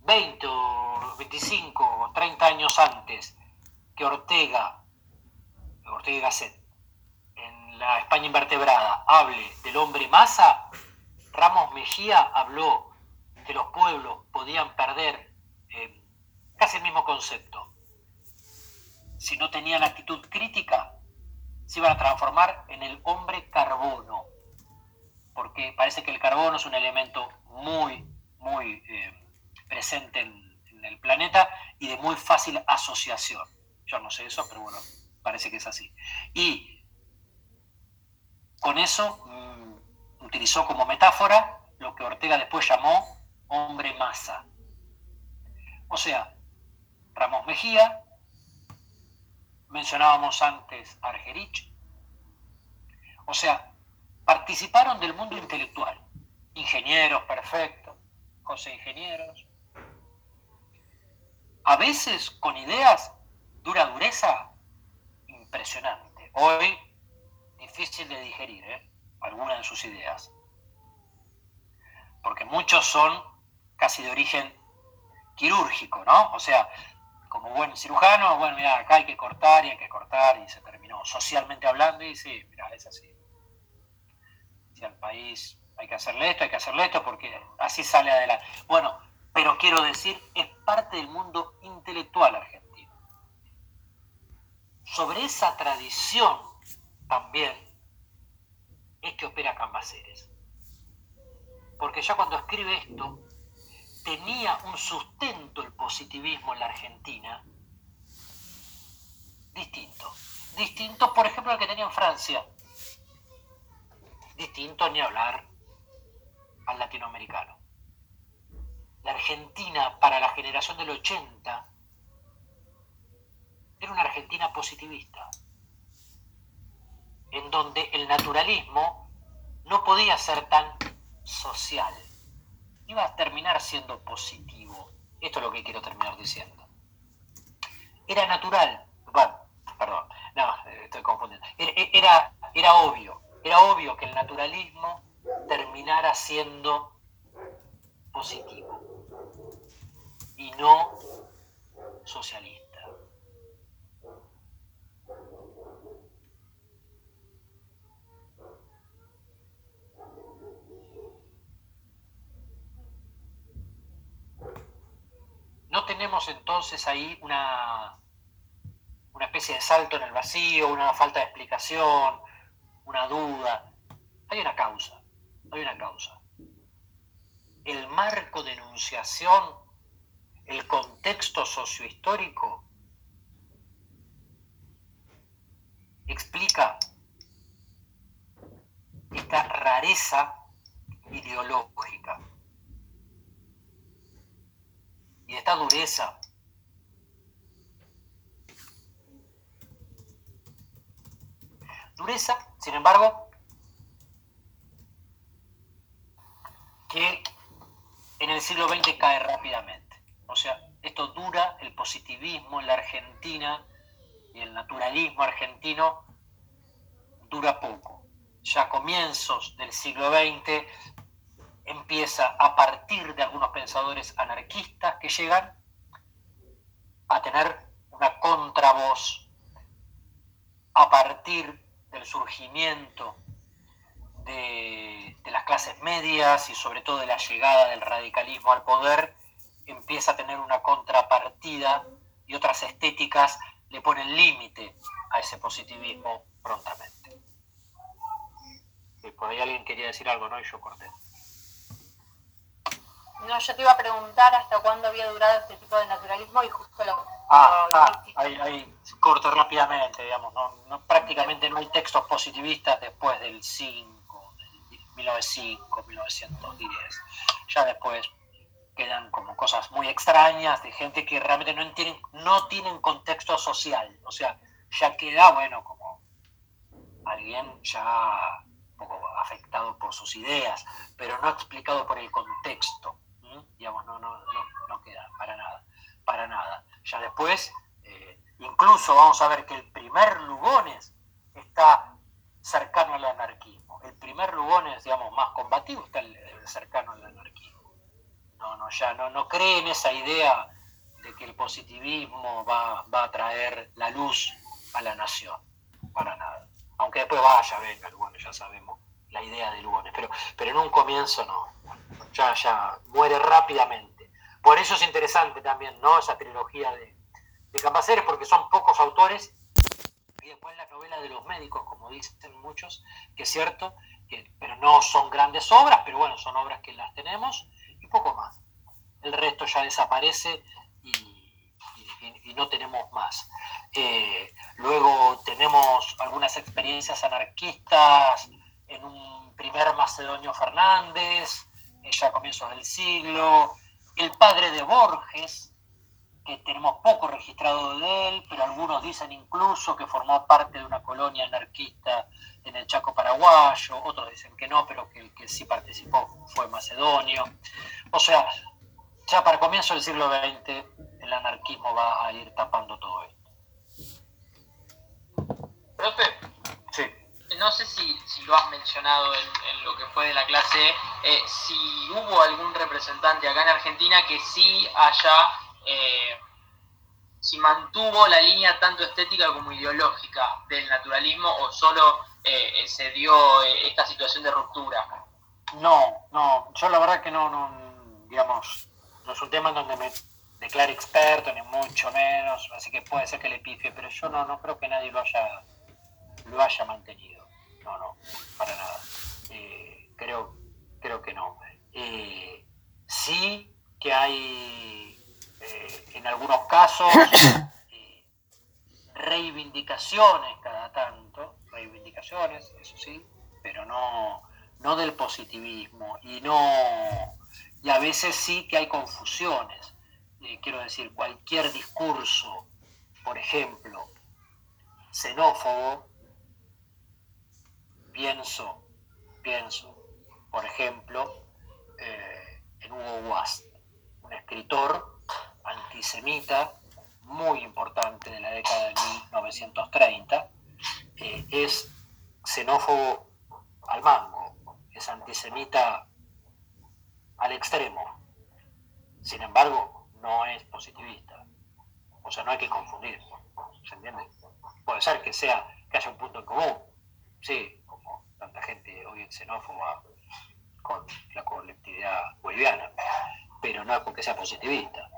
Veinte o 25 o 30 años antes que Ortega, Ortega y Gasset, en la España invertebrada, hable del hombre masa, Ramos Mejía habló que los pueblos podían perder casi el mismo concepto. Si no tenían actitud crítica, se iban a transformar en el hombre carbono, porque parece que el carbono es un elemento muy, muy eh, presente en, el planeta y de muy fácil asociación. Yo no sé eso, pero bueno, parece que es así. Y con eso mm, utilizó como metáfora lo que Ortega después llamó hombre masa. O sea, Ramos Mejía mencionábamos antes Argerich. O sea, participaron del mundo intelectual. Ingenieros, perfecto. José Ingenieros. A veces con ideas de una dureza impresionante. Hoy, difícil de digerir, ¿eh? Algunas de sus ideas. Porque muchos son casi de origen quirúrgico, ¿no? O sea, como buen cirujano, bueno, mira, acá hay que cortar y hay que cortar y se terminó. Socialmente hablando, y sí, mira, es así. Si al país hay que hacerle esto, hay que hacerle esto, porque así sale adelante. Bueno, pero quiero decir, es parte del mundo intelectual argentino. Sobre esa tradición también es que opera Cambaceres. Porque ya cuando escribe esto, tenía un sustento el positivismo en la Argentina distinto. Distinto, por ejemplo, al que tenía en Francia. Distinto ni hablar al latinoamericano. La Argentina para la generación del 80 era una Argentina positivista, en donde el naturalismo no podía ser tan social, iba a terminar siendo positivo. Esto es lo que quiero terminar diciendo. Era natural, bueno, perdón, no, estoy confundiendo. Era, era obvio, era obvio que el naturalismo terminara siendo positivo y no socialista. No tenemos entonces ahí una, una especie de salto en el vacío, una falta de explicación, una duda. Hay una causa, hay una causa. El marco de enunciación, el contexto sociohistórico, explica esta rareza ideológica y esta dureza. Dureza, sin embargo, que en el siglo XX cae rápidamente. O sea, esto dura, el positivismo en la Argentina y el naturalismo argentino dura poco. Ya a comienzos del siglo XX empieza a partir de algunos pensadores anarquistas que llegan a tener una contravoz a partir del surgimiento de, las clases medias y sobre todo de la llegada del radicalismo al poder, empieza a tener una contrapartida y otras estéticas le ponen límite a ese positivismo prontamente. Y por ahí alguien quería decir algo, ¿no? Y yo corté. No, yo te iba a preguntar hasta cuándo había durado este tipo de naturalismo y justo lo... Ah, ah ahí, ahí, corto rápidamente, digamos, no, prácticamente no hay textos positivistas después del 5, del 1905, 1910. Ya después quedan como cosas muy extrañas de gente que realmente no tienen, no tienen contexto social, o sea, ya queda, bueno, como alguien ya un poco afectado por sus ideas, pero no explicado por el contexto digamos, no, no, no, queda para nada, para nada. Ya después, eh, incluso vamos a ver que el primer Lugones está cercano al anarquismo. El primer Lugones, digamos, más combativo está cercano al anarquismo. No, no, ya no, no cree en esa idea de que el positivismo va, va a traer la luz a la nación, para nada. Aunque después vaya, venga, Lugones, ya sabemos la idea de Lugones, pero, pero en un comienzo no ya, ya muere rápidamente. Por eso es interesante también, ¿no? Esa trilogía de, de porque son pocos autores. Y después la novela de los médicos, como dicen muchos, que es cierto, que, pero no son grandes obras, pero bueno, son obras que las tenemos y poco más. El resto ya desaparece y, no tenemos más. Eh, luego tenemos algunas experiencias anarquistas en un primer Macedonio Fernández, ya a comienzos del siglo, el padre de Borges, que tenemos poco registrado de él, pero algunos dicen incluso que formó parte de una colonia anarquista en el Chaco paraguayo, otros dicen que no, pero que el que sí participó fue macedonio. O sea, ya para comienzo del siglo XX el anarquismo va a ir tapando todo esto. Profe, sí no sé si, lo has mencionado en, lo que fue de la clase, eh, si hubo algún representante acá en Argentina que sí haya, eh, si mantuvo la línea tanto estética como ideológica del naturalismo o solo eh, se dio esta situación de ruptura. No, no, yo la verdad que no, no digamos, no es un tema en donde me declare experto, ni mucho menos, así que puede ser que le pifie, pero yo no, no creo que nadie lo haya, lo haya mantenido para nada. Eh, creo, creo que no. Eh, sí que hay eh, en algunos casos reivindicaciones reivindicaciones cada tanto, reivindicaciones, eso sí, pero no, no del positivismo y no y a veces sí que hay confusiones. Eh, quiero decir, cualquier discurso, por ejemplo, xenófobo, pienso, pienso, por ejemplo, eh, en Hugo Wast, un escritor antisemita muy importante de la década de 1930, eh, es xenófobo al mango, es antisemita al extremo. Sin embargo, no es positivista. O sea, no hay que confundir. ¿Se entiende? Puede ser que sea, que haya un punto en común. Sí, tanta gente hoy xenófoba con la colectividad boliviana, pero no es porque sea positivista.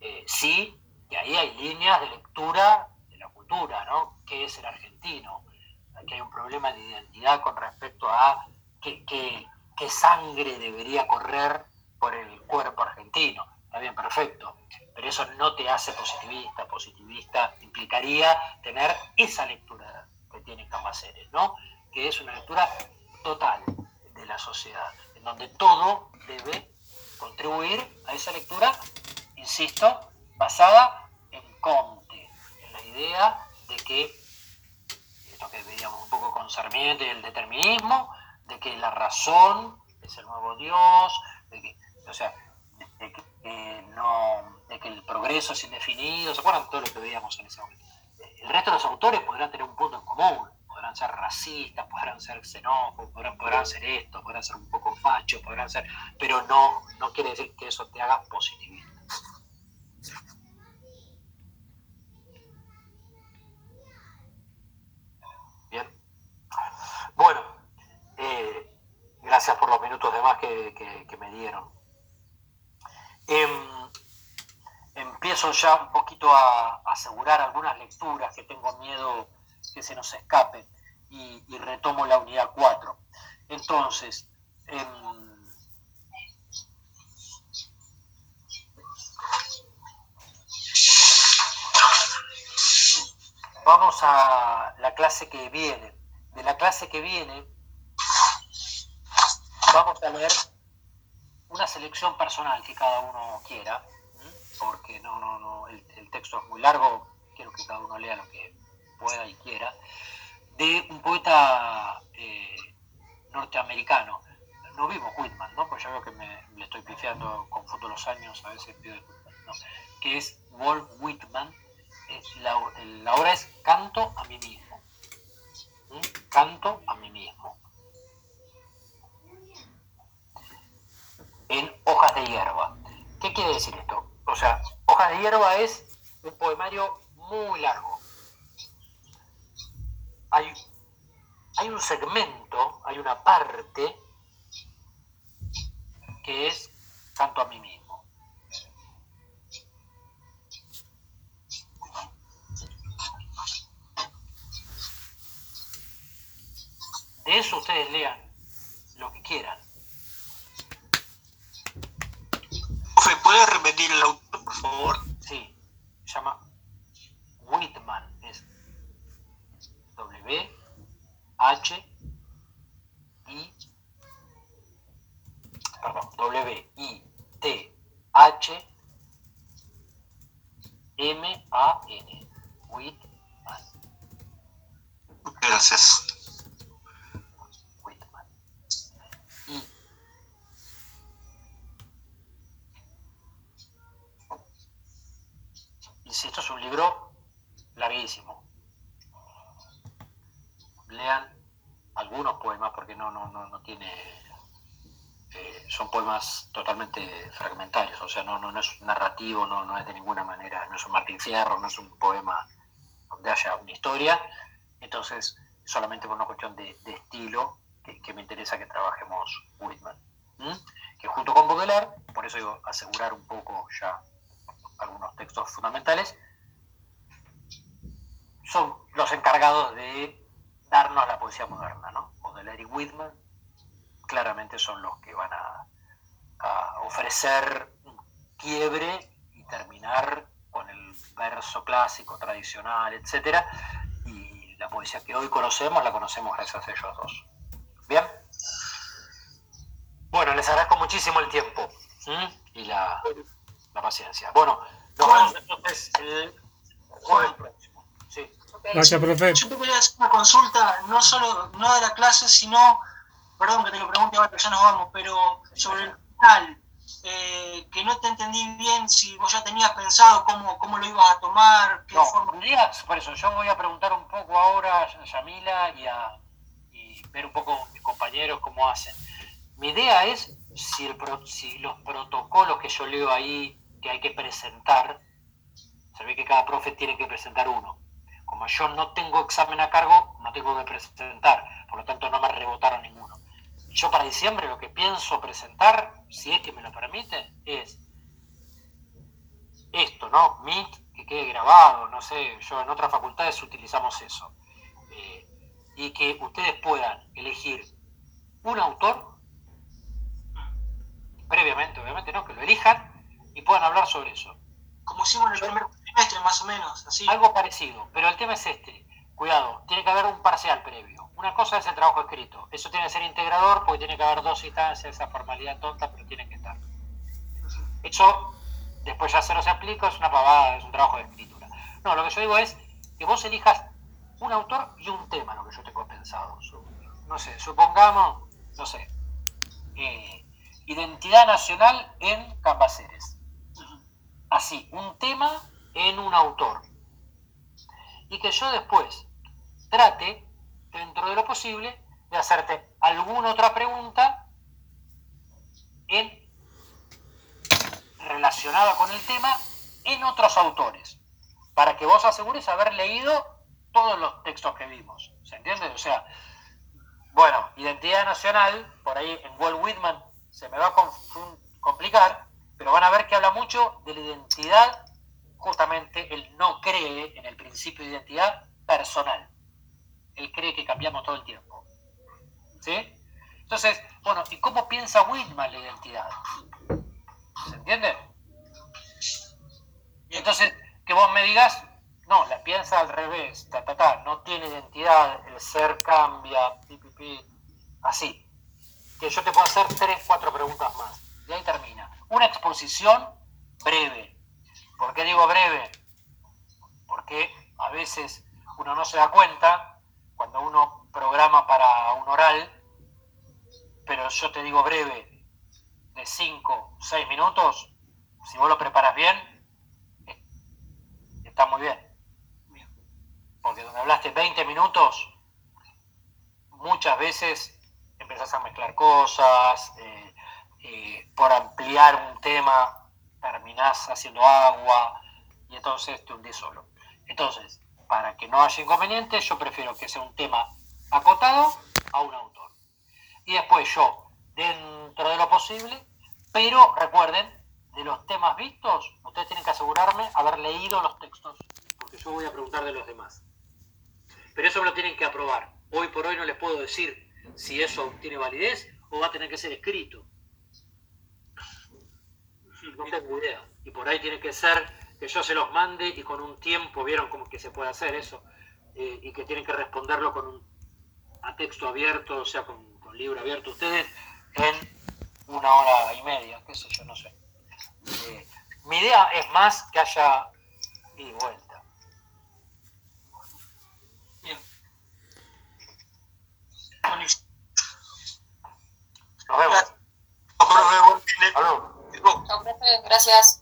Eh, sí, y ahí hay líneas de lectura de la cultura, ¿no? ¿Qué es el argentino? Aquí hay un problema de identidad con respecto a qué, qué, qué sangre debería correr por el cuerpo argentino. Está bien, perfecto. Pero eso no te hace positivista. Positivista implicaría tener esa lectura que tiene Camaceres, ¿no? Que es una lectura total de la sociedad, en donde todo debe contribuir a esa lectura, insisto, basada en Comte, en la idea de que, esto que veíamos un poco con Sarmiento el determinismo, de que la razón es el nuevo Dios, de que, o sea, no, de que el progreso es indefinido, ¿se acuerdan todo lo que veíamos en ese momento? El resto de los autores podrán tener un punto en común, podrán ser racistas, podrán ser xenófobos, podrán, podrán ser esto, podrán ser un poco fachos, podrán ser, pero no, no quiere decir que eso te haga positivista. Bien. Bueno, eh, gracias por los minutos de más que, que, me dieron. Em, empiezo ya un poquito a, asegurar algunas lecturas que tengo miedo que se nos escapen y, retomo la unidad 4. Entonces, em, vamos a la clase que viene. De la clase que viene vamos a leer una selección personal que cada uno quiera, porque no, no, no, el, texto es muy largo, quiero que cada uno lea lo que pueda y quiera, de un poeta eh, norteamericano. No vivo Whitman, ¿no? Pues ya veo que me, le estoy pifiando, confundo los años, a veces pido que es Walt Whitman, la, la, obra es Canto a mí mismo. Canto a mí mismo. En hojas de hierba. ¿Qué quiere decir esto? O sea, hojas de hierba es un poemario muy largo. Hay, hay un segmento, hay una parte que es Canto a mí mismo. De eso ustedes lean lo que quieran. ¿Se ¿puede repetir el autor, por favor? Sí, se llama Whitman, H I perdón, W I T H M A N Whitman. Gracias. esto es un libro larguísimo. Lean algunos poemas porque no, no, no, tiene... Eh, son poemas totalmente fragmentarios, o sea, no, no, es narrativo, no, no es de ninguna manera, no es un Martín Fierro, no es un poema donde haya una historia, entonces solamente por una cuestión de, estilo que, me interesa que trabajemos Whitman, que junto con Baudelaire, por eso digo, asegurar un poco ya algunos textos fundamentales, son los encargados de darnos la poesía moderna, ¿no? Baudelaire y Whitman claramente son los que van a, ofrecer un quiebre y terminar con el verso clásico, tradicional, etc. Y, la poesía que hoy conocemos la conocemos gracias a ellos dos. Bien. Bueno, les agradezco muchísimo el tiempo y la, la, paciencia. Bueno, nos vemos entonces el jueves Gracias, profe. Yo te quería hacer una consulta, no solo no de la clase, sino, perdón que te lo pregunte ahora, ya nos vamos, pero sobre el final, eh, que no te entendí bien si vos ya tenías pensado cómo, cómo lo ibas a tomar, qué no, forma... por eso, yo voy a preguntar un poco ahora a Yamila y, a, y ver un poco mis compañeros cómo hacen. Mi idea es si, el, si los protocolos que yo leo ahí que hay que presentar, se ve que cada profe tiene que presentar uno. Como yo no tengo examen a cargo, no tengo que presentar, por lo tanto no me rebotaron ninguno. Yo para diciembre lo que pienso presentar, si es que me lo permiten, es esto, ¿no? Meet, que quede grabado, no sé, yo en otras facultades utilizamos eso. Eh, y que ustedes puedan elegir un autor previamente, obviamente, ¿no? Que lo elijan y puedan hablar sobre eso. Como hicimos en el primer más o menos, así. Algo parecido, pero el tema es este. Cuidado, tiene que haber un parcial previo. Una cosa es el trabajo escrito. Eso tiene que ser integrador porque tiene que haber dos instancias, esa formalidad tonta, pero tienen que estar. Eso, después ya se los explico, es una pavada, es un trabajo de escritura. No, lo que yo digo es que vos elijas un autor y un tema, lo que yo tengo pensado. No sé, supongamos, no sé, eh, identidad nacional en Cambaceres. Así, un tema en un autor. Y que yo después trate, dentro de lo posible, de hacerte alguna otra pregunta en, relacionada con el tema en otros autores, para que vos asegures haber leído todos los textos que vimos. ¿Se entiende? O sea, bueno, identidad nacional, por ahí en Walt Whitman se me va a complicar, pero van a ver que habla mucho de la identidad, justamente él no cree en el principio de identidad personal. Él cree que cambiamos todo el tiempo. ¿Sí? Entonces, bueno, ¿y cómo piensa Whitman la identidad? ¿Se entiende? Y entonces, que vos me digas, no, la piensa al revés, ta, ta, ta, no tiene identidad, el ser cambia, pi, pi, pi, así que yo te puedo hacer tres, cuatro preguntas más. Y ahí termina. Una exposición breve. ¿Por qué digo breve? Porque a veces uno no se da cuenta cuando uno programa para un oral, pero yo te digo breve, de cinco, seis minutos, si vos lo preparas bien, está muy bien. Porque donde hablaste 20 minutos, muchas veces empezás a mezclar cosas, eh, eh, por ampliar un tema terminás haciendo agua y entonces te hundís solo. Entonces, para que no haya inconvenientes, yo prefiero que sea un tema acotado a un autor. Y después yo, dentro de lo posible, pero recuerden, de los temas vistos, ustedes tienen que asegurarme haber leído los textos, porque yo voy a preguntar de los demás. Pero eso me lo tienen que aprobar. Hoy por hoy no les puedo decir si eso tiene validez o va a tener que ser escrito. No tengo idea. Y por ahí tiene que ser que yo se los mande y con un tiempo, vieron cómo que se puede hacer eso, eh, y que tienen que responderlo con un a texto abierto, o sea, con, libro abierto ustedes, en una hora y media, qué sé yo, no sé. Eh, mi idea es más que haya y vuelta. Bien. Nos vemos. Hasta luego. Gracias.